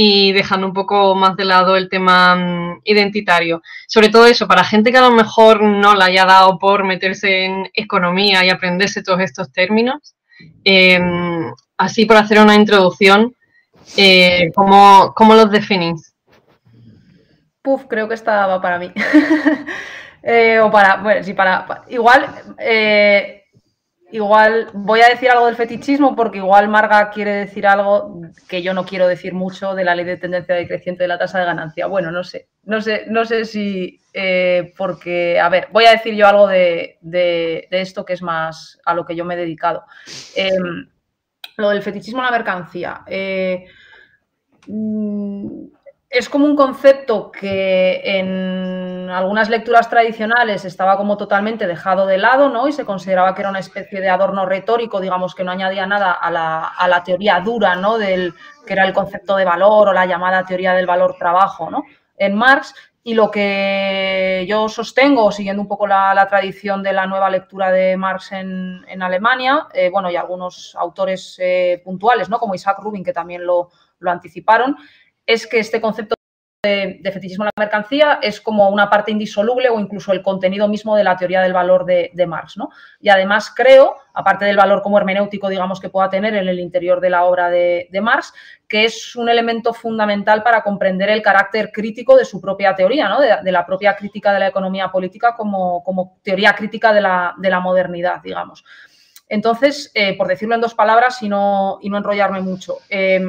y dejando un poco más de lado el tema mm, identitario. Sobre todo eso, para gente que a lo mejor no le haya dado por meterse en economía y aprenderse todos estos términos, así por hacer una introducción, eh, ¿cómo, los definís? Puf, creo que esta va para mí. Eh, o para, bueno, sí, para, igual, eh, igual voy a decir algo del fetichismo porque igual Marga quiere decir algo que yo no quiero decir mucho de la ley de tendencia decreciente de la tasa de ganancia. Bueno, no sé, no sé, no sé si porque, a ver, voy a decir yo algo de, de, esto que es más a lo que yo me he dedicado. Em, lo del fetichismo en la mercancía. Eh, mm, es como un concepto que en algunas lecturas tradicionales estaba como totalmente dejado de lado, ¿no? Y se consideraba que era una especie de adorno retórico, digamos, que no añadía nada a la, teoría dura, ¿no? Del que era el concepto de valor o la llamada teoría del valor trabajo, ¿no? En Marx, y lo que yo sostengo, siguiendo un poco la, tradición de la nueva lectura de Marx en, Alemania, eh, bueno, y algunos autores eh, puntuales, ¿no? como Isaac Rubin, que también lo, lo anticiparon, es que este concepto de, fetichismo en la mercancía es como una parte indisoluble o incluso el contenido mismo de la teoría del valor de, Marx. ¿no? Y además creo, aparte del valor como hermenéutico, digamos, que pueda tener en el interior de la obra de, Marx, que es un elemento fundamental para comprender el carácter crítico de su propia teoría, ¿no? de, la propia crítica de la economía política como, como teoría crítica de la, modernidad, digamos. Entonces, eh, por decirlo en dos palabras y no, y no enrollarme mucho, eh,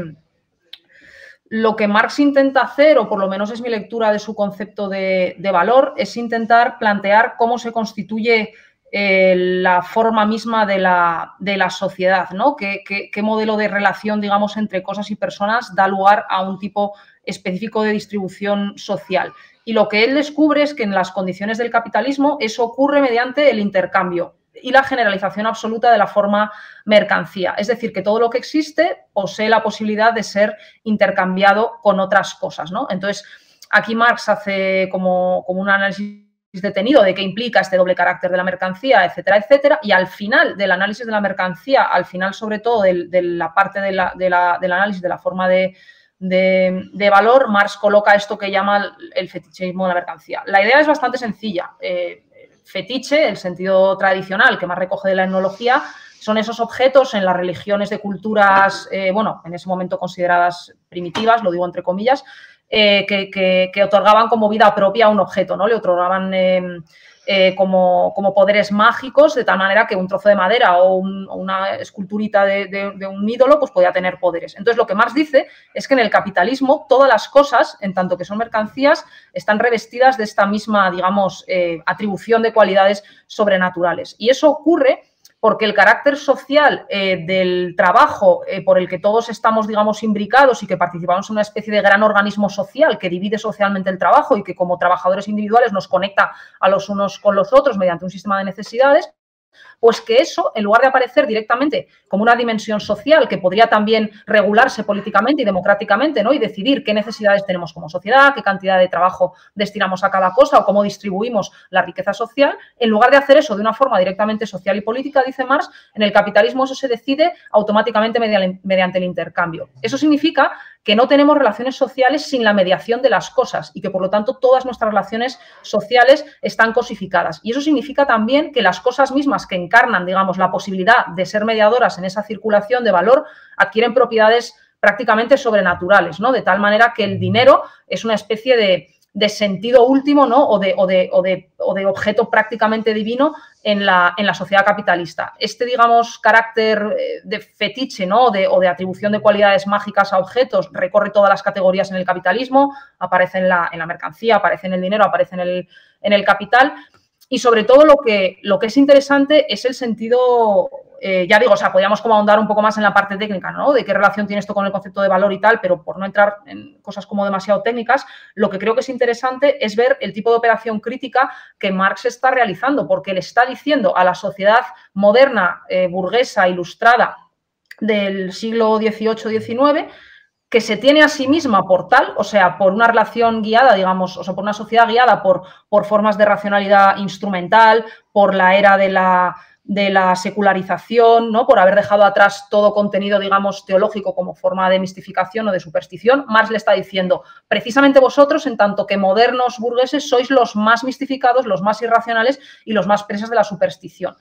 lo que Marx intenta hacer, o por lo menos es mi lectura de su concepto de, valor, es intentar plantear cómo se constituye eh, la forma misma de la, sociedad, ¿no? ¿Qué, modelo de relación, digamos, entre cosas y personas da lugar a un tipo específico de distribución social. Y lo que él descubre es que en las condiciones del capitalismo eso ocurre mediante el intercambio y la generalización absoluta de la forma mercancía. Es decir, que todo lo que existe posee la posibilidad de ser intercambiado con otras cosas. ¿no? Entonces, aquí Marx hace como, como un análisis detenido de qué implica este doble carácter de la mercancía, etcétera, etcétera. Y al final del análisis de la mercancía, al final sobre todo de, la parte del análisis de la forma de, de, valor, Marx coloca esto que llama el fetichismo de la mercancía. La idea es bastante sencilla. Eh, fetiche, el sentido tradicional que más recoge de la etnología, son esos objetos en las religiones de culturas, eh, bueno, en ese momento consideradas primitivas, lo digo entre comillas, eh, que, otorgaban como vida propia a un objeto, ¿no? Le otorgaban em, eh, como, poderes mágicos, de tal manera que un trozo de madera o, una esculturita de, un ídolo pues podía tener poderes. Entonces, lo que Marx dice es que en el capitalismo todas las cosas, en tanto que son mercancías, están revestidas de esta misma, digamos, eh, atribución de cualidades sobrenaturales. Y eso ocurre porque el carácter social eh, del trabajo eh, por el que todos estamos, digamos, imbricados y que participamos en una especie de gran organismo social que divide socialmente el trabajo y que como trabajadores individuales nos conecta a los unos con los otros mediante un sistema de necesidades, pues que eso, en lugar de aparecer directamente como una dimensión social que podría también regularse políticamente y democráticamente, ¿no? Y decidir qué necesidades tenemos como sociedad, qué cantidad de trabajo destinamos a cada cosa o cómo distribuimos la riqueza social, en lugar de hacer eso de una forma directamente social y política, dice Marx, en el capitalismo eso se decide automáticamente mediante el intercambio. Eso significa que no tenemos relaciones sociales sin la mediación de las cosas y que por lo tanto todas nuestras relaciones sociales están cosificadas. Y eso significa también que las cosas mismas que encarnan, digamos, la posibilidad de ser mediadoras en esa circulación de valor adquieren propiedades prácticamente sobrenaturales, ¿no? De tal manera que el dinero es una especie de, de sentido último ¿no? o, de, o, de, o, de, o, de, objeto prácticamente divino en la, en la, sociedad capitalista. Este, digamos, carácter eh, de fetiche ¿no? o, de, atribución de cualidades mágicas a objetos recorre todas las categorías en el capitalismo, aparece en la, en la mercancía, aparece en el dinero, aparece en el, en el capital. Y sobre todo lo que, lo que es interesante es el sentido eh, ya digo, o sea, podríamos como ahondar un poco más en la parte técnica, ¿no? De qué relación tiene esto con el concepto de valor y tal, pero por no entrar en cosas como demasiado técnicas, lo que creo que es interesante es ver el tipo de operación crítica que Marx está realizando, porque le está diciendo a la sociedad moderna, eh, burguesa, ilustrada del siglo XVIII-XIX, que se tiene a sí misma por tal, o sea, por una relación guiada, digamos, o sea, por una sociedad guiada por, por formas de racionalidad instrumental, por la era de la, de la secularización, ¿no? por haber dejado atrás todo contenido, digamos, teológico como forma de mistificación o de superstición, Marx le está diciendo, precisamente vosotros, en tanto que modernos burgueses, sois los más mistificados, los más irracionales y los más presas de la superstición.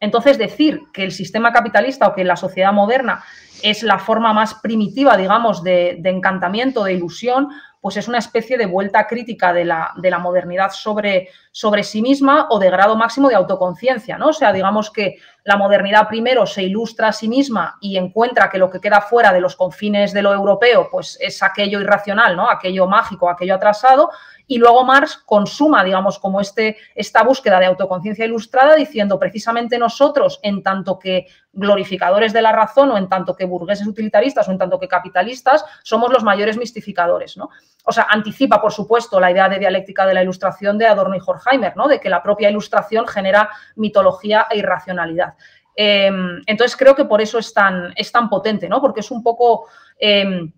Entonces, decir que el sistema capitalista o que la sociedad moderna es la forma más primitiva, digamos, de, de encantamiento, de ilusión, pues es una especie de vuelta crítica de la, de la modernidad sobre, sobre, sí misma o de grado máximo de autoconciencia, ¿no? O sea, digamos que la modernidad primero se ilustra a sí misma y encuentra que lo que queda fuera de los confines de lo europeo, pues es aquello irracional, ¿no? Aquello mágico, aquello atrasado, y luego Marx consuma, digamos, como este, esta búsqueda de autoconciencia ilustrada, diciendo precisamente nosotros, en tanto que glorificadores de la razón o en tanto que burgueses utilitaristas o en tanto que capitalistas, somos los mayores mistificadores, ¿no? O sea, anticipa, por supuesto, la idea de dialéctica de la ilustración de Adorno y Horkheimer, ¿no? De que la propia ilustración genera mitología e irracionalidad. Em, entonces creo que por eso es tan, es tan potente, ¿no? Porque es un poco... Em,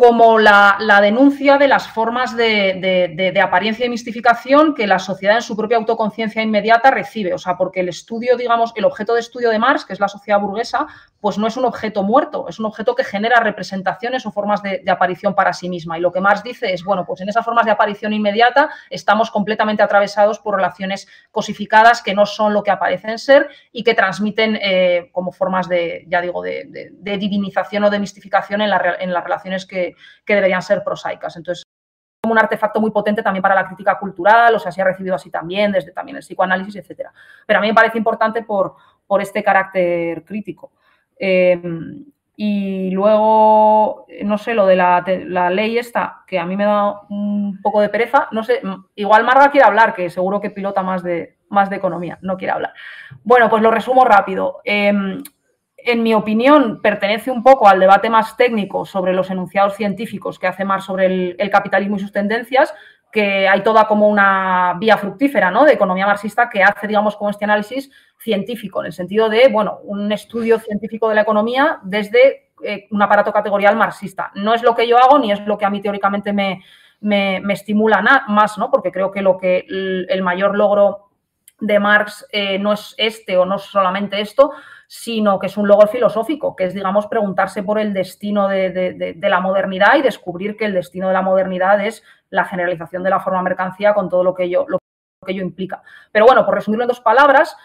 como la, denuncia de las formas de, apariencia y mistificación que la sociedad en su propia autoconciencia inmediata recibe. O sea, porque el estudio, digamos, el objeto de estudio de Marx, que es la sociedad burguesa, pues no es un objeto muerto, es un objeto que genera representaciones o formas de, aparición para sí misma. Y lo que Marx dice es, bueno, pues en esas formas de aparición inmediata estamos completamente atravesados por relaciones cosificadas que no son lo que aparecen ser y que transmiten eh, como formas de, ya digo, de, divinización o de mistificación en, en las relaciones que, que, deberían ser prosaicas. Entonces, como un artefacto muy potente también para la crítica cultural, o sea, se ha recibido así también, desde también el psicoanálisis, etcétera. Pero a mí me parece importante por, por este carácter crítico. Em, y luego, no sé, lo de la, la, ley esta, que a mí me da un poco de pereza, no sé, igual Marga quiere hablar, que seguro que pilota más de, más de economía, no quiere hablar. Bueno, pues lo resumo rápido. Em, en mi opinión, pertenece un poco al debate más técnico sobre los enunciados científicos que hace más sobre el, capitalismo y sus tendencias, que hay toda como una vía fructífera, ¿no? De economía marxista que hace, digamos, como este análisis científico, en el sentido de, bueno, un estudio científico de la economía desde eh, un aparato categorial marxista. No es lo que yo hago ni es lo que a mí teóricamente me, estimula más, ¿no? Porque creo que lo que el, mayor logro de Marx eh, no es este o no es solamente esto, sino que es un logro filosófico, que es, digamos, preguntarse por el destino de, la modernidad y descubrir que el destino de la modernidad es la generalización de la forma mercancía con todo lo que ello, lo que ello implica. Pero bueno, por resumirlo en dos palabras,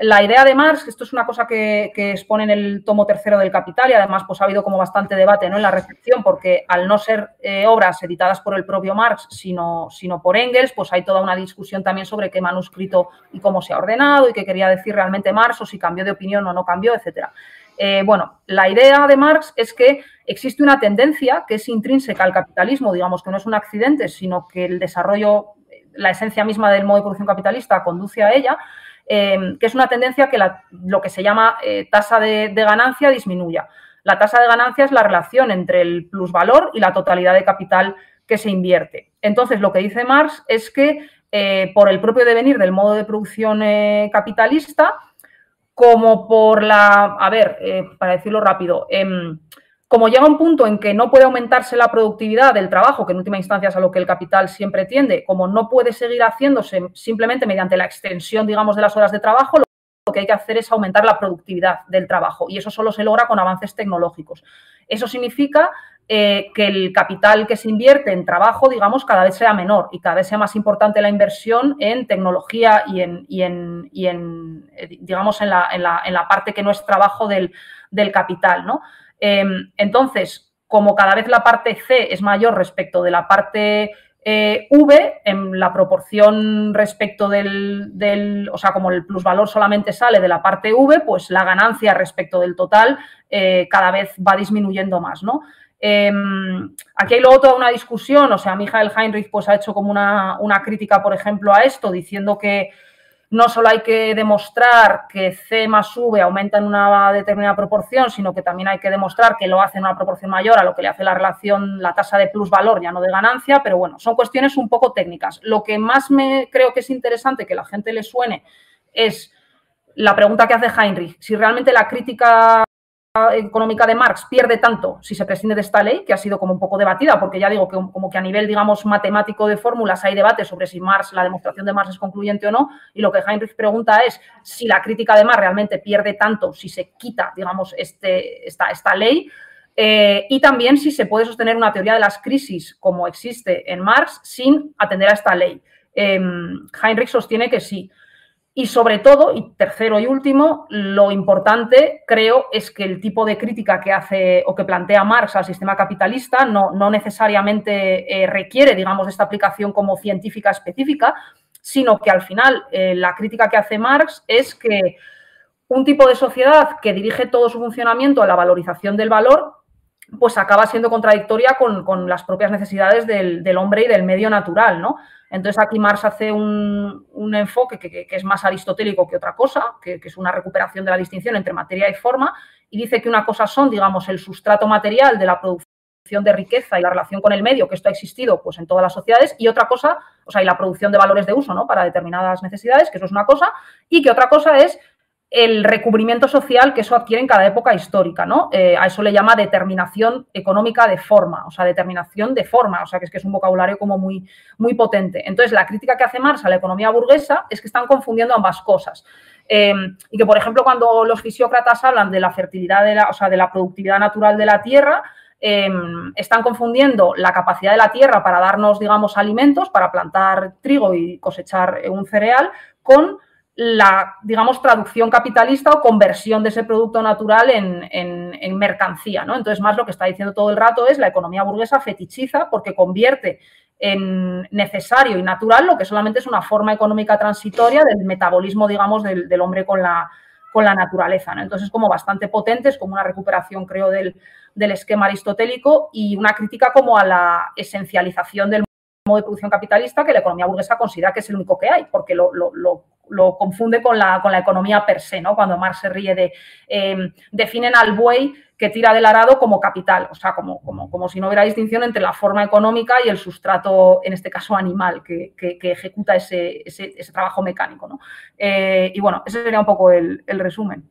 la idea de Marx, esto es una cosa que, expone en el tomo tercero del Capital y además pues ha habido como bastante debate ¿no? en la recepción porque al no ser eh, obras editadas por el propio Marx sino, sino por Engels, pues hay toda una discusión también sobre qué manuscrito y cómo se ha ordenado y qué quería decir realmente Marx o si cambió de opinión o no cambió, etcétera. Eh, bueno, la idea de Marx es que existe una tendencia que es intrínseca al capitalismo, digamos que no es un accidente, sino que el desarrollo, la esencia misma del modo de producción capitalista conduce a ella, Em, que es una tendencia que lo que se llama eh, tasa de, ganancia disminuya. La tasa de ganancia es la relación entre el plusvalor y la totalidad de capital que se invierte. Entonces, lo que dice Marx es que eh, por el propio devenir del modo de producción eh, capitalista, como por la, a ver, para decirlo rápido, em, como llega un punto en que no puede aumentarse la productividad del trabajo, que en última instancia es a lo que el capital siempre tiende, como no puede seguir haciéndose simplemente mediante la extensión, digamos, de las horas de trabajo, lo que hay que hacer es aumentar la productividad del trabajo y eso solo se logra con avances tecnológicos. Eso significa eh, que el capital que se invierte en trabajo, digamos, cada vez sea menor y cada vez sea más importante la inversión en tecnología y en, y en, eh, digamos, en la, en, la, en la, parte que no es trabajo del, del capital, ¿no? Em, entonces, como cada vez la parte C es mayor respecto de la parte eh, V, en la proporción respecto del, o sea, como el plusvalor solamente sale de la parte V, pues la ganancia respecto del total eh, cada vez va disminuyendo más, ¿no? Em, aquí hay luego toda una discusión, o sea, Michael Heinrich pues ha hecho como una, una crítica, por ejemplo, a esto, diciendo que no solo hay que demostrar que C más V aumenta en una determinada proporción, sino que también hay que demostrar que lo hace en una proporción mayor a lo que le hace la relación, la tasa de plusvalor, ya no de ganancia, pero bueno, son cuestiones un poco técnicas. Lo que más me creo que es interesante que la gente le suene es la pregunta que hace Heinrich, si realmente la crítica económica de Marx pierde tanto si se prescinde de esta ley, que ha sido como un poco debatida, porque ya digo que como que a nivel, digamos, matemático de fórmulas hay debate sobre si Marx, la demostración de Marx es concluyente o no, y lo que Heinrich pregunta es si la crítica de Marx realmente pierde tanto si se quita, digamos, este, esta, esta ley, eh, y también si se puede sostener una teoría de las crisis como existe en Marx sin atender a esta ley. Em, Heinrich sostiene que sí. Y sobre todo, y tercero y último, lo importante creo es que el tipo de crítica que hace o que plantea Marx al sistema capitalista no, necesariamente eh, requiere, digamos, esta aplicación como científica específica, sino que al final eh, la crítica que hace Marx es que un tipo de sociedad que dirige todo su funcionamiento a la valorización del valor, pues acaba siendo contradictoria con, las propias necesidades del, del, hombre y del medio natural, ¿no? Entonces aquí Marx hace un, enfoque que, es más aristotélico que otra cosa, que, es una recuperación de la distinción entre materia y forma, y dice que una cosa son, digamos, el sustrato material de la producción de riqueza y la relación con el medio, que esto ha existido pues, en todas las sociedades, y otra cosa, o sea, y la producción de valores de uso ¿no? para determinadas necesidades, que eso es una cosa, y que otra cosa es el recubrimiento social que eso adquiere en cada época histórica, ¿no? Eh, a eso le llama determinación económica de forma, o sea, determinación de forma, o sea, que es que es un vocabulario como muy, muy potente. Entonces, la crítica que hace Marx a la economía burguesa es que están confundiendo ambas cosas. Em, y que, por ejemplo, cuando los fisiócratas hablan de la fertilidad, de la, o sea, de la productividad natural de la tierra, em, están confundiendo la capacidad de la tierra para darnos, digamos, alimentos, para plantar trigo y cosechar un cereal, con la, digamos, traducción capitalista o conversión de ese producto natural en, mercancía, ¿no? Entonces, más lo que está diciendo todo el rato es la economía burguesa fetichiza porque convierte en necesario y natural lo que solamente es una forma económica transitoria del metabolismo, digamos, del, hombre con la, con la naturaleza, ¿no? Entonces, es como bastante potente, es como una recuperación, creo, del, del esquema aristotélico y una crítica como a la esencialización del modo de producción capitalista que la economía burguesa considera que es el único que hay, porque lo, lo confunde con la, con la economía per se, ¿no? Cuando Marx se ríe de, em, definen al buey que tira del arado como capital, o sea, como, como, como, si no hubiera distinción entre la forma económica y el sustrato, en este caso animal, que, ejecuta ese, trabajo mecánico. ¿no? Eh, y bueno, ese sería un poco el, resumen.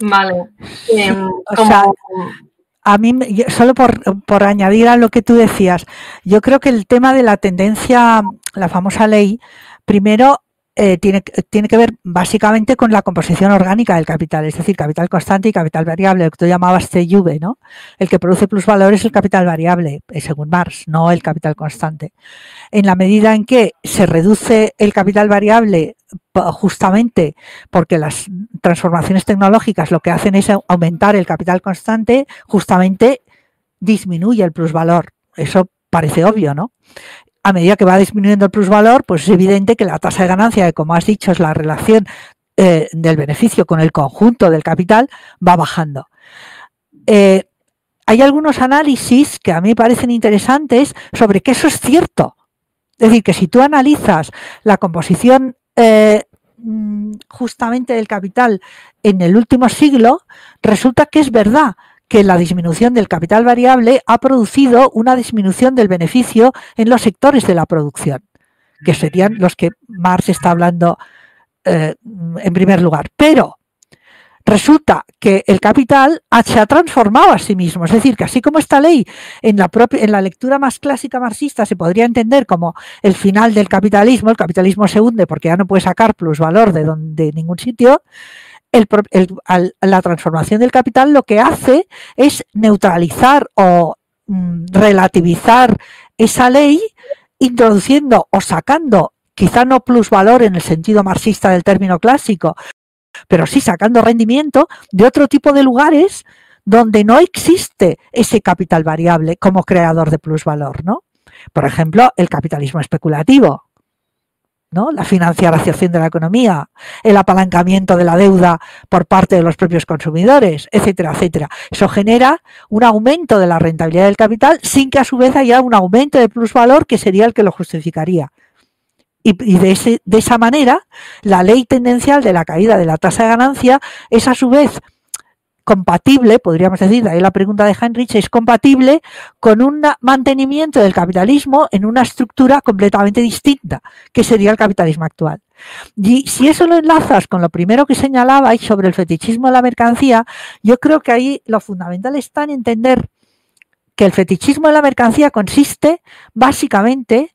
Vale. O sea, a mí, solo por, por, añadir a lo que tú decías, yo creo que el tema de la tendencia, la famosa ley, primero eh, tiene, tiene, que ver básicamente con la composición orgánica del capital, es decir, capital constante y capital variable, lo que tú llamabas CUV, ¿no? El que produce plusvalor es el capital variable, eh, según Marx, no el capital constante. En la medida en que se reduce el capital variable justamente porque las transformaciones tecnológicas lo que hacen es aumentar el capital constante, justamente disminuye el plusvalor. Eso parece obvio, ¿no? A medida que va disminuyendo el plusvalor, pues es evidente que la tasa de ganancia, que como has dicho es la relación eh, del beneficio con el conjunto del capital, va bajando. Eh, hay algunos análisis que a mí parecen interesantes sobre que eso es cierto. Es decir, que si tú analizas la composición eh, mm, justamente del capital en el último siglo, resulta que es verdad que la disminución del capital variable ha producido una disminución del beneficio en los sectores de la producción, que serían los que Marx está hablando eh, en primer lugar. Pero resulta que el capital se ha transformado a sí mismo. Es decir, que así como esta ley en la, propia, en la lectura más clásica marxista se podría entender como el final del capitalismo, el capitalismo se hunde porque ya no puede sacar plusvalor de, donde, de ningún sitio, la transformación del capital lo que hace es neutralizar o mm, relativizar esa ley introduciendo o sacando, quizá no plusvalor en el sentido marxista del término clásico, pero sí sacando rendimiento de otro tipo de lugares donde no existe ese capital variable como creador de plusvalor, ¿no? Por ejemplo, el capitalismo especulativo, la financiación de la economía, el apalancamiento de la deuda por parte de los propios consumidores, etcétera, etcétera. Eso genera un aumento de la rentabilidad del capital sin que a su vez haya un aumento de plusvalor que sería el que lo justificaría. Y, de, de esa manera, la ley tendencial de la caída de la tasa de ganancia es a su vez compatible, podríamos decir, ahí la pregunta de Heinrich, es compatible con un mantenimiento del capitalismo en una estructura completamente distinta, que sería el capitalismo actual. Y si eso lo enlazas con lo primero que señalabais sobre el fetichismo de la mercancía, yo creo que ahí lo fundamental está en entender que el fetichismo de la mercancía consiste básicamente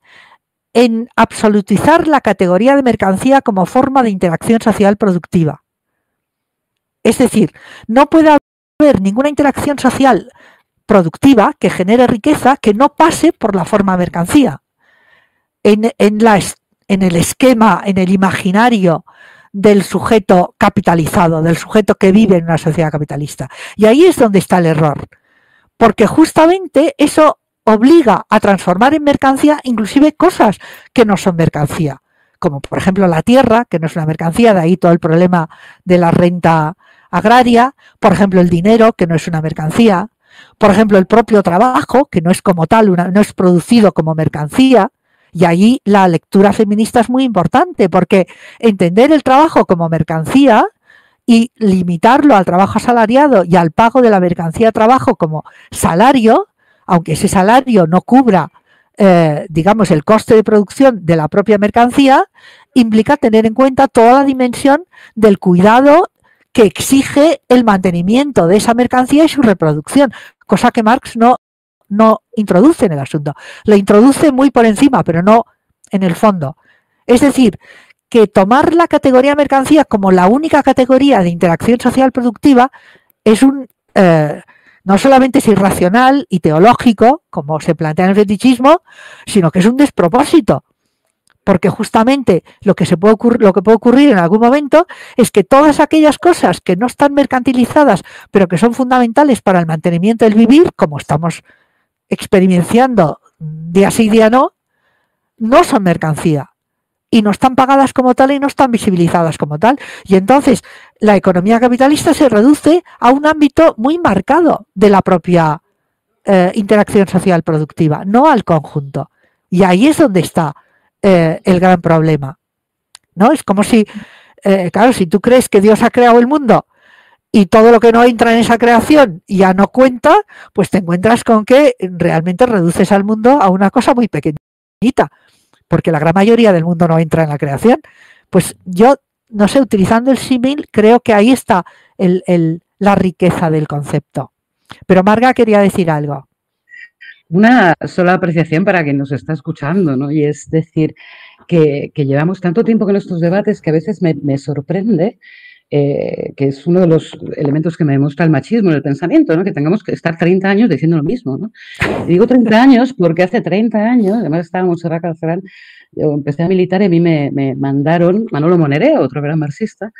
en absolutizar la categoría de mercancía como forma de interacción social productiva. Es decir, no puede haber ninguna interacción social productiva que genere riqueza que no pase por la forma mercancía. En, el esquema, en el imaginario del sujeto capitalizado, del sujeto que vive en una sociedad capitalista. Y ahí es donde está el error, porque justamente eso obliga a transformar en mercancía inclusive cosas que no son mercancía, como por ejemplo la tierra, que no es una mercancía, de ahí todo el problema de la renta agraria, por ejemplo, el dinero, que no es una mercancía, por ejemplo, el propio trabajo, que no es como tal, no es producido como mercancía, y allí la lectura feminista es muy importante, porque entender el trabajo como mercancía y limitarlo al trabajo asalariado y al pago de la mercancía trabajo como salario, aunque ese salario no cubra, eh, digamos, el coste de producción de la propia mercancía, implica tener en cuenta toda la dimensión del cuidado que exige el mantenimiento de esa mercancía y su reproducción, cosa que Marx no, no introduce en el asunto. Lo introduce muy por encima, pero no en el fondo. Es decir, que tomar la categoría mercancía como la única categoría de interacción social productiva es un eh, no solamente es irracional y teológico, como se plantea en el fetichismo, sino que es un despropósito porque justamente lo que, se puede ocurrir, lo que puede ocurrir en algún momento es que todas aquellas cosas que no están mercantilizadas, pero que son fundamentales para el mantenimiento del vivir, como estamos experimentando día sí día no, no son mercancía y no están pagadas como tal y no están visibilizadas como tal. Y entonces la economía capitalista se reduce a un ámbito muy marcado de la propia eh, interacción social productiva, no al conjunto. Y ahí es donde está eh, el gran problema. ¿no? Es como si, eh, claro, si tú crees que Dios ha creado el mundo y todo lo que no entra en esa creación ya no cuenta, pues te encuentras con que realmente reduces al mundo a una cosa muy pequeñita, porque la gran mayoría del mundo no entra en la creación. Pues yo, no sé, utilizando el símil, creo que ahí está la riqueza del concepto. Pero Marga quería decir algo. Una sola apreciación para quien nos está escuchando, ¿no? Y es decir, que, llevamos tanto tiempo con estos debates que a veces me, sorprende eh, que es uno de los elementos que me demuestra el machismo en el pensamiento, ¿no? que tengamos que estar 30 años diciendo lo mismo. ¿no? digo 30 años porque hace 30 años, además estábamos en Calcerán, yo empecé a militar y a mí me, me mandaron, Manolo Moneré, otro gran marxista,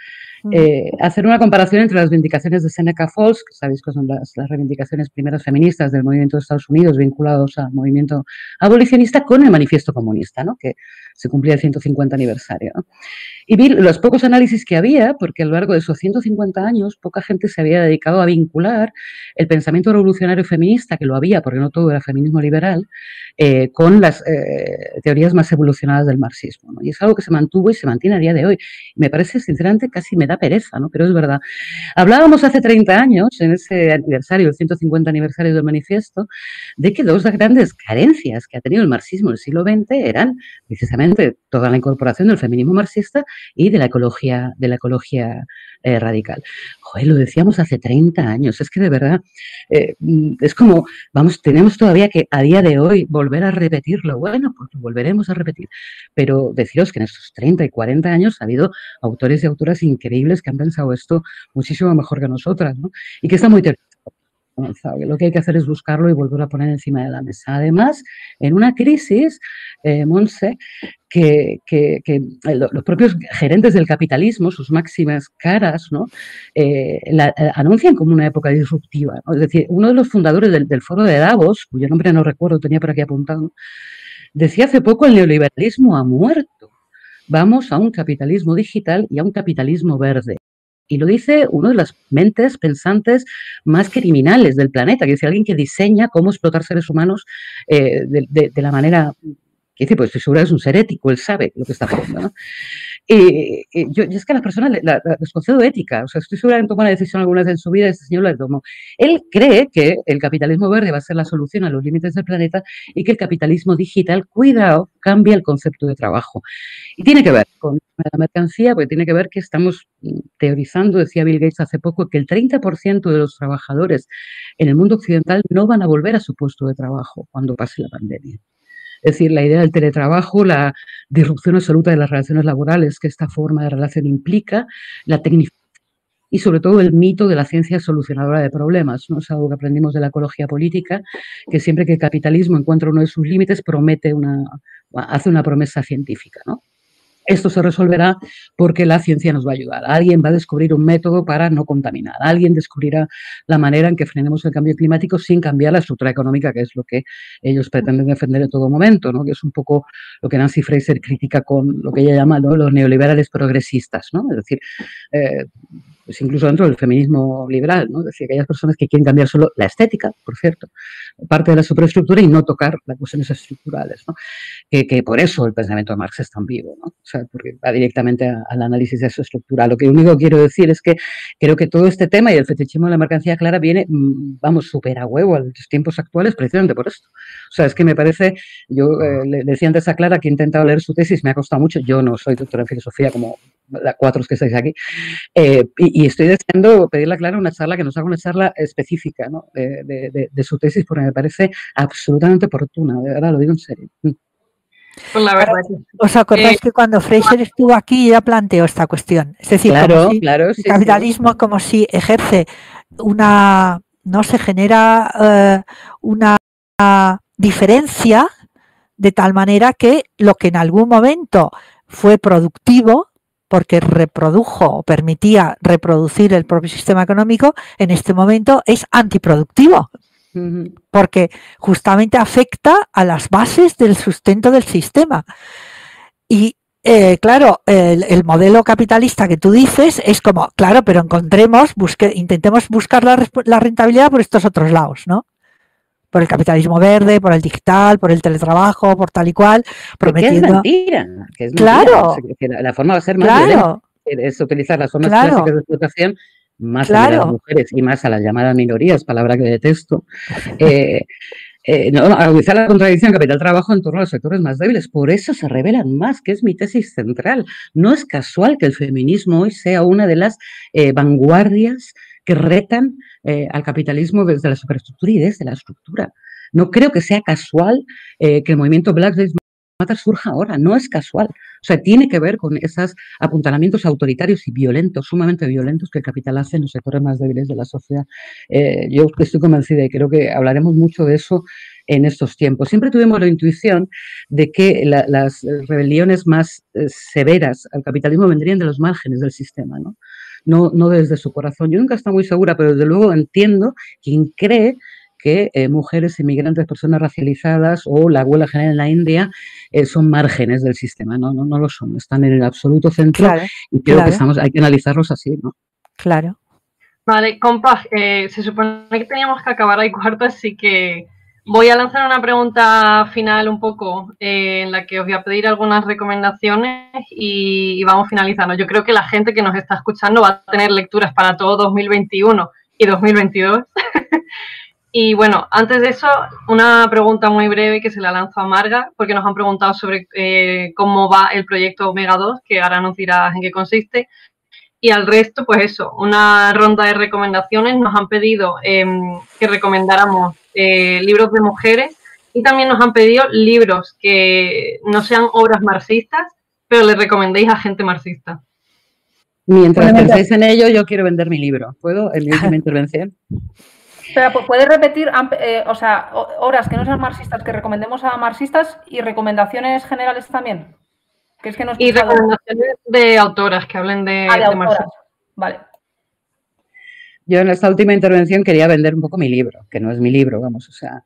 eh, hacer una comparación entre las reivindicaciones de Seneca Falls, que sabéis que son las, las, reivindicaciones primeras feministas del movimiento de Estados Unidos vinculados al movimiento abolicionista, con el manifiesto comunista, ¿no? que se cumplía el 150 aniversario. Y vi los pocos análisis que había, porque a lo largo de esos 150 años poca gente se había dedicado a vincular el pensamiento revolucionario feminista, que lo había, porque no todo era feminismo liberal, eh, con las eh, teorías más evolucionadas del marxismo. Y es algo que se mantuvo y se mantiene a día de hoy. Me parece, sinceramente, casi me da pereza, ¿no? pero es verdad. Hablábamos hace 30 años, en ese aniversario, el 150 aniversario del manifiesto, de que dos grandes carencias que ha tenido el marxismo en el siglo XX eran precisamente toda la incorporación del feminismo marxista y de la ecología, de la ecología eh, radical. Joder, lo decíamos hace 30 años, es que de verdad eh, mm, es como, vamos, tenemos todavía que a día de hoy volver a repetirlo. Bueno, pues lo volveremos a repetir. Pero deciros que en estos 30 y 40 años ha habido autores y autoras increíbles que han pensado esto muchísimo mejor que nosotras, ¿no? Y que está muy lo que hay que hacer es buscarlo y volver a poner encima de la mesa. Además, en una crisis, eh, Monse, que, eh, los propios gerentes del capitalismo, sus máximas caras, ¿no? Eh, la, anuncian como una época disruptiva. Es decir, uno de los fundadores del, del, foro de Davos, cuyo nombre no recuerdo, tenía por aquí apuntado, decía hace poco el neoliberalismo ha muerto. Vamos a un capitalismo digital y a un capitalismo verde. Y lo dice uno de las mentes pensantes más criminales del planeta, que es alguien que diseña cómo explotar seres humanos eh, de, la manera que dice, pues estoy segura es un ser ético, él sabe lo que está haciendo. ¿no? Y, yo, es que a las personas les concedo ética, o sea, estoy segura de tomar una decisión alguna vez en su vida, este señor la tomó. Él cree que el capitalismo verde va a ser la solución a los límites del planeta y que el capitalismo digital, cuidado, cambia el concepto de trabajo. Y tiene que ver con la mercancía, porque tiene que ver que estamos teorizando, decía Bill Gates hace poco, que el 30% de los trabajadores en el mundo occidental no van a volver a su puesto de trabajo cuando pase la pandemia. Es decir, la idea del teletrabajo, la disrupción absoluta de las relaciones laborales que esta forma de relación implica, la tecnificación y sobre todo el mito de la ciencia solucionadora de problemas. ¿no? Es algo que aprendimos de la ecología política, que siempre que el capitalismo encuentra uno de sus límites, promete una, hace una promesa científica. ¿no? Esto se resolverá porque la ciencia nos va a ayudar. Alguien va a descubrir un método para no contaminar. Alguien descubrirá la manera en que frenemos el cambio climático sin cambiar la estructura económica, que es lo que ellos pretenden defender en todo momento, ¿no? que es un poco lo que Nancy Fraser critica con lo que ella llama los neoliberales progresistas. ¿no? Es decir, eh, pues incluso dentro del feminismo liberal, ¿no? Es decir, aquellas personas que quieren cambiar solo la estética, por cierto, parte de la superestructura y no tocar las cuestiones estructurales, ¿no? Que, por eso el pensamiento de Marx es tan vivo, ¿no? O sea, porque va directamente al análisis de eso estructural. Lo que único quiero decir es que creo que todo este tema y el fetichismo de la mercancía clara viene, mm, vamos, súper a huevo a los tiempos actuales precisamente por esto. O sea, es que me parece, yo eh, le decía antes a Clara que he intentado leer su tesis, me ha costado mucho, yo no soy doctora en filosofía como las cuatro que estáis aquí, eh, y, estoy deseando pedirle a Clara una charla, que nos haga una charla específica ¿no? de, su tesis, porque me parece absolutamente oportuna, de verdad, lo digo en serio. Pues la verdad. ¿Os acordáis eh, que cuando Fraser estuvo aquí ya planteó esta cuestión? Es decir, claro, el capitalismo como si ejerce una, no se genera eh, una diferencia de tal manera que lo que en algún momento fue productivo porque reprodujo o permitía reproducir el propio sistema económico, en este momento es antiproductivo, porque justamente afecta a las bases del sustento del sistema. Y eh, claro, el, modelo capitalista que tú dices es como, claro, pero encontremos, busque, intentemos buscar la, la, rentabilidad por estos otros lados, ¿no? por el capitalismo verde, por el digital, por el teletrabajo, por tal y cual, prometiendo... Que es mentira, que es claro, la, forma va a ser más claro, es utilizar las formas clásicas de explotación más a las mujeres y más a las llamadas minorías, palabra que detesto, eh, eh, no, agudizar la contradicción capital-trabajo en torno a los sectores más débiles. Por eso se revelan más, que es mi tesis central. No es casual que el feminismo hoy sea una de las eh, vanguardias que retan eh, al capitalismo desde la superestructura y desde la estructura. No creo que sea casual que el movimiento Black Lives Matter surja ahora, no es casual. O sea, tiene que ver con esos apuntalamientos autoritarios y violentos, sumamente violentos, que el capital hace en los sectores más débiles de la sociedad. Eh, yo estoy convencida y creo que hablaremos mucho de eso en estos tiempos. Siempre tuvimos la intuición de que las rebeliones más eh, severas al capitalismo vendrían de los márgenes del sistema, ¿no? No, no desde su corazón. Yo nunca estoy muy segura, pero desde luego entiendo quien cree que eh, mujeres inmigrantes, personas racializadas o la huelga general en la India eh, son márgenes del sistema, no, no, no lo son, están en el absoluto centro y creo que estamos, hay que analizarlos así, ¿no? Claro. Vale, compas, eh, se supone que teníamos que acabar ahí cuarto, así que voy a lanzar una pregunta final un poco en la que os voy a pedir algunas recomendaciones y, y, vamos finalizando. Yo creo que la gente que nos está escuchando va a tener lecturas para todo 2021 y 2022. Y bueno, antes de eso, una pregunta muy breve que se la lanzo a Marga, porque nos han preguntado sobre eh, cómo va el proyecto Omega 2, que ahora nos dirás en qué consiste. Y al resto, pues eso, una ronda de recomendaciones. Nos han pedido em, que recomendáramos eh, libros de mujeres y también nos han pedido libros que no sean obras marxistas, pero le recomendéis a gente marxista. Mientras pensáis en ello, yo quiero vender mi libro. ¿Puedo? En mi última intervención. Pero ¿puedes repetir, eh, o sea, horas que no sean marxistas, que recomendemos a marxistas y recomendaciones generales también? Que es que y recomendaciones de autoras que hablen de, ah, de, Vale. Yo en esta última intervención quería vender un poco mi libro, que no es mi libro, vamos, o sea,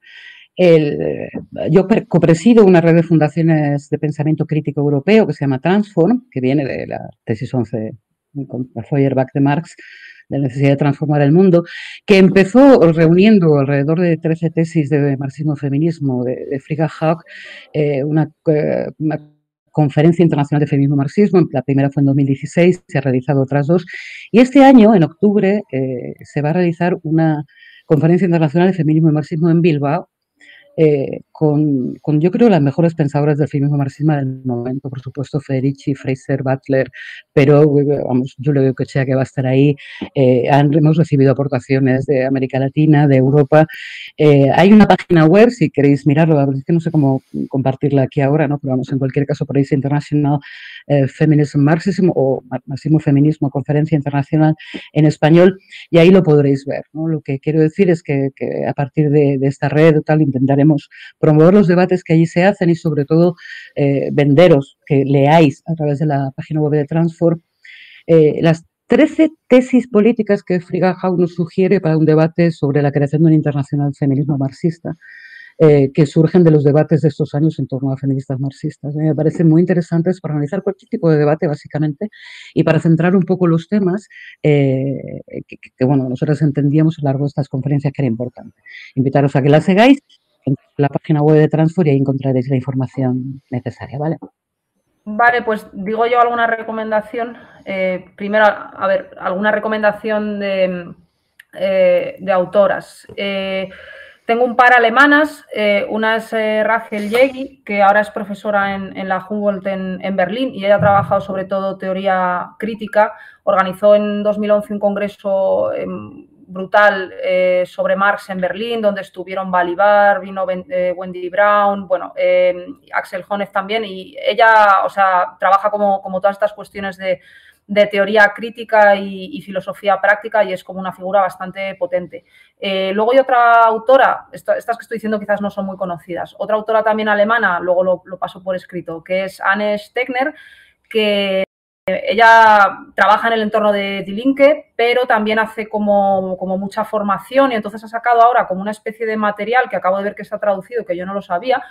el, yo copresido una red de fundaciones de pensamiento crítico europeo que se llama Transform, que viene de la tesis 11 con Feuerbach de Marx, la necesidad de transformar el mundo, que empezó reuniendo alrededor de 13 tesis de marxismo-feminismo de, Frigga Haug, eh, eh, una, conferencia internacional de feminismo-marxismo, la primera fue en 2016, se ha realizado otras dos, y este año, en octubre, eh, se va a realizar una conferencia internacional de feminismo y marxismo en Bilbao, eh, con, yo creo, las mejores pensadoras del feminismo marxismo del momento, por supuesto, Federici, Fraser, Butler, pero vamos, yo le veo que sea que va a estar ahí. Eh, hemos recibido aportaciones de América Latina, de Europa. Eh, hay una página web, si queréis mirarlo, es que no sé cómo compartirla aquí ahora, ¿no? pero vamos, en cualquier caso, por ahí es International Feminism Marxism o Marxismo Feminismo, Conferencia Internacional en español, y ahí lo podréis ver. Lo que quiero decir es que, a partir de, esta red tal intentaré promover los debates que allí se hacen y sobre todo eh, venderos, que leáis a través de la página web de Transform, eh, las 13 tesis políticas que Frigga Haug nos sugiere para un debate sobre la creación de un internacional feminismo marxista. Eh, que surgen de los debates de estos años en torno a feministas marxistas. Me parecen muy interesantes para analizar cualquier tipo de debate, básicamente, y para centrar un poco los temas que, que, bueno, nosotros entendíamos a lo largo de estas conferencias que era importante. Invitaros a que las sigáis en la página web de Transfer y ahí encontraréis la información necesaria, ¿vale? Vale, pues digo yo alguna recomendación. Eh, primero, a ver, alguna recomendación de, eh, de autoras. Eh, tengo un par alemanas, una es Rachel Yegi, que ahora es profesora en, la Humboldt en, en, Berlín y ella ha trabajado sobre todo teoría crítica. Organizó en 2011 un congreso brutal eh, sobre Marx en Berlín, donde estuvieron Balibar, vino eh, Wendy Brown, bueno, eh, Axel Honneth también, y ella, o sea, trabaja como, como todas estas cuestiones de, teoría crítica y, filosofía práctica y es como una figura bastante potente. luego hay otra autora, estas que estoy diciendo quizás no son muy conocidas, otra autora también alemana, luego lo, lo paso por escrito, que es Anne Stegner, que ella trabaja en el entorno de Dilinque, pero también hace como, mucha formación y entonces ha sacado ahora como una especie de material que acabo de ver que está traducido, que yo no lo sabía,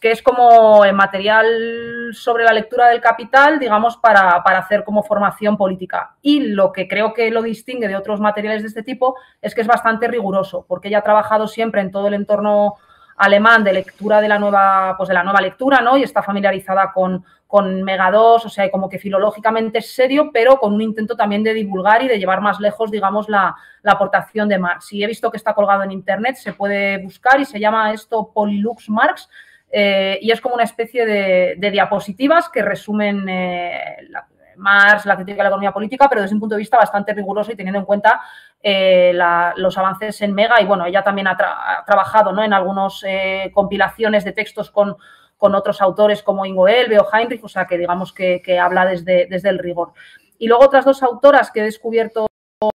que es como material sobre la lectura del capital, digamos, para, para, hacer como formación política. Y lo que creo que lo distingue de otros materiales de este tipo es que es bastante riguroso, porque ella ha trabajado siempre en todo el entorno alemán de lectura de la nueva, pues de la nueva lectura, ¿no? Y está familiarizada con, con Mega 2, o sea, como que filológicamente es serio, pero con un intento también de divulgar y de llevar más lejos, digamos, la, aportación de Marx. Y he visto que está colgado en internet, se puede buscar y se llama esto Polylux Marx. Eh, y es como una especie de, diapositivas que resumen eh, la, Marx, la crítica de la economía política, pero desde un punto de vista bastante riguroso y teniendo en cuenta eh, los avances en Mega. Y bueno, ella también ha, trabajado ¿no? en algunas eh, compilaciones de textos con, otros autores como Ingo Elbe o Heinrich, o sea que digamos que, habla desde, desde el rigor. Y luego otras dos autoras que he descubierto,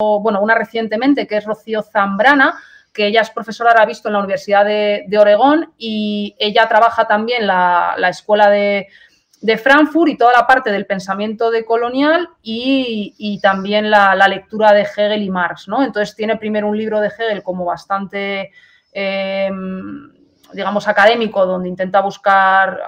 bueno, una recientemente, que es Rocío Zambrana, que ella es profesora, ahora visto, en la Universidad de, Oregón y ella trabaja también la, la escuela de, de Frankfurt y toda la parte del pensamiento decolonial y, y también la, lectura de Hegel y Marx, ¿no? Entonces tiene primero un libro de Hegel como bastante eh, digamos, académico, donde intenta buscar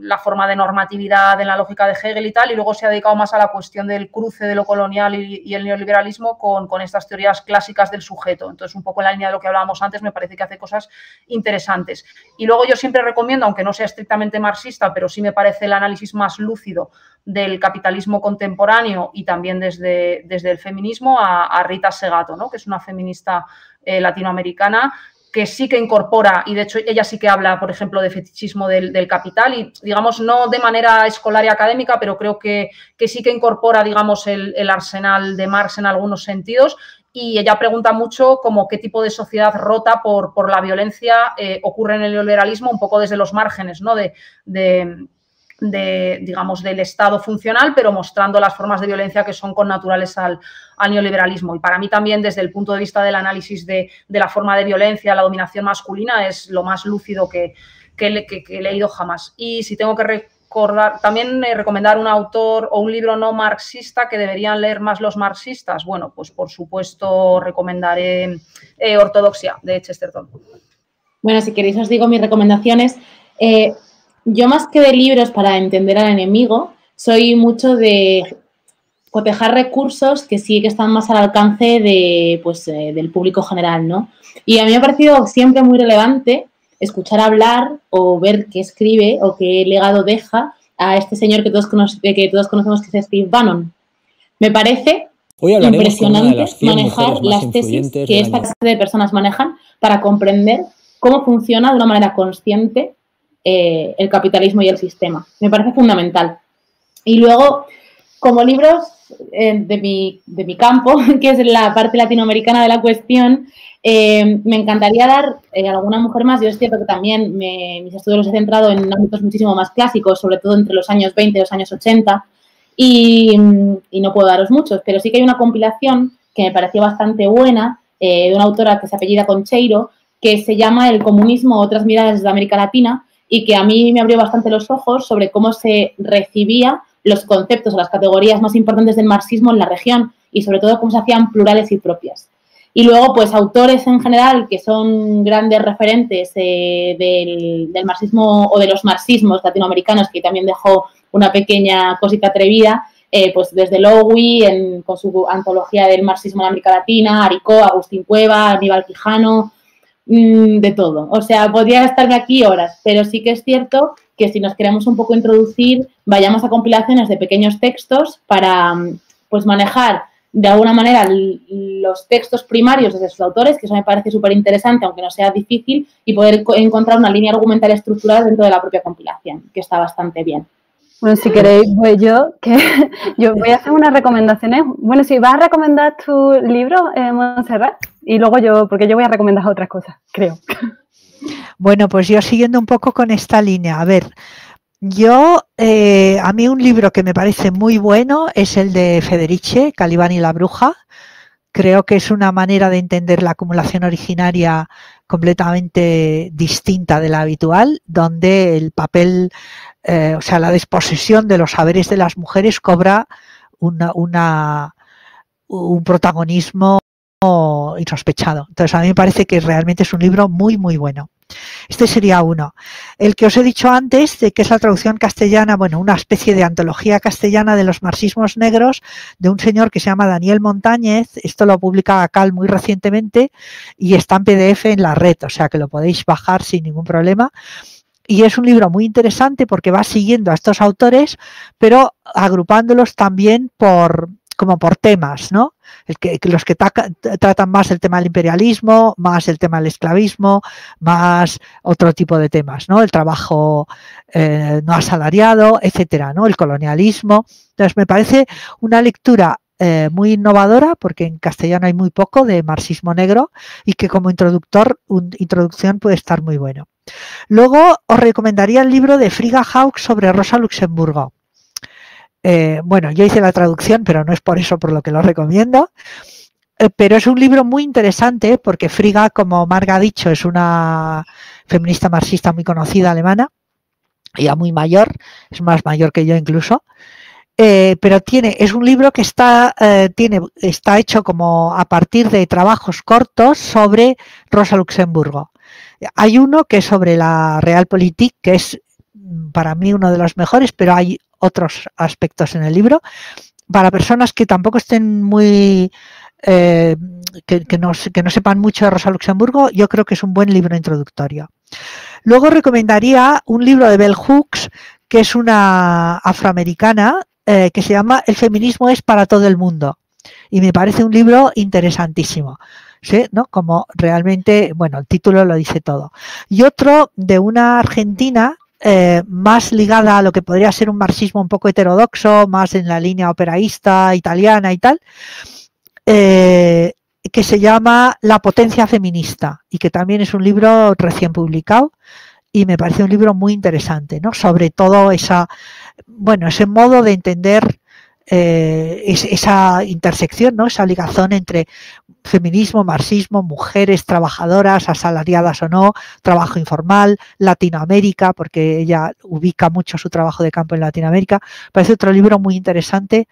la forma de normatividad en la lógica de Hegel y tal, y luego se ha dedicado más a la cuestión del cruce de lo colonial y, el neoliberalismo con, estas teorías clásicas del sujeto. Entonces, un poco en la línea de lo que hablábamos antes, me parece que hace cosas interesantes. Y luego yo siempre recomiendo, aunque no sea estrictamente marxista, pero sí me parece el análisis más lúcido del capitalismo contemporáneo y también desde, desde el feminismo, a, Rita Segato, ¿no? que es una feminista eh, latinoamericana que sí que incorpora, y de hecho ella sí que habla, por ejemplo, de fetichismo del, capital, y digamos, no de manera escolar y académica, pero creo que, sí que incorpora, digamos, el, arsenal de Marx en algunos sentidos. Y ella pregunta mucho como qué tipo de sociedad rota por, por la violencia eh, ocurre en el neoliberalismo, un poco desde los márgenes, ¿no? de, digamos, del Estado funcional, pero mostrando las formas de violencia que son connaturales al, al neoliberalismo. Y para mí también, desde el punto de vista del análisis de, la forma de violencia, la dominación masculina, es lo más lúcido que, he leído jamás. Y si tengo que recordar, también eh, recomendar un autor o un libro no marxista que deberían leer más los marxistas, bueno, pues por supuesto recomendaré eh, Ortodoxia de Chesterton. Bueno, si queréis os digo mis recomendaciones. Eh, yo más que de libros para entender al enemigo, soy mucho de cotejar recursos que sí que están más al alcance de, pues, eh, del público general, ¿no? Y a mí me ha parecido siempre muy relevante escuchar hablar o ver qué escribe o qué legado deja a este señor que todos, que todos conocemos que es Steve Bannon. Me parece impresionante manejar las tesis que esta clase de personas manejan para comprender cómo funciona de una manera consciente eh, el capitalismo y el sistema. Me parece fundamental. Y luego, como libros eh, de, mi, de, mi, campo, que es la parte latinoamericana de la cuestión, eh, me encantaría dar alguna mujer más. Yo es cierto que también mis estudios los he centrado en ámbitos muchísimo más clásicos, sobre todo entre los años 20 y los años 80, y, no puedo daros muchos, pero sí que hay una compilación que me pareció bastante buena de una autora que se apellida Concheiro, que se llama El comunismo, otras miradas de América Latina, y que a mí me abrió bastante los ojos sobre cómo se recibía los conceptos o las categorías más importantes del marxismo en la región y sobre todo cómo se hacían plurales y propias. Y luego, pues autores en general que son grandes referentes eh, del, marxismo o de los marxismos latinoamericanos, que también dejó una pequeña cosita atrevida, eh, pues desde Lowy con su antología del marxismo en América Latina, Aricó, Agustín Cueva, Aníbal Quijano, Mm, de todo. O sea, podría estarme aquí horas, pero sí que es cierto que si nos queremos un poco introducir, vayamos a compilaciones de pequeños textos para mm, pues manejar de alguna manera los textos primarios de sus autores, que eso me parece súper interesante, aunque no sea difícil, y poder encontrar una línea argumental estructural dentro de la propia compilación, que está bastante bien. Bueno, si queréis, voy yo, que yo voy a hacer unas recomendaciones. Bueno, si vas a recomendar tu libro, eh, Montserrat, y luego yo, porque yo voy a recomendar otras cosas, creo. Bueno, pues yo siguiendo un poco con esta línea, a ver, yo, eh, a mí un libro que me parece muy bueno es el de Federice, Calibán y la Bruja. Creo que es una manera de entender la acumulación originaria completamente distinta de la habitual, donde el papel, eh, o sea, la disposición de los saberes de las mujeres cobra una, una, un protagonismo insospechado. Entonces, a mí me parece que realmente es un libro muy, muy bueno. Este sería uno. El que os he dicho antes, de que es la traducción castellana, bueno, una especie de antología castellana de los marxismos negros de un señor que se llama Daniel Montañez. Esto lo publica Cal muy recientemente y está en PDF en la red, o sea que lo podéis bajar sin ningún problema. Y es un libro muy interesante porque va siguiendo a estos autores, pero agrupándolos también por, como por temas, ¿no? Que, los que tratan más el tema del imperialismo, más el tema del esclavismo, más otro tipo de temas, ¿no? El trabajo eh, no asalariado, etcétera, ¿no? El colonialismo. Entonces, me parece una lectura eh, muy innovadora, porque en castellano hay muy poco de marxismo negro y que como introductor, introducción puede estar muy bueno. Luego os recomendaría el libro de Friga Haug sobre Rosa Luxemburgo. Eh, bueno, yo hice la traducción, pero no es por eso por lo que lo recomiendo. Eh, pero es un libro muy interesante porque Friga, como Marga ha dicho, es una feminista marxista muy conocida alemana, ya muy mayor, es más mayor que yo incluso. Eh, pero tiene, es un libro que está, tiene, está hecho como a partir de trabajos cortos sobre Rosa Luxemburgo. Hay uno que es sobre la Realpolitik, que es mm, para mí uno de los mejores, pero hay otros aspectos en el libro. Para personas que tampoco estén muy eh, que, no, que, no, sepan mucho de Rosa Luxemburgo, yo creo que es un buen libro introductorio. Luego recomendaría un libro de Bell Hooks, que es una afroamericana, eh, que se llama El feminismo es para todo el mundo. Y me parece un libro interesantísimo. ¿Sí? ¿no? Como realmente, bueno, el título lo dice todo. Y otro de una argentina eh, más ligada a lo que podría ser un marxismo un poco heterodoxo, más en la línea operaísta italiana y tal, eh, que se llama La potencia feminista y que también es un libro recién publicado y me parece un libro muy interesante, ¿no? Sobre todo esa, bueno, ese modo de entender eh, esa intersección, ¿no? esa ligación entre feminismo, marxismo, mujeres trabajadoras, asalariadas o no, trabajo informal, Latinoamérica, porque ella ubica mucho su trabajo de campo en Latinoamérica. Parece otro libro muy interesante.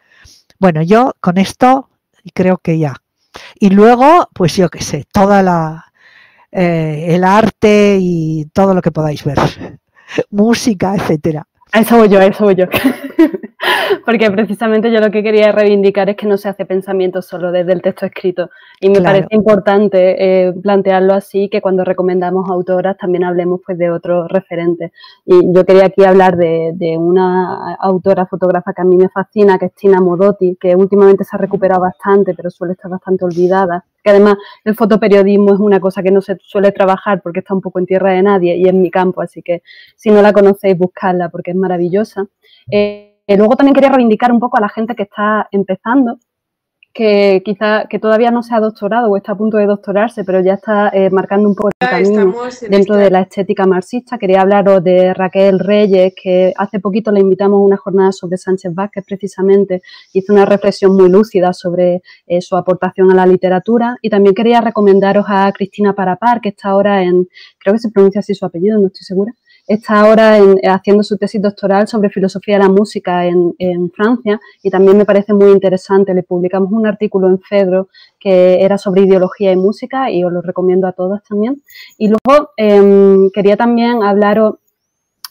Bueno, yo con esto creo que ya. Y luego, pues yo qué sé, toda la eh, el arte y todo lo que podáis ver, música, etcétera. eso voy yo, eso voy yo. porque precisamente yo lo que quería reivindicar es que no se hace pensamiento solo desde el texto escrito. Y me parece importante eh, plantearlo así, que cuando recomendamos autoras también hablemos pues, de otros referentes. Y yo quería aquí hablar de, de, una autora fotógrafa que a mí me fascina, que es Tina Modotti, que últimamente se ha recuperado bastante, pero suele estar bastante olvidada. Que además el fotoperiodismo es una cosa que no se suele trabajar porque está un poco en tierra de nadie y en mi campo, así que si no la conocéis, buscadla porque es maravillosa. Eh, luego también quería reivindicar un poco a la gente que está empezando, que quizá que todavía no se ha doctorado o está a punto de doctorarse, pero ya está eh, marcando un poco el camino dentro de la estética marxista. Quería hablaros de Raquel Reyes, que hace poquito le invitamos a una jornada sobre Sánchez Vázquez precisamente, hizo una reflexión muy lúcida sobre eh, su aportación a la literatura. Y también quería recomendaros a Cristina Parapar, que está ahora en, creo que se pronuncia así su apellido, no estoy segura, está ahora haciendo su tesis doctoral sobre filosofía de la música en, Francia y también me parece muy interesante. Le publicamos un artículo en Fedro que era sobre ideología y música y os lo recomiendo a todos también. Y luego em, quería también hablaros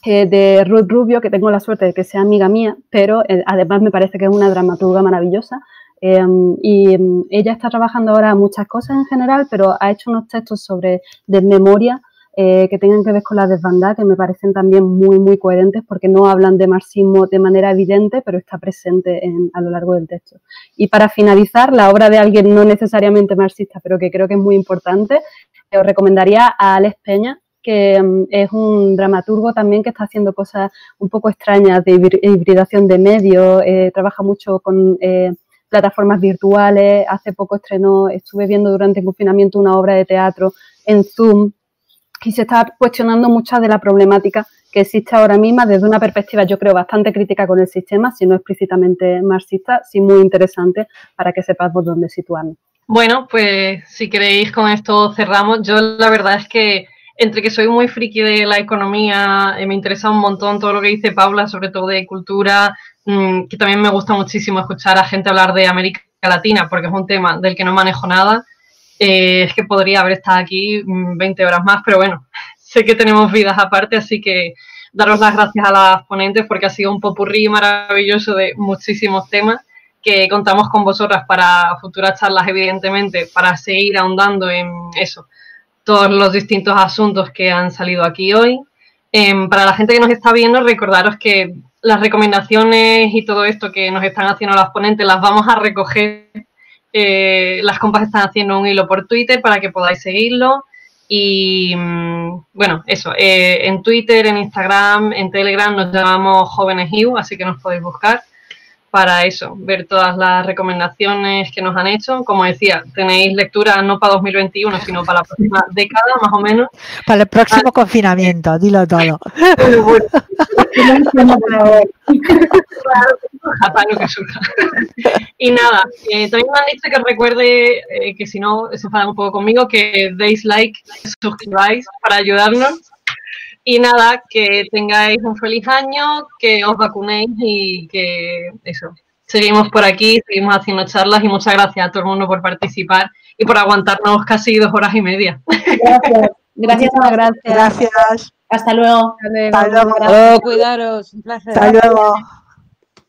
eh, de Ruth Rubio, que tengo la suerte de que sea amiga mía, pero eh, además me parece que es una dramaturga maravillosa. Em, y em, ella está trabajando ahora muchas cosas en general, pero ha hecho unos textos sobre desmemoria eh, que tengan que ver con la desbandada, que me parecen también muy, muy coherentes porque no hablan de marxismo de manera evidente, pero está presente a lo largo del texto. Y para finalizar, la obra de alguien no necesariamente marxista, pero que creo que es muy importante, os recomendaría a Alex Peña, que mm, es un dramaturgo también que está haciendo cosas un poco extrañas de hibridación de medios, eh, trabaja mucho con eh, plataformas virtuales, hace poco estrenó, estuve viendo durante el confinamiento una obra de teatro en Zoom y se está cuestionando mucha de la problemática que existe ahora misma desde una perspectiva, yo creo, bastante crítica con el sistema, si no explícitamente marxista, sí muy interesante para que sepamos dónde situarnos. Bueno, pues si queréis con esto cerramos. Yo la verdad es que entre que soy muy friki de la economía, eh, me interesa un montón todo lo que dice Paula, sobre todo de cultura, mm, que también me gusta muchísimo escuchar a gente hablar de América Latina, porque es un tema del que no manejo nada eh, es que podría haber estado aquí 20 mm, horas más, pero bueno, sé que tenemos vidas aparte, así que daros las gracias a las ponentes porque ha sido un popurrí maravilloso de muchísimos temas que contamos con vosotras para futuras charlas, evidentemente, para seguir ahondando en eso, todos los distintos asuntos que han salido aquí hoy. Em, para la gente que nos está viendo, recordaros que las recomendaciones y todo esto que nos están haciendo las ponentes las vamos a recoger. Eh, las compas están haciendo un hilo por Twitter para que podáis seguirlo. Y mm, bueno, eso, eh, en Twitter, en Instagram, en Telegram nos llamamos Jóvenes IU, así que nos podéis buscar para eso, ver todas las recomendaciones que nos han hecho. Como decía, tenéis lectura no para 2021, sino para la próxima década, más o menos. Para el próximo ah, confinamiento, dilo todo. y nada, eh, también me han dicho que recuerde eh, que si no se enfadan un poco conmigo, que deis like, suscribáis para ayudarnos y nada, que tengáis un feliz año, que os vacunéis y que eso. Seguimos por aquí, seguimos haciendo charlas y muchas gracias a todo el mundo por participar y por aguantarnos casi dos horas y media. Gracias. Gracias, gracias. Gracias. Hasta luego. Hasta luego. cuidaros. Un placer. Hasta luego.